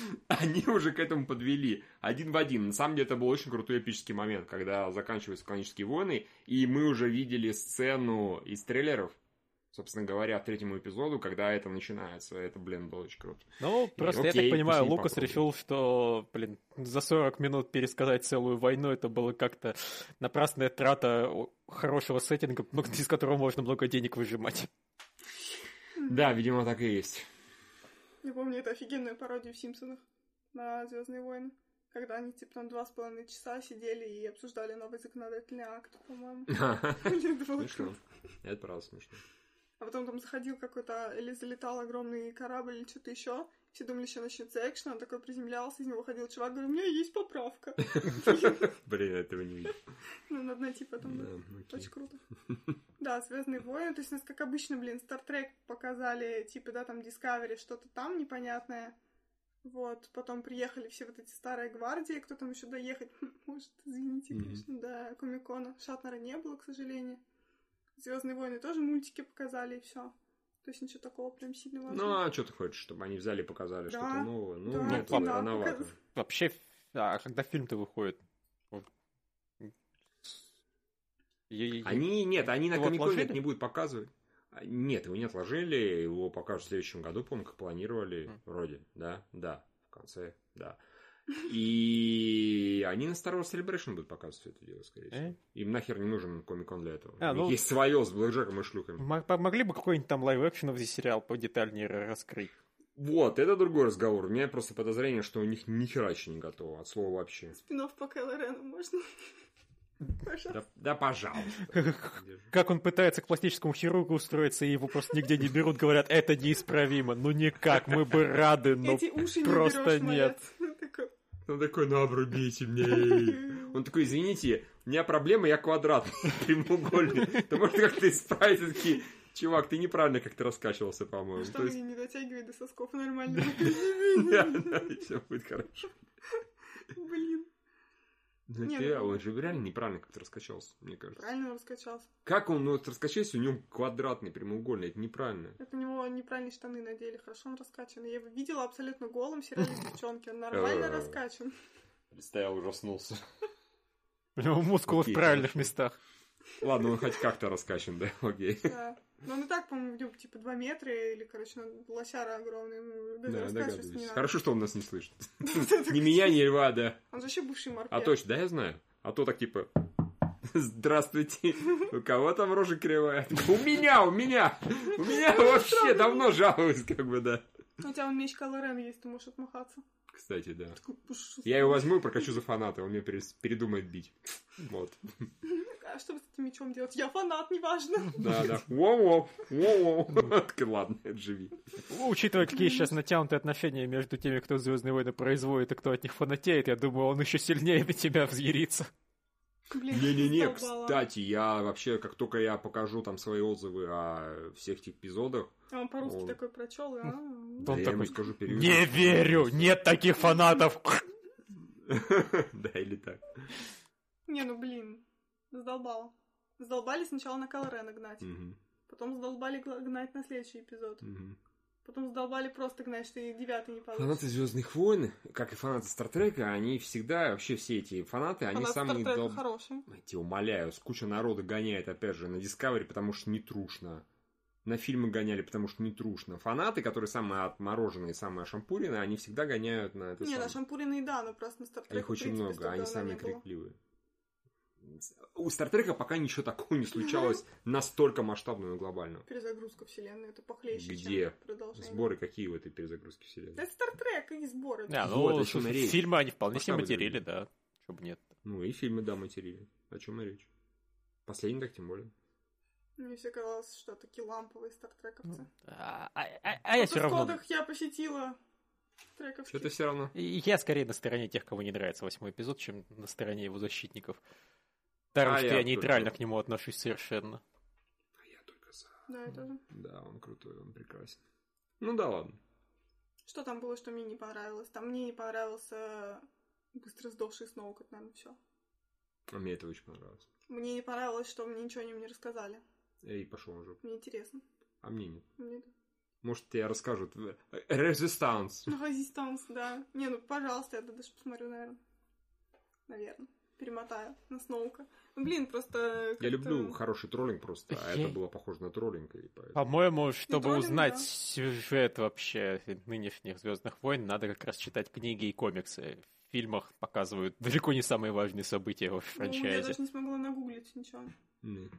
они уже к этому подвели. Один в один. На самом деле, это был очень крутой эпический момент, когда заканчиваются клонические войны, и мы уже видели сцену из трейлеров, собственно говоря, третьему эпизоду, когда это начинается. Это, блин, было очень круто. Ну, просто я окей, так понимаю, Лукас попробуют. решил, что, блин, за 40 минут пересказать целую войну, это было как-то напрасная трата хорошего сеттинга, ну, из которого можно много денег выжимать. Да, видимо, так и есть. Я помню, это офигенная пародия в Симпсонах на Звездные войны. Когда они, типа, там два с половиной часа сидели и обсуждали новый законодательный акт, по-моему. Смешно. Это правда смешно. А потом там заходил какой-то, или залетал огромный корабль, или что-то еще. Все думали, что начнется экшен, он такой приземлялся, из него выходил чувак, говорит, у меня есть поправка. Блин, этого не видел. Ну, надо найти потом. окей. Очень круто. Да, Звездные войны. То есть, нас, как обычно, блин, Стартрек показали, типа, да, там Discovery, что-то там непонятное. Вот, потом приехали все вот эти старые гвардии, кто там еще доехать может, извините, конечно, до Комикона. Шатнера не было, к сожалению. Звездные войны тоже мультики показали, и все. То есть ничего такого прям сильно Ну, а что ты хочешь, чтобы они взяли и показали Да, что-то новое? Ну, да, нет, кино рановато. показывают. Вообще, а когда фильм-то выходит? Они, нет, они на Комиконе не будут показывать. А, Нет, его не отложили, его покажут в следующем году, по-моему, как планировали, Мгм. вроде, да, да, в конце, да. И они на Star Wars Celebration будут показывать все это дело, скорее всего. Э? Им нахер не нужен Комикон для этого. А, ну- есть свое с Блэкджеком и шлюхами. М- Могли бы какой-нибудь там лайв-экшеновый сериал подетальнее раскрыть? Вот, это другой разговор. У меня просто подозрение, что у них ни хера еще не готово, от слова вообще. Спинов по Кайло Рену можно? Пожалуйста. Да, да пожалуйста. Как он пытается к пластическому хирургу устроиться, и его просто нигде не берут, говорят, это неисправимо. Ну никак, мы бы рады, но Эти уши не просто берешь, нет. малец. Он такой, ну обрубите мне. Он такой, извините, у меня проблема, я квадратный, прямоугольный. Ты можешь как-то исправить? Такие, чувак, ты неправильно как-то раскачивался, по-моему. Что То есть, не дотягивает до сосков нормально. да, все будет хорошо. Блин, Ну, Не, ты- ну- он же реально неправильно как-то раскачался, мне кажется. правильно он раскачался. Как он ну, вот раскачался, у него квадратный, прямоугольный, это неправильно. Это у него неправильные штаны надели, хорошо он раскачан. Я его видела абсолютно голым в сериале девчонки, он нормально Э. раскачан. Представил, ужаснулся. У него мускулы в правильных местах. Ладно, он хоть как-то раскачан, да, окей. Да. Он и так, по-моему, типа 2 метра, или, короче, он лосяра огромный, даже Да, догадываюсь. Хорошо, что он нас не слышит. Ни меня, ни льва, да. Он же вообще бывший морпех. А точно, да, я знаю. А то так типа... Здравствуйте. У кого там рожа кривая? У меня, у меня. У меня вообще давно жалуюсь, как бы, да. Ну, У тебя вон меч Кайло Рен есть, ты можешь отмахаться. Кстати, да. Я его возьму и прокачу за фаната, он мне перес- передумает бить. Вот. А что с этим мечом делать? Я фанат, неважно. Да, да. Воу-воу, воу-воу. Так, Ладно, живи. Учитывая, какие сейчас натянутые отношения между теми, кто Звездные войны производит и кто от них фанатеет, я думаю, он еще сильнее на тебя взъярится. Не-не-не, кстати, я вообще, как только я покажу там свои отзывы о всех этих эпизодах, А Он по-русски Он- такой прочел, а? да, Он я ему такой, скажу переведу. Не верю, нет таких фанатов. Да, или так. Не, ну блин, задолбало. Задолбали сначала на Кайло Рена гнать. Потом задолбали гнать на следующий эпизод. Потом задолбали просто гнать, что и девятый не получится. Фанаты Звездных войн, как и фанаты Стартрека, они всегда, вообще все эти фанаты, они Фанат самые Стартрека дол- хороший. Я тебя умоляю, куча народа гоняет, опять же, на Discovery, потому что не трушно. На фильмы гоняли, потому что не трушно. Фанаты, которые самые отмороженные, самые шампурины, они всегда гоняют на это Не, самое. на шампурины да, но просто на А Стартрека Их очень много, они самые крикливые. крикливые. У Стартрека пока ничего такого не случалось настолько масштабного и глобального. Перезагрузка вселенной, это похлеще, Где? чем продолжение. Сборы какие в этой перезагрузке вселенной? Да это Стартрек и сборы. Вот, ну, о чем и речь. фильмы они вполне себе материли, да. Чтобы нет. Ну и фильмы, да, материли. О чем и речь. Последний так тем более. Мне все казалось, что такие ламповые стартрековцы. А, а- а- а я все в равно... я посетила трековских. Что-то все равно. И Я скорее на стороне тех, кому не нравится восьмой эпизод, чем на стороне его защитников. Потому А что я я нейтрально только- к нему отношусь совершенно. А я только за. Да, я тоже. Да, он крутой, он прекрасен. Ну да ладно. Что там было, что мне не понравилось? Там мне не понравился быстро сдохший Сноук, это, наверное, все. А мне это очень понравилось. Мне не понравилось, что мне ничего о нем не рассказали. Эй, пошел уже. Мне интересно. А мне нет. Мне да. Может, тебе расскажут. Резистанс. Резистанс, да. Не, ну, пожалуйста, я даже посмотрю, наверное. Наверное. Перемотаю на Сноука. Ну, блин, просто... Я люблю хороший троллинг просто, а это было похоже на троллинг. Поэтому... По-моему, чтобы троллинг, узнать да. сюжет вообще нынешних Звездных войн, надо как раз читать книги и комиксы. В фильмах показывают далеко не самые важные события в Ну, я франчайзе. даже не смогла нагуглить ничего. М.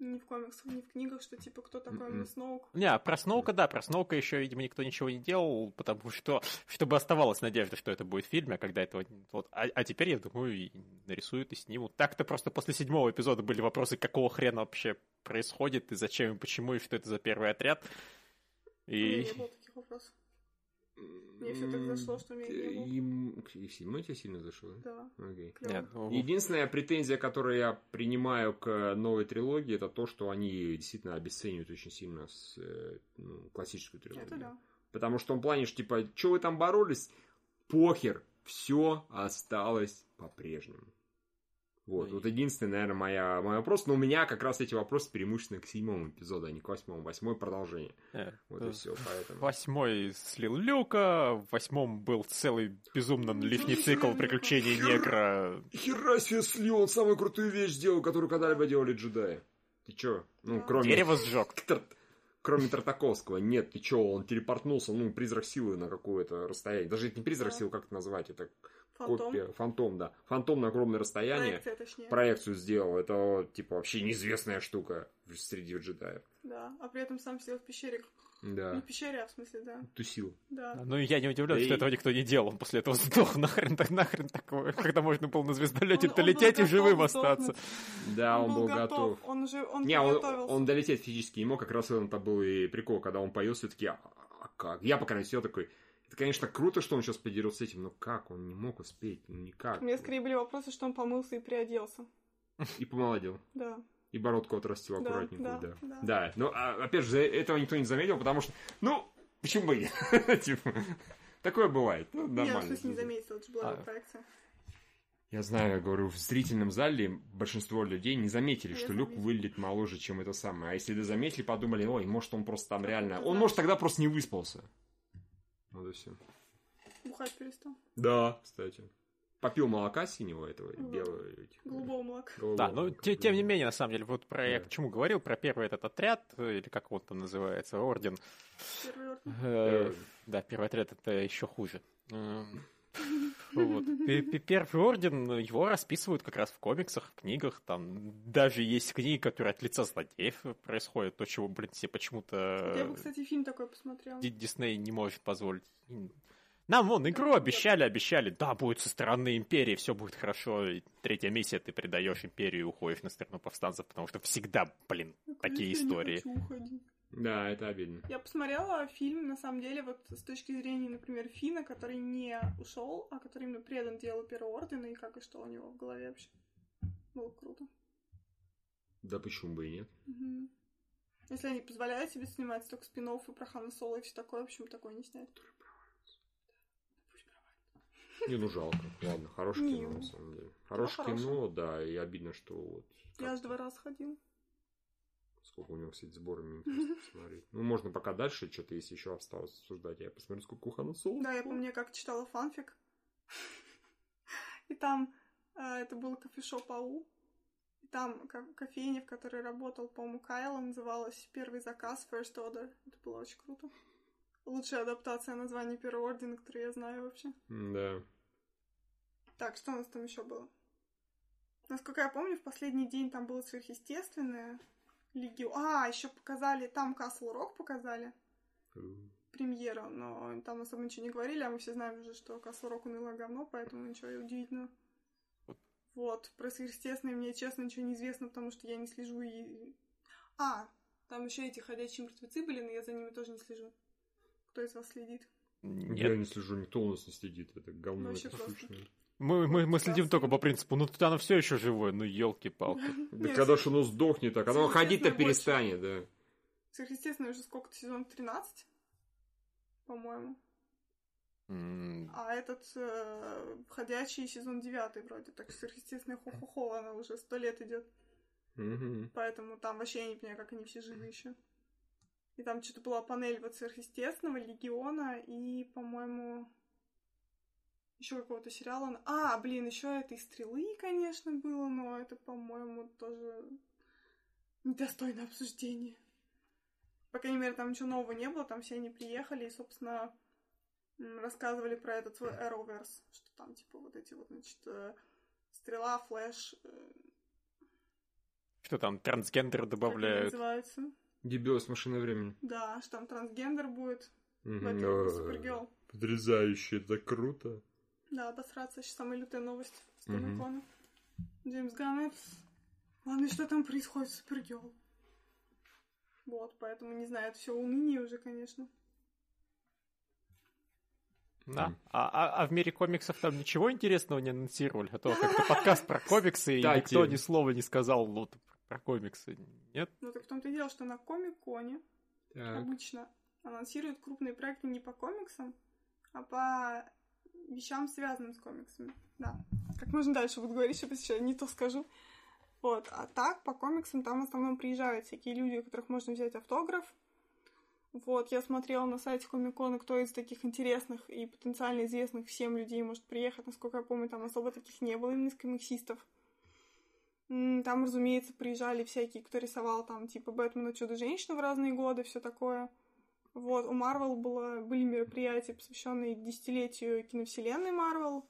Ни в комиксах, ни в книгах, что типа кто такой мне Сноук. Не, а про Сноука, да, про Сноука еще, видимо, никто ничего не делал, потому что, чтобы оставалась надежда, что это будет в фильме, а когда этого... Вот, а, а теперь, я думаю, и нарисуют и снимут. Так-то просто после седьмого эпизода были вопросы, какого хрена вообще происходит, и зачем, и почему, и что это за первый отряд. У меня И... не было таких вопросов. Мне всё так зашло, что мне не было. Им... И седьмой тебе сильно зашло? Да, Окей. Нет, ну, Единственная претензия, которую я принимаю к новой трилогии, это то, что они действительно обесценивают очень сильно с, э, ну, классическую трилогию. Это да. Потому что он плане, что, типа, что вы там боролись? Похер, все осталось по-прежнему. Вот, Ну вот единственный, наверное, моя, мой вопрос. Но у меня как раз эти вопросы преимущественно к седьмому эпизоду, а не к восьмому. Восьмой продолжение. э, Вот э, и все, поэтому. Восьмой слил Люка, в восьмом был целый безумно лишний ну, цикл приключений негра. Хера себе слил, он самую крутую вещь сделал, которую когда-либо делали джедаи. Ты чё? Ну, кроме... Дерево сжег. Кроме Тартаковского. Нет, ты чё, он телепортнулся, ну, призрак силы на какое-то расстояние. Даже это не призрак силы, как это назвать? Это Фантом. копия. Фантом, да. Фантом на огромное расстояние. Проекция, точнее. Проекцию сделал. Это, типа, вообще неизвестная штука среди джедаев. Да, а при этом сам сидел в пещере. Не Да. в пещере, а в смысле, да. Тусил. Да. Ну, я не удивлен, Да что и- этого никто не делал. Он после этого сдох. Нахрен, так нахрен такое. Когда можно было на звездолете Он- он был долететь и живым остаться. Да, он, был готов. Он уже, он Не, он, он долететь физически не мог, как раз это был и прикол, когда он появился, все-таки, а, а как? Я, по крайней мере, сидел такой, это, конечно, круто, что он сейчас подерется с этим, но как? Он не мог успеть, ну никак. У меня скорее были вопросы, что он помылся и приоделся. И помолодел. Да. И бородку отрастил Да, аккуратненькую, да, да. да. Да, но, а, опять же, этого никто не заметил, потому что, ну, почему бы и нет? Типа, такое бывает, ну, в нормально. смысле не заметила, это же была А. проекция. Я знаю, я говорю, в зрительном зале большинство людей не заметили, Я что Люк заметила. выглядит моложе, чем это самое. А если бы заметили, подумали, ой, может, он просто там Ну, реально... Он, может, тогда просто не выспался. Вот и все. Бухать перестал. Да, кстати. попил молока синего этого, Мгм. белого. этих, Голубого молока. голубого, Да, ну, как те- тем не менее, на самом деле, вот про я Да. к чему говорил, про первый этот отряд, э, или как он там называется, орден. Первый орден. Э, э, Да, первый отряд это еще хуже. Эм, Вот. Пе- пе- Первый орден, его расписывают как раз в комиксах, в книгах. Там даже есть книги, которые от лица злодеев происходят. То, чего, блин, себе почему-то Я бы, кстати, фильм такой посмотрела. Ди- Дисней не может позволить. Нам вон игру обещали, обещали, да, будет со стороны империи, все будет хорошо. И третья миссия, ты предаешь империю и уходишь на сторону повстанцев, потому что всегда, блин, Ну, такие истории. Да, это обидно. Я посмотрела фильм, на самом деле, вот с точки зрения, например, Фина, который не ушел, а который именно предан делу Первого Ордена, и как и что у него в голове вообще. Было круто. Да почему бы и нет? Мгм. Если они позволяют себе снимать столько спин и про Хана Соло и все такое, почему такое не снять? Пусть провалится. Не, ну жалко. Ладно, хорошее кино, ну, на самом деле. Хорошее кино, да, и обидно, что вот... Я аж два раза ходил. Сколько у него, кстати, сборами интересно посмотреть. Ну, можно пока дальше, что-то если еще осталось обсуждать. Я посмотрю, сколько у Хана Соло. Да, я помню, как читала фанфик. И там э, это был кофешоп АУ. И там ко- кофейня, в которой работал, по-моему, Кайла, называлась «Первый заказ First Order». Это было очень круто. Лучшая адаптация названия Первого Ордена, которую я знаю вообще. Да. Так, что у нас там еще было? Насколько я помню, в последний день там было сверхъестественное. Легио... А, еще показали, там Castle Rock показали премьеру, но там особо ничего не говорили, а мы все знаем уже, что Castle Rock уныло говно, поэтому ничего и удивительного. Вот, про сверхъестественное мне, честно, ничего не известно, потому что я не слежу и... А, там еще эти ходячие мертвецы были, но я за ними тоже не слежу. Кто из вас следит? Я Нет, не слежу, никто у нас не следит. Это говно Вообще это просто. сущное. Мы, мы, мы следим только по принципу, ну оно все еще живое, ну елки-палки. Да когда ж оно сдохнет, так оно ходить-то перестанет, да. Сверхъестественное уже сколько-то, сезон 13, по-моему. А этот э, ходячий сезон 9 вроде, так сверхъестественное хо-хо-хо, она уже сто лет идет. Мгм. Поэтому там вообще я не понимаю, как они все живы еще. И там что-то была панель вот сверхъестественного, Легиона и, по-моему, еще какого-то сериала. А, блин, еще этой стрелы, конечно, было, но это, по-моему, тоже недостойно обсуждения. По крайней мере, там ничего нового не было, там все они приехали и, собственно, рассказывали про этот свой Arrowverse, что там, типа, вот эти вот, значит, э, стрела, флэш, э, Что там, трансгендеры как они добавляют? называются? Дебил с машиной времени. Да, что там трансгендер будет в этой Ой, Супергерл. Потрясающе, это круто. Да, обосраться. Сейчас самая лютая новость с. Комикона. Джеймс Ганн. это- Ладно, что там происходит с Супергерл. Вот, поэтому, не знаю, это все уныние уже, конечно. Да. А, а- а в мире комиксов там ничего интересного не анонсировали? А то как-то подкаст про комиксы, и никто ни слова не сказал ну, про комиксы. Нет? Ну, так в том-то и дело, что на Комик-Коне обычно анонсируют крупные проекты не по комиксам, а по вещам, связанным с комиксами. Да. Как можно дальше буду говорить, чтобы сейчас не то скажу. Вот. А так, по комиксам там в основном приезжают всякие люди, у которых можно взять автограф. Вот, я смотрела на сайте Комикона, кто из таких интересных и потенциально известных всем людей может приехать. Насколько я помню, там особо таких не было именно из комиксистов. Там, разумеется, приезжали всякие, кто рисовал там, типа, Бэтмена, Чудо-женщину в разные годы, все такое. Вот, у Марвел было, были мероприятия, посвященные десятилетию киновселенной Марвел.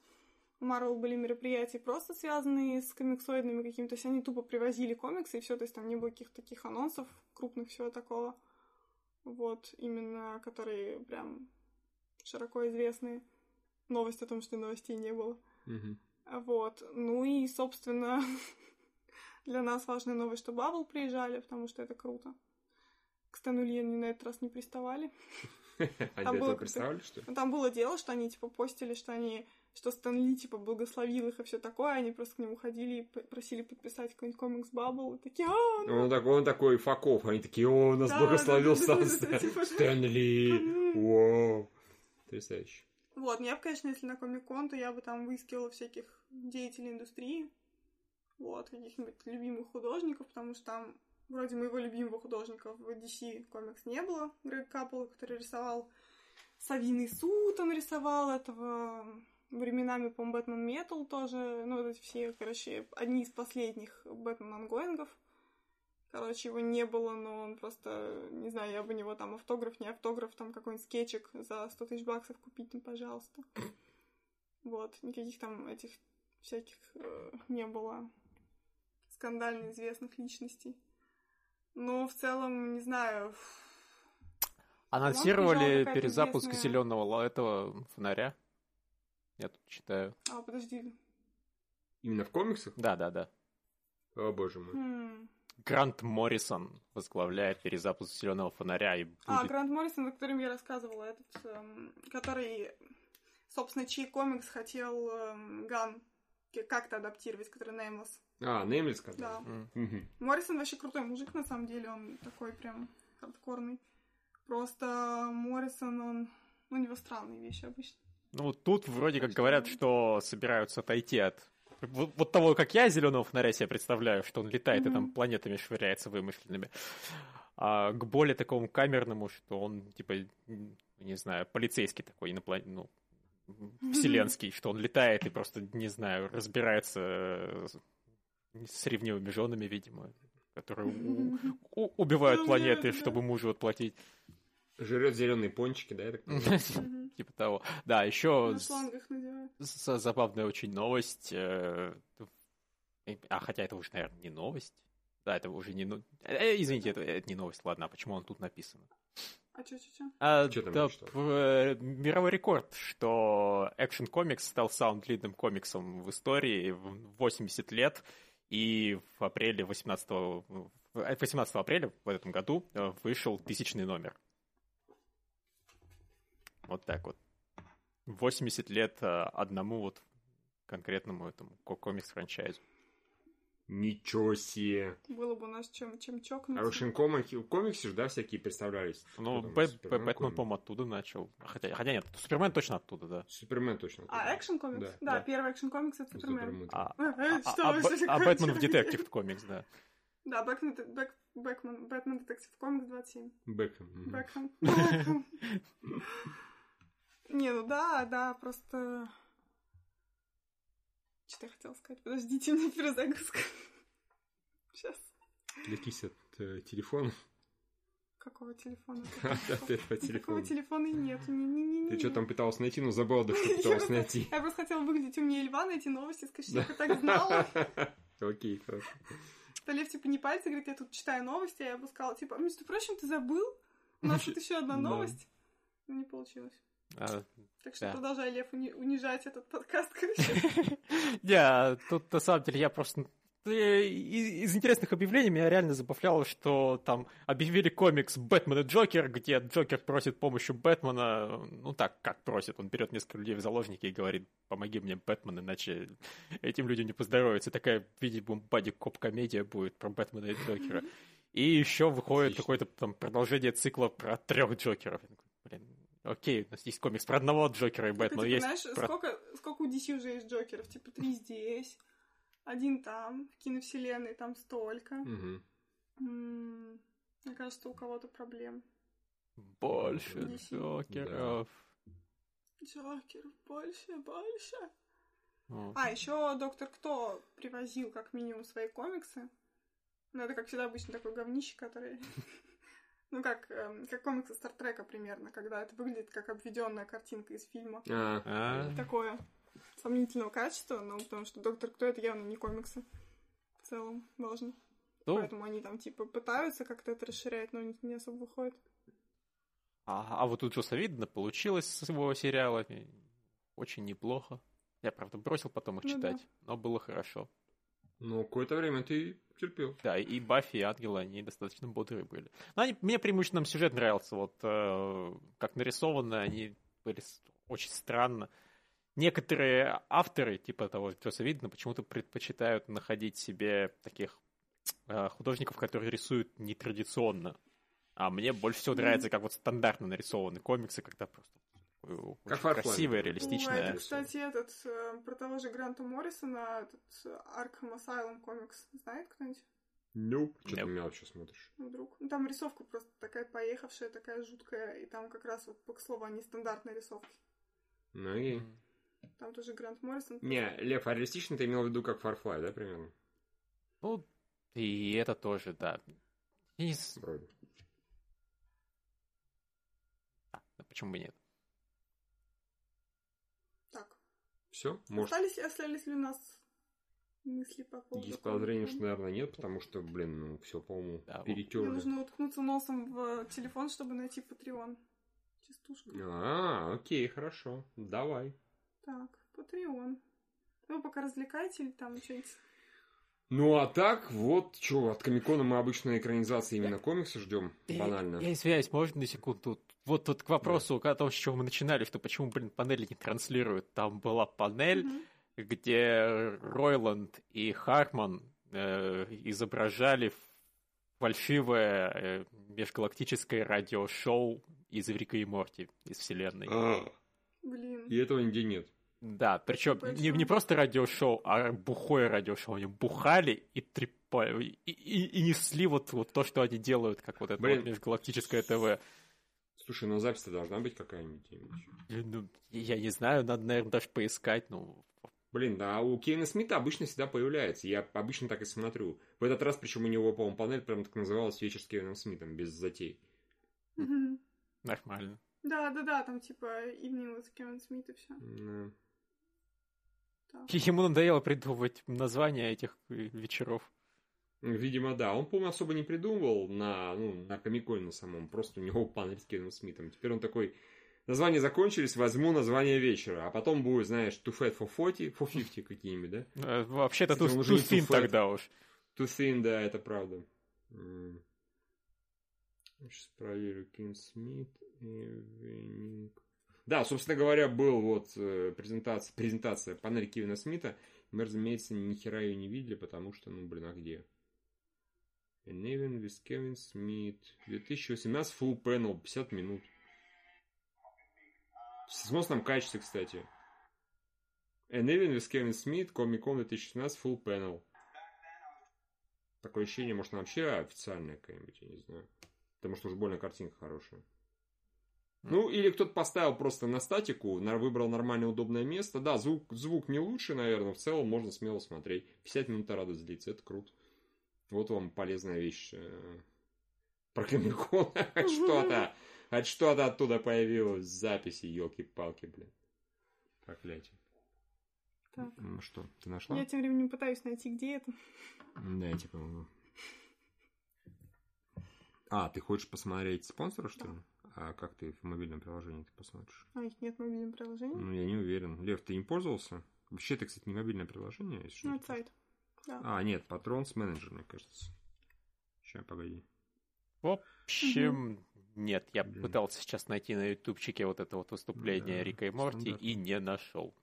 У Марвел были мероприятия просто связанные с комиксоидными какими-то, то есть они тупо привозили комиксы и все, то есть там не было каких-то таких анонсов крупных, всего такого. Вот, именно, которые прям широко известные. Новость о том, что новостей не было. Мгм. Вот. Ну и, собственно, для нас важная новость, что Бабл приезжали, потому что это круто. К Стэну Ли они на этот раз не приставали. А Там было представляли, что ли? Но там было дело, что они, типа, постили, что они что Стэн Ли, типа, благословил их и все такое, они просто к нему ходили и просили подписать какой-нибудь комикс Бабл, и такие, а, ну, Он такой, он такой факов, они такие, о, нас Да, благословил да, да, да, Сан да, типа. Мгм. Вау. Потрясающе. Вот, я бы, конечно, если на Комик-кон, то я бы там выискивала всяких деятелей индустрии, вот, каких-нибудь любимых художников, потому что там вроде моего любимого художника в DC Comics не было, Грег Капулло, который рисовал Совиный суд, он рисовал этого временами, по-моему, Batman Metal тоже, ну, вот эти все, короче, одни из последних Бэтмен ongoing ов. Короче, его не было, но он просто, не знаю, я бы него там автограф, не автограф, там какой-нибудь скетчик за 100 тысяч баксов купить, ну, пожалуйста. Вот, никаких там этих всяких э, не было скандально известных личностей. Но в целом, не знаю, Анонсировали какая-то перезапуск известная- зеленого этого фонаря. Я тут читаю. а, подожди. Именно в комиксах? Да, да, да. О, боже мой. Хм. Грант Моррисон возглавляет перезапуск зеленого фонаря и А, будет. Грант Моррисон, о котором я рассказывала, этот, эм, который, собственно, чей комикс хотел эм, Ган как-то адаптировать, который Nameless. А, Неймлис сказал. Да. Мгм. Моррисон вообще крутой мужик, на самом деле, он такой прям хардкорный. Просто Моррисон, он... ну, У него странные вещи обычно. Ну, тут вроде как говорят, что собираются отойти от вот, вот того, как я зеленого фонаря себе представляю, что он летает и там планетами швыряется вымышленными, а к более такому камерному, что он, типа, не знаю, полицейский такой, иноплан... ну, вселенский, что он летает и просто, не знаю, разбирается э, с- ревнивыми женами, видимо, которые убивают планеты, чтобы мужу отплатить. Жрет зеленые пончики, да, я так понимаю? Мгм. Типа того. Да, еще Забавная очень новость. э, э, А, хотя это уже, наверное, не новость. Да, это уже не... ну- Извините, это, это не новость, ладно, а почему он тут написано? А чё, чё, чё? А, Чё там да, э, мировой рекорд, что Action Comics стал саунд-лидным комиксом в истории в 80 лет, и в апреле 18, в- 18 апреля в этом году э, вышел тысячный номер. Вот так вот. 80 лет э, одному вот конкретному этому ко- комикс-франчайзу. Ничего себе. Было бы у нас чем, чем чокнуться. А уж им комики, комиксы же, да, всякие представлялись. Ну, Бэтмен, по-моему, оттуда начал. Хотя, хотя нет, Супермен точно оттуда, да. Супермен точно. А, Action Comics? Да, Да, да. первый Action Comics это Супермен. Супермен. А, Э, а- что а а такое, Бэтмен в? Детектив комикс, да. Да, Бэтмен, Бэк, Бэкман, Бэтмен Detective Comics 27. Бэкхэм. мгм. Бэкхэм. Бэкхэм. Не, ну да, да, просто... Что я хотела сказать? Подождите, у меня перезагрузка. Сейчас. Отвлекись от э, телефона. Какого телефона? Опять по телефону. телефона и нет. Не-не-не. Ты что там пыталась найти, но забыла, да что пыталась найти. Я просто хотела выглядеть умнее льва, найти новости, сказать, что я так знала. Окей, хорошо. Что Лев, типа, не пальцы, говорит, я тут читаю новости, а я бы сказала, типа, между прочим, ты забыл? У нас тут еще одна новость. Не получилось. А, Так что Да. продолжай, Лев, уни- унижать этот подкаст, короче. Не, тут на самом деле я просто... э, Из, интересных объявлений меня реально забавляло, что там объявили комикс «Бэтмен и Джокер», где Джокер просит помощи Бэтмена, ну так, как просит, он берет несколько людей в заложники и говорит, помоги мне, Бэтмен, иначе этим людям не поздоровится. Такая, видимо, бади-коп-комедия будет про Бэтмена и Джокера. И еще выходит Отлично. какое-то там продолжение цикла про трех Джокеров. Блин, окей, у нас есть комикс про одного Джокера и Ты, Бэтмена, типа, есть знаешь, про сколько, сколько у DC уже есть Джокеров? Типа, три здесь, один там, в киновселенной там столько. Мгм. М, Мне кажется, у кого-то проблем. Больше DC. Джокеров. Джокеров больше, больше. Вот. А, еще Доктор Кто привозил как минимум свои комиксы. Ну, это, как всегда, обычно такой говнище, который... Ну, как, эм, как комиксы Стартрека примерно, когда это выглядит как обведенная картинка из фильма. А, Такое сомнительного качества, но потому что Доктор Кто это явно не комиксы в целом должны. ну, Поэтому они там типа пытаются как-то это расширять, но не, не особо выходит. а, а вот у Джоса Видна получилось с его сериала. Очень неплохо. Я, правда, бросил потом их Ну да. читать, но было хорошо. Ну, какое-то время ты терпел. Да, и Баффи, и Ангелы, они достаточно бодрые были. Но они, мне преимущественно сюжет нравился. Вот э, как нарисованы, они были очень странно. Некоторые авторы, типа того Джоса Видна, почему-то предпочитают находить себе таких э, художников, которые рисуют нетрадиционно. А мне больше всего нравится, как вот стандартно нарисованы комиксы, когда просто Как очень например. Ой, реалистичное. это, кстати, этот, э, про того же Гранта Моррисона, этот э, Arkham Asylum комикс, знает кто-нибудь? Ну, что ты Nope. меня вообще смотришь? Ну, Вдруг. Ну, там рисовка просто такая поехавшая, такая жуткая, и там как раз, вот, к слову, они стандартные рисовки. Ну, и... Там тоже Грант Моррисон. Не, Лев, а реалистично ты имел в виду как Farfly, да, примерно? Ну, и это тоже, да. И с- Вроде. а, да почему бы нет? Так. Все? Может, Остались, остались ли у нас мысли по поводу... есть подозрение, что, наверное, нет, потому что, блин, ну, все, по-моему, Да, вот. Мне перетерли. нужно уткнуться носом в телефон, чтобы найти Patreon. Частушка. А, окей, хорошо. Давай. Так, Patreon. Вы пока развлекаете или там что-нибудь? Ну, а так, вот, что, от Комикона мы обычно экранизации именно комиксы ждем, Я- банально. Я, извиняюсь, можно на секунду? Вот тут к вопросу о том, с чего мы начинали, что почему, блин, панели не транслируют. Там была панель, Мгм. где Ройланд и Харман э, изображали фальшивое э, межгалактическое радиошоу из Рика и Морти из вселенной. А, Блин. и этого нигде нет. Да, причем не, не просто радиошоу, а бухое радиошоу. Они бухали и трепали, и, и- и несли вот, вот то, что они делают, как вот это Блин. вот межгалактическое ТВ. Слушай, ну запись-то должна быть какая-нибудь. где-нибудь. Ну, я не знаю, надо, наверное, даже поискать. Ну, Блин, да, у Кевина Смита обычно всегда появляется. Я обычно так и смотрю. В этот раз, причем у него, по-моему, панель прям так называлась «Вечер с Кевином Смитом», без затей. Нормально. Да, да, да, там типа Evening with Kevin Smith и все. Да. Ему надоело придумывать названия этих э, вечеров. Видимо, да. Он, по-моему, особо не придумывал на, ну, на Комиконе на самом. Просто у него панель с Кевином Смитом. Теперь он такой... Названия закончились, возьму название вечера. А потом будет, знаешь, Too Fat for 40, for 50 какие-нибудь, да? Э, Вообще-то Кстати, Тусин Too Fat. тогда уж. Too Thin, да, это правда. Сейчас проверю. Кевин Смит. Evening. Да, собственно говоря, был вот э, презентация, презентация панели Кевина Смита. Мы, разумеется, ни хера ее не видели, потому что, ну, блин, а где? An Even with Kevin Smith. 2018 Full Panel, 50 минут. В сносном качестве, кстати. An Even with Kevin Smith, Comic-Con 2016 Full Panel. Такое ощущение, может, она вообще официальная какая-нибудь, я не знаю. Потому что уж больно картинка хорошая. Ну, или кто-то поставил просто на статику, выбрал нормальное удобное место. Да, звук, звук не лучше, наверное, в целом можно смело смотреть. 50 минут радость длится, это круто. Вот вам полезная вещь э, про Комикон. Хоть что-то, хоть что-то оттуда появилось записи, елки-палки, блин. Проклятие. Так. Ну что, ты нашла? Я тем временем пытаюсь найти, где это. Да, я типа... могу. А, ты хочешь посмотреть спонсора, что Да. А как ты в мобильном приложении ты посмотришь? А, их нет в мобильном приложении. Ну, я не уверен. Лев, ты им пользовался? Вообще, это, кстати, не мобильное приложение, если что. Ну, это сайт. Да. А, нет, Patrons Manager, мне кажется. Сейчас, погоди. В общем, нет, я Блин. пытался сейчас найти на ютубчике вот это вот выступление Да, Рика и Морти стандартно. и не нашел.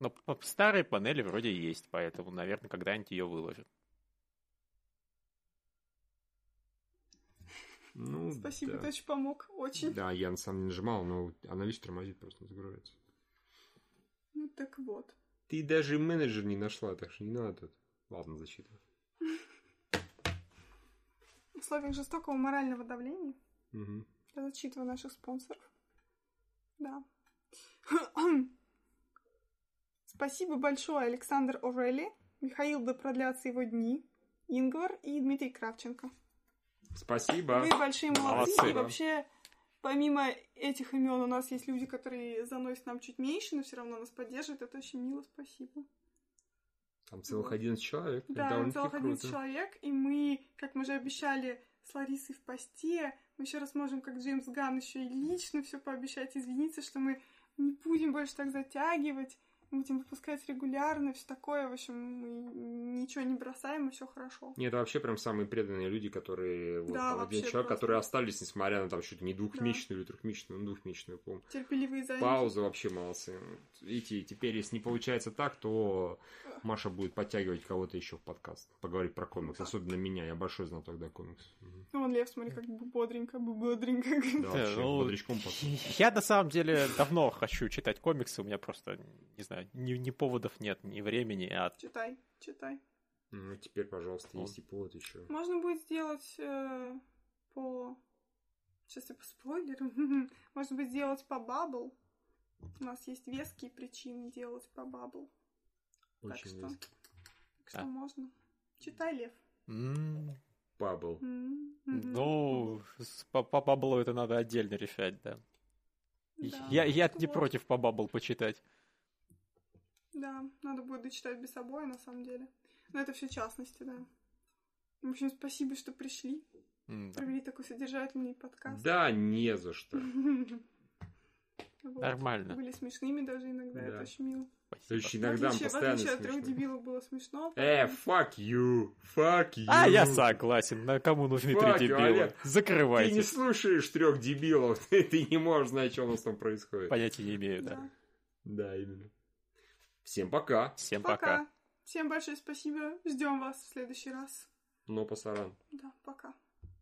Но старые панели вроде есть, поэтому, наверное, когда-нибудь ее выложат. Ну, Спасибо, да. ты очень помог. Очень. Да, я на самом деле нажимал, но она, видишь, тормозит, просто не загружается. Ну, так вот. Ты даже менеджер не нашла, так что не надо тут. Ладно, зачитывай. В условиях жестокого морального давления Мгм. я зачитываю наших спонсоров. Да. Спасибо большое, Александр Орелли, Михаил, да продлятся его дни, Ингвар и Дмитрий Кравченко. Спасибо. Вы большие молодцы. Молодцы. И вообще, помимо этих имен, у нас есть люди, которые заносят нам чуть меньше, но все равно нас поддерживают. Это очень мило, спасибо. Там целых 11 человек. Да, целых 11 круто. человек, и мы, как мы уже обещали с Ларисой в посте, мы еще раз можем, как Джеймс Ганн, еще и лично все пообещать, извиниться, что мы не будем больше так затягивать, будем выпускать регулярно, все такое, в общем, мы ничего не бросаем, и все хорошо. Нет, это вообще прям самые преданные люди, которые... Вот, Да, там, вообще человек, просто. которые остались, несмотря на там чуть не двухмесячную или трехмесячную, ну, двухмесячную, по Терпеливые занятия. Пауза вообще молодцы. Видите, теперь, если не получается так, то Маша будет подтягивать кого-то еще в подкаст. Поговорить про комикс. Особенно меня. Я большой знаток до комикс. Ну, вон Лев, смотри, как бы бодренько, бы бодренько. Да, вообще, ну, бодрячком. Я на самом деле давно хочу читать комиксы, у меня просто, не знаю, ни, ни поводов нет, ни времени, а Читай, читай. Ну, теперь, пожалуйста, есть и повод еще. Можно будет сделать э, по... Сейчас я по спойлерам. Можно будет сделать по Bubble. У нас есть веские причины делать по Bubble. Так Очень что, весело. так что А. можно. Читай, Лев. М, Bubble. Мгм. Ну, по, по баблу это надо отдельно решать, да. Да. Я, я не против по Bubble почитать. Да, надо будет дочитать без собой, на самом деле. Но это все частности, да. В общем, спасибо, что пришли. Да. Провели такой содержательный подкаст. Да, не за что. Вот. Нормально. Были смешными даже иногда, Да. это очень мило. То Спасибо. есть иногда в отличие, в постоянно отличие от трех дебилов было смешно. Э, fuck you, fuck you. А, я согласен. На кому нужны Fuck три you, дебила? Олег. Ты не Закрывайте. слушаешь трех дебилов, ты, ты не можешь знать, что у нас там происходит. Понятия не имею, да. Да. Да, именно. Всем пока. Всем Пока. пока. Всем большое спасибо. Ждем вас в следующий раз. Но пасаран. Да, пока.